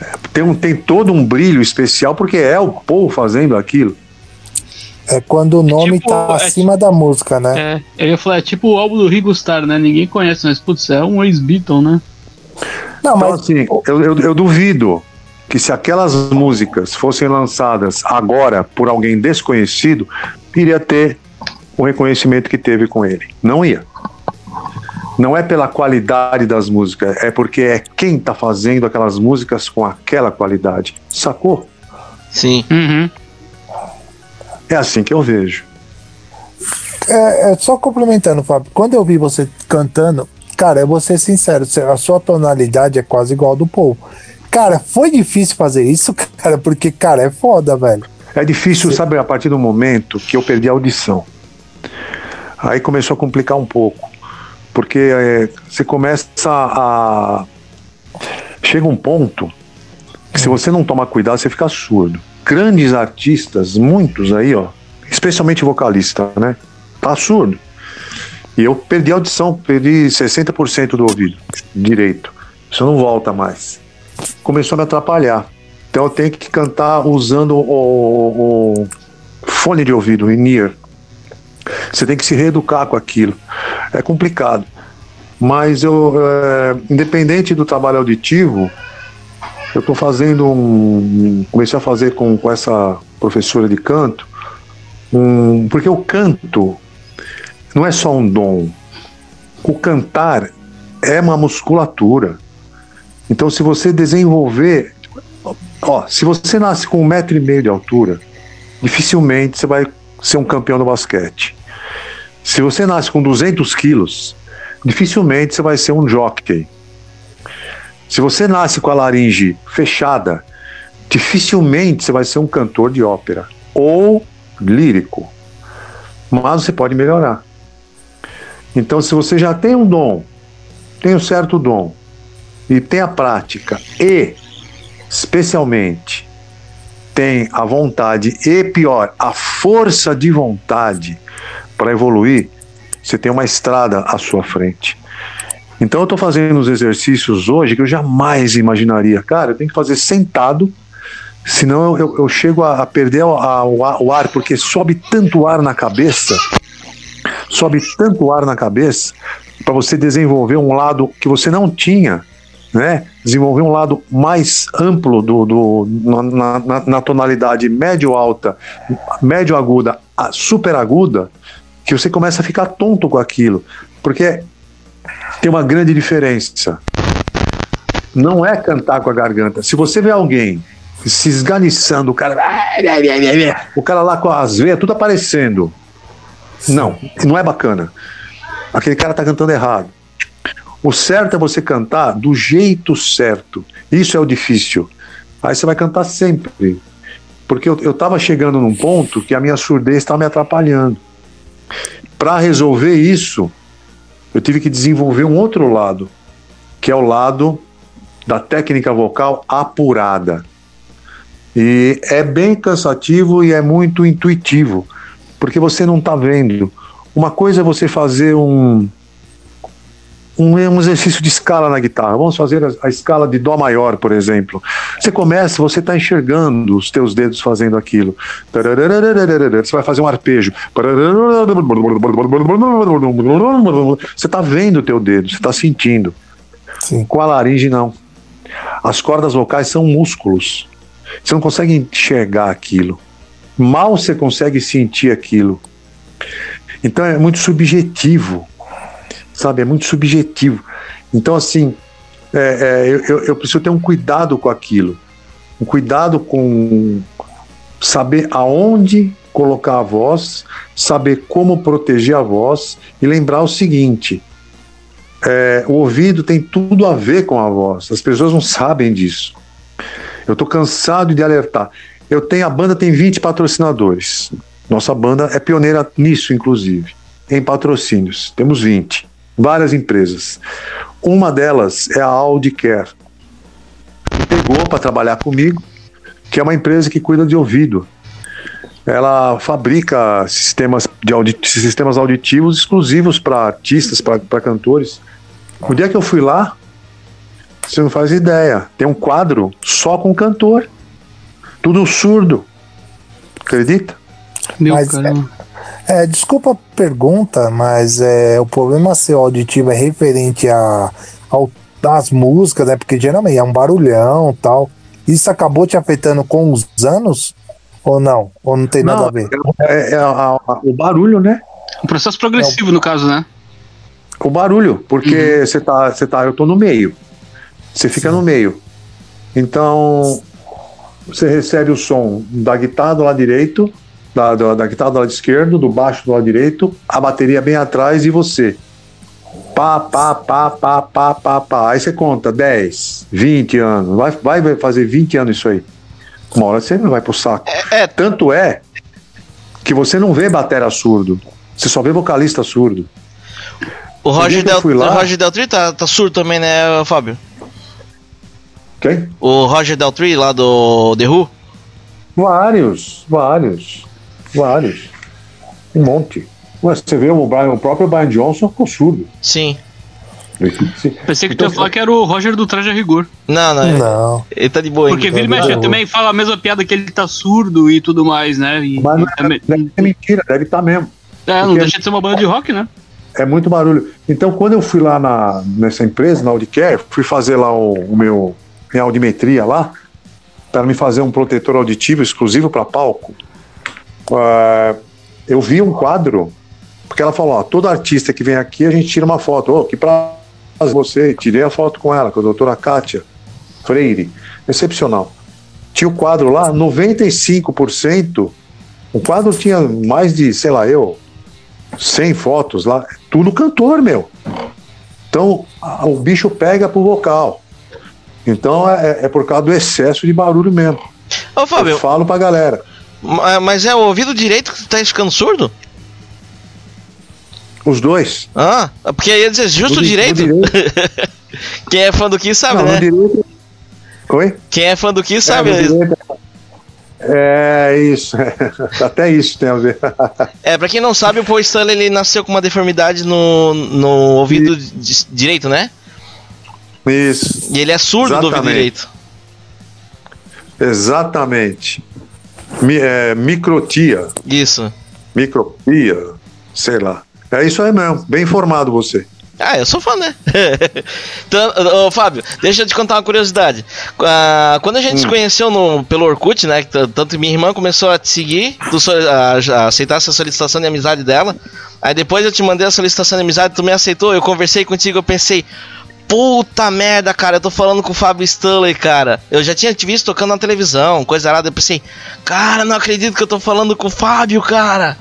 É, Tem, um, tem todo um brilho especial porque é o Paul fazendo aquilo. É quando o nome tipo- tá é acima da música, né? É, eu ia falar, é tipo o álbum do Ringo Starr, né? Ninguém conhece, mas putz, é um ex-Beatle, né? Não, Então, mas assim, eu, eu, eu duvido que se aquelas músicas fossem lançadas agora por alguém desconhecido, iria ter o reconhecimento que teve com ele. Não ia. Não é pela qualidade das músicas, é porque é quem tá fazendo aquelas músicas com aquela qualidade. Sacou? Sim. Uhum. É assim que eu vejo. é, é só complementando, Fábio. Quando eu vi você cantando, cara, eu vou ser sincero, a sua tonalidade é quase igual ao do Paul. Cara, foi difícil fazer isso, [LAUGHS] cara, porque, cara, é foda, velho. É difícil, sabe, a partir do momento que eu perdi a audição. Aí começou a complicar um pouco. Porque é, você começa a. Chega um ponto que se você não tomar cuidado, você fica surdo. Grandes artistas, muitos aí, ó, especialmente vocalista, né? Tá surdo. E eu perdi a audição, perdi 60% do ouvido direito. Isso não volta mais. Começou a me atrapalhar. Então eu tenho que cantar usando o, o- fone de ouvido, o in-ear. Você tem que se reeducar com aquilo. É complicado. Mas eu, é, independente do trabalho auditivo, eu estou fazendo um. Comecei a fazer com, com essa professora de canto, um, porque o canto não é só um dom. O cantar é uma musculatura. Então, se você desenvolver Ó, se você nasce com um metro e meio de altura, dificilmente você vai ser um campeão no basquete. Se você nasce com 200 quilos, dificilmente você vai ser um jockey. Se você nasce com a laringe fechada, dificilmente você vai ser um cantor de ópera ou lírico. Mas você pode melhorar. Então, se você já tem um dom, tem um certo dom, e tem a prática, e especialmente tem a vontade e pior, a força de vontade para evoluir, você tem uma estrada à sua frente. Então eu estou fazendo os exercícios hoje que eu jamais imaginaria. Cara, eu tenho que fazer sentado, senão eu, eu, chego a, a perder a- ar- o ar, porque sobe tanto ar na cabeça, sobe tanto ar na cabeça, para você desenvolver um lado que você não tinha né? Desenvolver um lado mais amplo do, do na, na, na tonalidade médio alta, médio aguda, a super aguda, que você começa a ficar tonto com aquilo, porque tem uma grande diferença. Não é cantar com a garganta. Se você vê alguém se esganiçando, o cara, o cara lá com as veias tudo aparecendo, não, não é bacana. Aquele cara tá cantando errado. O certo é você cantar do jeito certo. Isso é o difícil. Aí você vai cantar sempre. Porque eu, eu tava chegando num ponto que a minha surdez estava me atrapalhando. Para resolver isso, eu tive que desenvolver um outro lado, que é o lado da técnica vocal apurada. E é bem cansativo e é muito intuitivo, porque você não está vendo. Uma coisa é você fazer um, um, um, exercício de escala na guitarra. Vamos fazer a, a, escala de Dó maior, por exemplo. Você começa, você está enxergando os teus dedos fazendo aquilo. Você vai fazer um arpejo. Você está vendo o teu dedo, você está sentindo. Sim. Com a laringe, não. As cordas vocais são músculos. Você não consegue enxergar aquilo. Mal você consegue sentir aquilo. Então é muito subjetivo, sabe? É muito subjetivo. Então, assim, é, é, eu, eu preciso ter um cuidado com aquilo. Um cuidado com saber aonde colocar a voz, saber como proteger a voz e lembrar o seguinte: é, o ouvido tem tudo a ver com a voz. As pessoas não sabem disso. Eu estou cansado de alertar. Eu tenho a banda tem 20 patrocinadores. Nossa banda é pioneira nisso, inclusive, em patrocínios. Temos 20, várias empresas. Uma delas é a Audicare. Me pegou para trabalhar comigo, que é uma empresa que cuida de ouvido. Ela fabrica sistemas, de audit sistemas auditivos exclusivos para artistas, para cantores. O dia que eu fui lá, você não faz ideia. Tem um quadro só com cantor. Tudo surdo. Acredita? Meu mas, é, é, desculpa a pergunta, mas é, o problema ser auditivo é referente a, ao, às músicas, né? Porque geralmente é um barulhão tal. Isso acabou te afetando com os anos? Ou não? Ou não tem não, nada a ver? É, é a, a, o barulho, né? Um processo progressivo, no caso, né? O barulho, porque uhum. você uhum. tá, você tá, eu tô no meio. Você fica Sim. no meio. Então, você recebe o som da guitarra do lado direito, da, da, da guitarra do lado esquerdo, do baixo do lado direito, a bateria bem atrás e você. Pá, pá, pá, pá, pá, pá, pá. Aí você conta 10, 20 anos. Vai, vai fazer 20 anos isso aí. Uma hora você não vai pro saco. É, é. Tanto é que você não vê batera surdo. Você só vê vocalista surdo. O Roger, Del, lá... o Roger Deltri tá, tá surdo também, né, Fábio? Quem? O Roger Deltri lá do The Who? Vários, vários, vários. Um monte. Mas você vê o, Brian, o próprio Brian Johnson ficou surdo. Sim. Pensei que então, tu ia então, falar que era o Roger do Traje a Rigor. Não, não. Não. Ele tá de boa Porque vira e mexe também fala a mesma piada que ele tá surdo e tudo mais, né? E, Mas não, é, deve ser mentira, deve estar tá mesmo. É, não deixa de ser uma banda de rock, né? É muito barulho. Então, quando eu fui lá na, nessa empresa, na Audicare, fui fazer lá o, o meu minha audimetria lá, para me fazer um protetor auditivo exclusivo para palco. Uh, eu vi um quadro, porque ela falou: ó, todo artista que vem aqui a gente tira uma foto. Oh, que prazer você, tirei a foto com ela, com a doutora Kátia Freire, excepcional. Tinha o quadro lá, 95%. O quadro tinha mais de, sei lá, eu, 100 fotos lá, tudo cantor, meu. Então, o bicho pega pro vocal. Então é, é por causa do excesso de barulho mesmo. Ô, Fábio, eu falo pra galera. Mas é o ouvido direito que tá ficando surdo? Os dois. Ah, porque aí ia dizer justo o direito. direito. [LAUGHS] Quem é fã do Kiss sabe, Não, né? Direito... Oi? Quem é fã do Kiss sabe. É, é isso. [LAUGHS] Até isso tem a ver. [LAUGHS] é, pra quem não sabe, o Paul Stanley ele nasceu com uma deformidade no, no ouvido e... direito, né? Isso. E ele é surdo Exatamente. do ouvido direito. Exatamente. Mi, é, microtia. Isso. Microtia, sei lá. É isso aí mesmo. Bem informado você. Ah, eu sou fã, né? [LAUGHS] então, ô, Fábio, deixa eu te contar uma curiosidade. Ah, quando a gente hum. se conheceu no, pelo Orkut, né? Tanto minha irmã começou a te seguir, tu, a, a aceitar essa solicitação de amizade dela. Aí depois eu te mandei a solicitação de amizade, tu me aceitou, eu conversei contigo, eu pensei, Puta merda, cara, eu tô falando com o Fábio Stanley, cara. Eu já tinha te visto tocando na televisão, coisa errada. Eu pensei, cara, não acredito que eu tô falando com o Fábio, cara.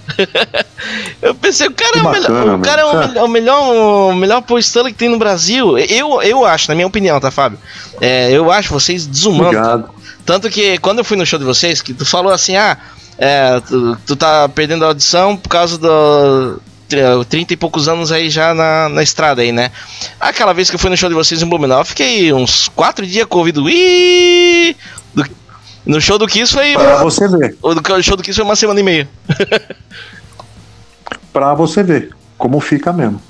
[LAUGHS] eu pensei, o cara, é, o melhor, o cara é o, o, melhor, o melhor Paul Stanley que tem no Brasil. Eu, eu acho, na minha opinião, tá, Fábio? É, eu acho vocês desumanos. Obrigado. Tanto que quando eu fui no show de vocês, que tu falou assim, ah, é, tu, tu tá perdendo a audição por causa do, 30 e poucos anos aí já na, na estrada aí, né? Aquela vez que eu fui no show de vocês em Blumenau, eu fiquei uns 4 dias com o ouvido. Do, no show do Kiss foi. Pra você ver. O show do Kiss foi uma semana e meia. [LAUGHS] pra você ver como fica mesmo.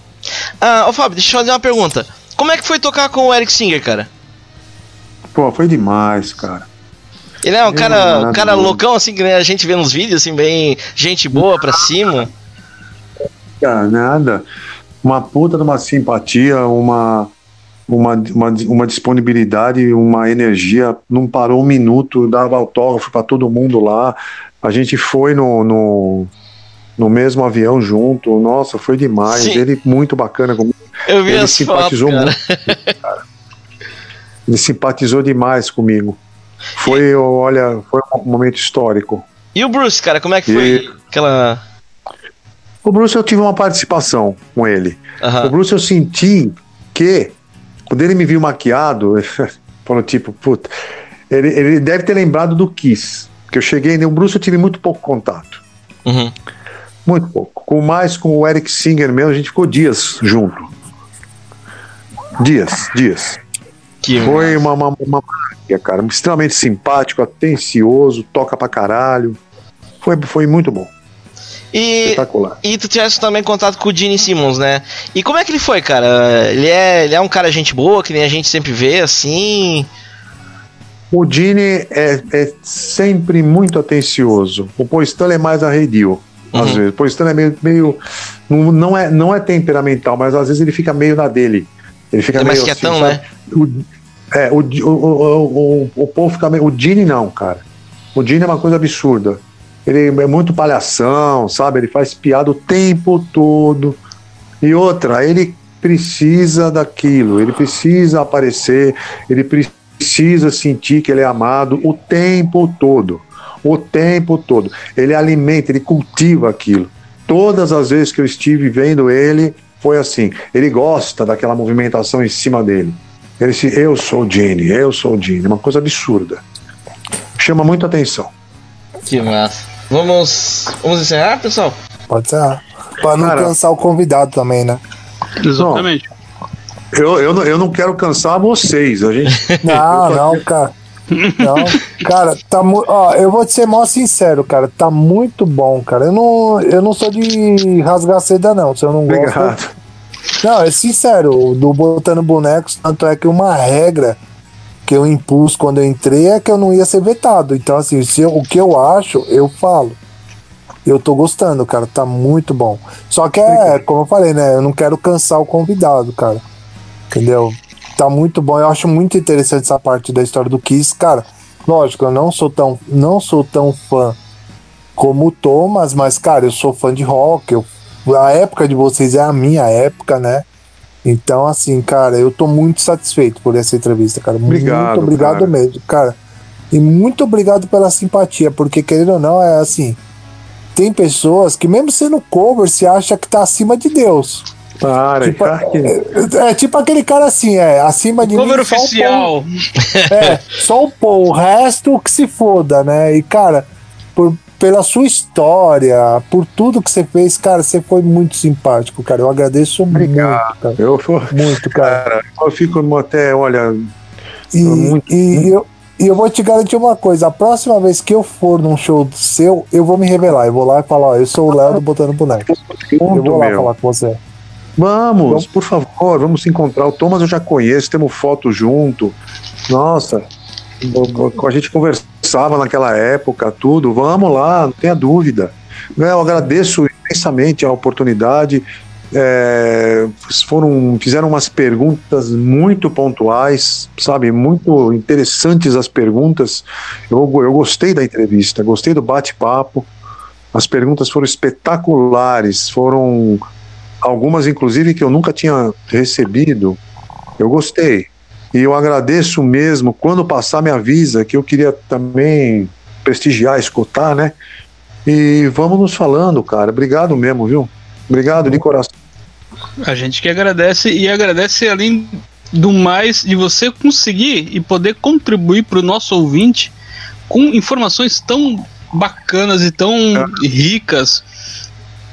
Ah, ô Fábio, deixa eu fazer uma pergunta. Como é que foi tocar com o Eric Singer, cara? Pô, foi demais, cara. Ele é um cara, é um cara loucão, assim, que a gente vê nos vídeos, assim, bem gente boa pra cima. Nada. Uma puta de uma simpatia, uma, uma, uma, uma disponibilidade, uma energia. Não parou um minuto, dava autógrafo para todo mundo lá. A gente foi no, no, no mesmo avião junto. Nossa, foi demais. Sim. Ele muito bacana comigo. Eu vi Ele simpatizou fotos, muito. Cara. Ele simpatizou demais comigo. Foi, olha, foi um momento histórico. E o Bruce, cara, como é que foi aquela o Bruce eu tive uma participação com ele. Uhum. O Bruce eu senti que, quando ele me viu maquiado, [LAUGHS] falou tipo, puta, ele, ele deve ter lembrado do Kiss. Que eu cheguei, o Bruce eu tive muito pouco contato. Uhum. Muito pouco. Com mais com o Eric Singer mesmo, a gente ficou dias junto. Dias, dias. Que Foi uma, uma, uma cara. Extremamente simpático, atencioso, toca pra caralho. Foi, foi muito bom. E. E tu tivesse também contato com o Gene Simmons, né? E como é que ele foi, cara? Ele é, ele é um cara gente boa, que nem a gente sempre vê, assim. O Gene é, é sempre muito atencioso. O Paul é mais arredio, às uhum. vezes. O Paul é meio, meio não, não, é, não é temperamental, mas às vezes ele fica meio na dele. Ele fica é meio mais quietão, assim, né? O, é, o, o, o, o, o Paul fica meio. O Gene não, cara. O Gene é uma coisa absurda. Ele é muito palhação, sabe? Ele faz piada o tempo todo. E outra, ele precisa daquilo, ele precisa aparecer, ele precisa sentir que ele é amado o tempo todo. O tempo todo. Ele alimenta, ele cultiva aquilo. Todas as vezes que eu estive vendo ele, foi assim. Ele gosta daquela movimentação em cima dele. Ele se, eu sou o Gene, eu sou o Gene. Uma coisa absurda. Chama muita atenção. Que massa. Vamos, vamos encerrar, pessoal? Pode ser. Pra não Cara, cansar o convidado também, né? Exatamente. Eu, eu, eu não quero cansar vocês. A gente... [LAUGHS] Não, não, cara. Não, cara, tá muito. Ó, eu vou te ser mó sincero, cara. Tá muito bom, cara. Eu não, eu não sou de rasgar seda, não. Se eu não Obrigado. gosto. Não, é sincero, do botando bonecos, tanto é que uma regra que eu impus quando eu entrei é que eu não ia ser vetado. Então, assim, se eu, o que eu acho, eu falo. Eu tô gostando, cara, tá muito bom. Só que é, como eu falei, né? Eu não quero cansar o convidado, cara. Entendeu? Tá muito bom. Eu acho muito interessante essa parte da história do Kiss, cara. Lógico, eu não sou tão, não sou tão fã como o Thomas, mas, cara, eu sou fã de rock. Eu, a época de vocês é a minha época, né? Então, assim, cara, eu tô muito satisfeito por essa entrevista, cara. Obrigado, muito obrigado cara. mesmo, cara. E muito obrigado pela simpatia, porque querendo ou não, é assim. Tem pessoas que, mesmo sendo cover, se acha que tá acima de Deus. Para, tipo, é, é, tipo aquele cara assim, é, acima de cover mim. oficial. Só é, só o pô, o resto que se foda, né? E, cara, por, pela sua história, por tudo que você fez, cara, você foi muito simpático, cara. Eu agradeço Obrigado. muito, cara. Eu for... Muito, cara. cara. Eu fico até, olha. E, muito... e eu, e eu vou te garantir uma coisa: a próxima vez que eu for num show seu, eu vou me revelar. Eu vou lá e falar: ó, eu sou o Léo do Botando Boneco. eu vou lá meu. falar com você. Vamos, vamos, por favor, vamos se encontrar. O Thomas eu já conheço, temos foto junto. Nossa, a gente conversava naquela época, tudo. Vamos lá, não tenha dúvida. Eu agradeço imensamente a oportunidade. é, foram fizeram umas perguntas muito pontuais, sabe, muito interessantes as perguntas. Eu, eu gostei da entrevista, gostei do bate-papo. As perguntas foram espetaculares, foram algumas inclusive que eu nunca tinha recebido. Eu gostei. E eu agradeço mesmo. Quando passar, me avisa que eu queria também prestigiar, escutar, né? E vamos nos falando, cara. Obrigado mesmo, viu? Obrigado de coração. A gente que agradece e agradece além do mais de você conseguir e poder contribuir para o nosso ouvinte com informações tão bacanas e tão é. ricas,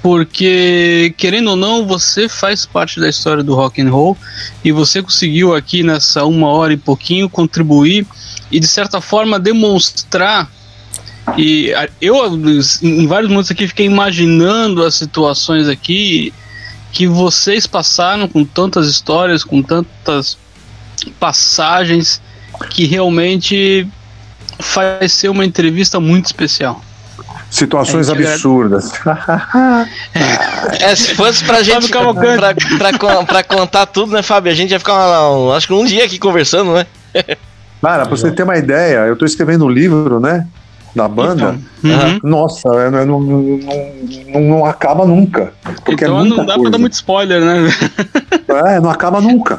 porque querendo ou não você faz parte da história do rock and roll e você conseguiu aqui nessa uma hora e pouquinho contribuir e de certa forma demonstrar e eu em vários momentos aqui fiquei imaginando as situações aqui que vocês passaram com tantas histórias, com tantas passagens, que realmente faz ser uma entrevista muito especial. Situações absurdas. é, se fosse pra gente. Pra, pra, pra, contar tudo, né, Fábio? A gente ia ficar, um, acho que um dia aqui conversando, né? Cara, pra você ter uma ideia, eu tô escrevendo um livro, né? da banda, então, uhum. nossa, não, não, não, não, acaba nunca. Porque é então é não dá coisa. pra dar muito spoiler, né? É, não acaba nunca.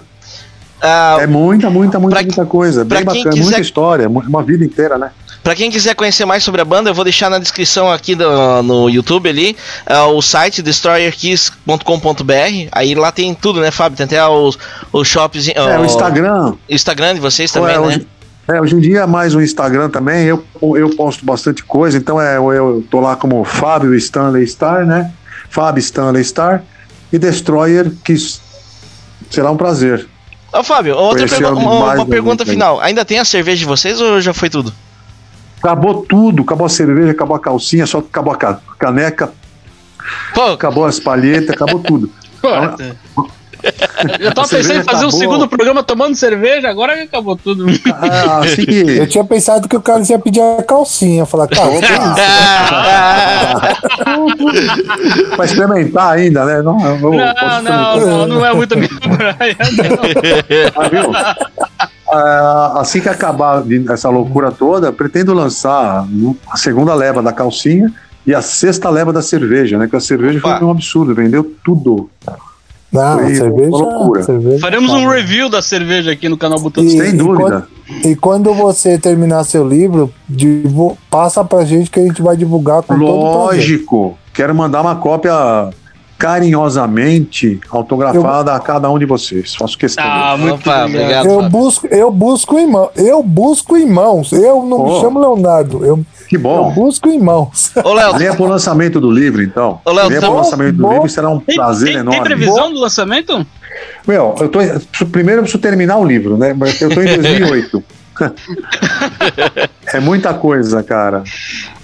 Uh, é muita, muita, muita, muita coisa. Bem bacana, quiser... muita história, uma vida inteira, né? Pra quem quiser conhecer mais sobre a banda, eu vou deixar na descrição aqui do, no YouTube ali uh, o site destroyerkeys.com.br. Aí lá tem tudo, né, Fábio? Tem até os, os shops. Uh, é, o Instagram. Instagram de vocês também, é, né? Hoje é, hoje em dia mais o Instagram também, eu, eu posto bastante coisa, então é, eu tô lá como Fábio Stanley Star, né? Fábio Stanley Star e Destroyer, que será um prazer. Ô Fábio, outra pergu uma, uma pergunta final. Ainda tem a cerveja de vocês ou já foi tudo? Acabou tudo, acabou a cerveja, acabou a calcinha, só acabou a caneca, Pô. acabou as palhetas, acabou tudo. [LAUGHS] Pô, [LAUGHS] eu tava pensando em fazer acabou. um segundo programa tomando cerveja, agora que acabou tudo. Ah, [LAUGHS] assim que... Eu tinha pensado que o cara ia pedir a calcinha. Falar, cara, isso? pra experimentar ainda, né? Não, não, não, não, não, é muito minha praia, ah, assim que acabar essa loucura toda, pretendo lançar a segunda leva da calcinha e a sexta leva da cerveja, né? Que a cerveja Opa. foi um absurdo, vendeu tudo. Não, Foi cerveja, loucura. Cerveja, Faremos tá um review da cerveja aqui no canal Botando Sem dúvida. E quando, e quando, você terminar seu livro, passa pra gente que a gente vai divulgar com Lógico. Quero mandar uma cópia carinhosamente autografada eu... a cada um de vocês. Faço questão. Ah, muito Opa, obrigado. Eu busco, eu busco irmão, eu busco irmãos. Eu não oh. me chamo Leonardo. Eu que bom. Eu busco em mãos. Ô, Léo. Venha pro lançamento do livro, então. Ô, Léo, Venha pro lançamento do livro, será um prazer tem, enorme. Tem previsão do lançamento? Meu, eu tô. Primeiro eu preciso terminar o livro, né? Mas eu tô em [LAUGHS] 2008. [LAUGHS] é muita coisa, cara.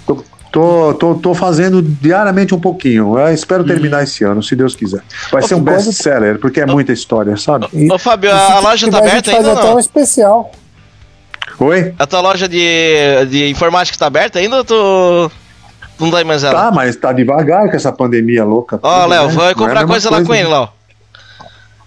Tô, tô, tô, tô, fazendo diariamente um pouquinho. Eu espero terminar hum. esse ano, se Deus quiser. Vai ô, ser um best-seller, porque é muita história, sabe? Ô, Fábio, a, a loja tá aberta ainda? A gente faz até um especial. Oi? A tua loja de, de informática tá aberta ainda ou tu. Não dá mais ela? Tá, mas tá devagar com essa pandemia louca. Ó, oh, Léo, vai é comprar coisa, coisa lá com ele, Léo.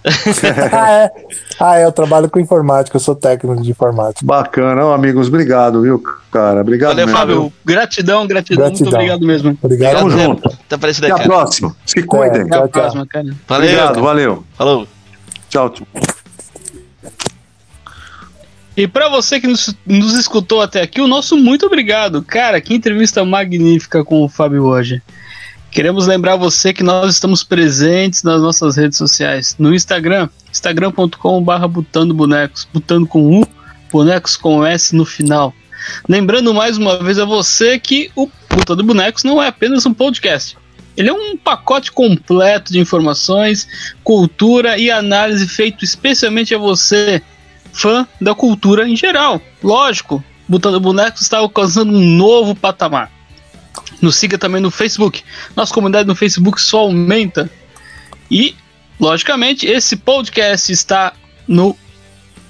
[LAUGHS] ah, é. ah, é, eu trabalho com informática, eu sou técnico de informática. Bacana, oh, amigos, obrigado, viu, cara? Obrigado Valeu, mesmo. Fábio. Gratidão, gratidão, gratidão, muito obrigado mesmo. Obrigado. Tamo junto. Até, Até a próxima. Se cuidem. Até a próxima, cara. Valeu. Obrigado, valeu. Falou. Tchau, tchau. E para você que nos, nos, escutou até aqui, o nosso muito obrigado. Cara, que entrevista magnífica com o Fábio hoje. Queremos lembrar você que nós estamos presentes nas nossas redes sociais. No Instagram, instagram.com.br botando bonecos, botando com U, bonecos com S no final. Lembrando mais uma vez a você que o Botando Bonecos não é apenas um podcast. Ele é um pacote completo de informações, cultura e análise feito especialmente a você fã da cultura em geral. Lógico, Botando Bonecos está alcançando um novo patamar. Nos siga também no Facebook. Nossa comunidade no Facebook só aumenta. E, logicamente, esse podcast está no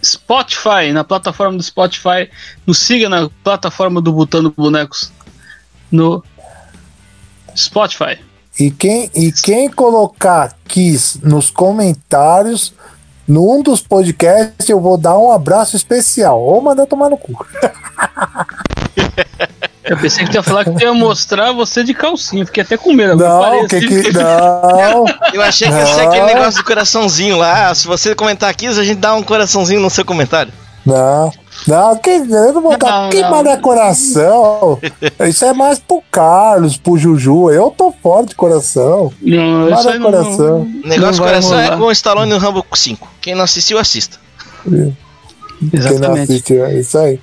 Spotify, na plataforma do Spotify. Nos siga na plataforma do Botando Bonecos no Spotify. E quem, e quem colocar Kiss nos comentários, num dos podcasts, eu vou dar um abraço especial. Ou mandar tomar no cu. [LAUGHS] Eu pensei que tu ia falar que tu ia mostrar você de calcinha, fiquei até com medo. Não, que que. Não. [LAUGHS] Eu achei que ia ser Não. aquele negócio do coraçãozinho lá. Se você comentar aqui, a gente dá um coraçãozinho no seu comentário. Não. Não, que, eu não vou dar. Não, Que não. manda coração? Isso é mais pro Carlos, pro Juju. Eu tô fora de coração. Não, isso não- coração. O negócio do vai coração é com o Stallone no Rambo 5. Quem não assistiu, assista. Quem não Exatamente. assiste, é isso aí.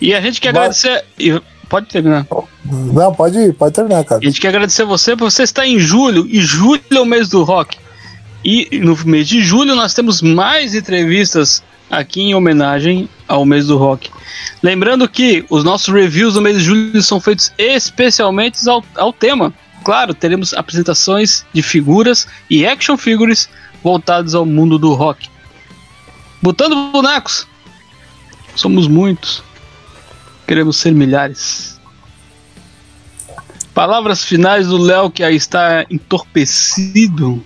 E a gente quer Vai. agradecer. Pode terminar. Não, pode ir, pode terminar, cara. A gente quer agradecer você por você estar em julho, e julho é o mês do rock. E no mês de julho nós temos mais entrevistas aqui em homenagem ao mês do rock. Lembrando que os nossos reviews do mês de julho são feitos especialmente ao, ao tema. Claro, teremos apresentações de figuras e action figures voltados ao mundo do rock. Botando bonecos. Somos muitos. Queremos ser milhares. Palavras finais do Léo que aí está entorpecido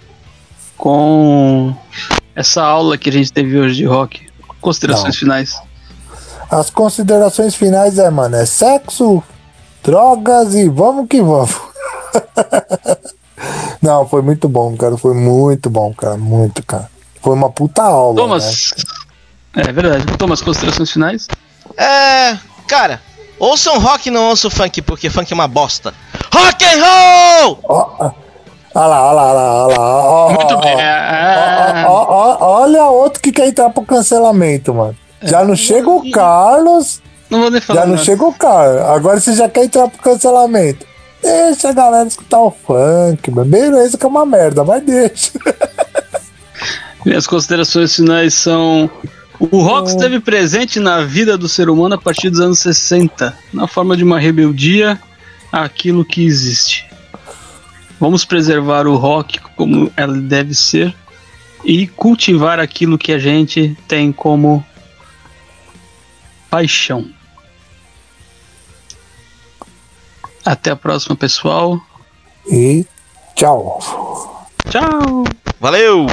com essa aula que a gente teve hoje de rock. Considerações Não. finais. As considerações finais é, mano, é sexo, drogas e vamos que vamos. [LAUGHS] Não, foi muito bom, cara. Foi muito bom, cara. Muito, cara. Foi uma puta aula. né? Thomas. É verdade. Thomas, considerações finais? É. Cara, ouçam rock e não ouçam funk, porque funk é uma bosta. Rock and roll! Ó, ó lá, ó lá, ó lá, ó Muito bem. Olha outro que quer entrar pro cancelamento, mano. Já não chega o Carlos, Não vou nem falar. já não chega o Carlos. Agora você já quer entrar pro cancelamento. Deixa a galera escutar o funk, mano. Beleza que é uma merda, mas deixa. [LAUGHS] Minhas considerações finais são. O rock esteve presente na vida do ser humano a partir dos anos 60, na forma de uma rebeldia àquilo que existe. Vamos preservar o rock como ela deve ser e cultivar aquilo que a gente tem como paixão. Até a próxima, pessoal. E tchau. Tchau! Valeu!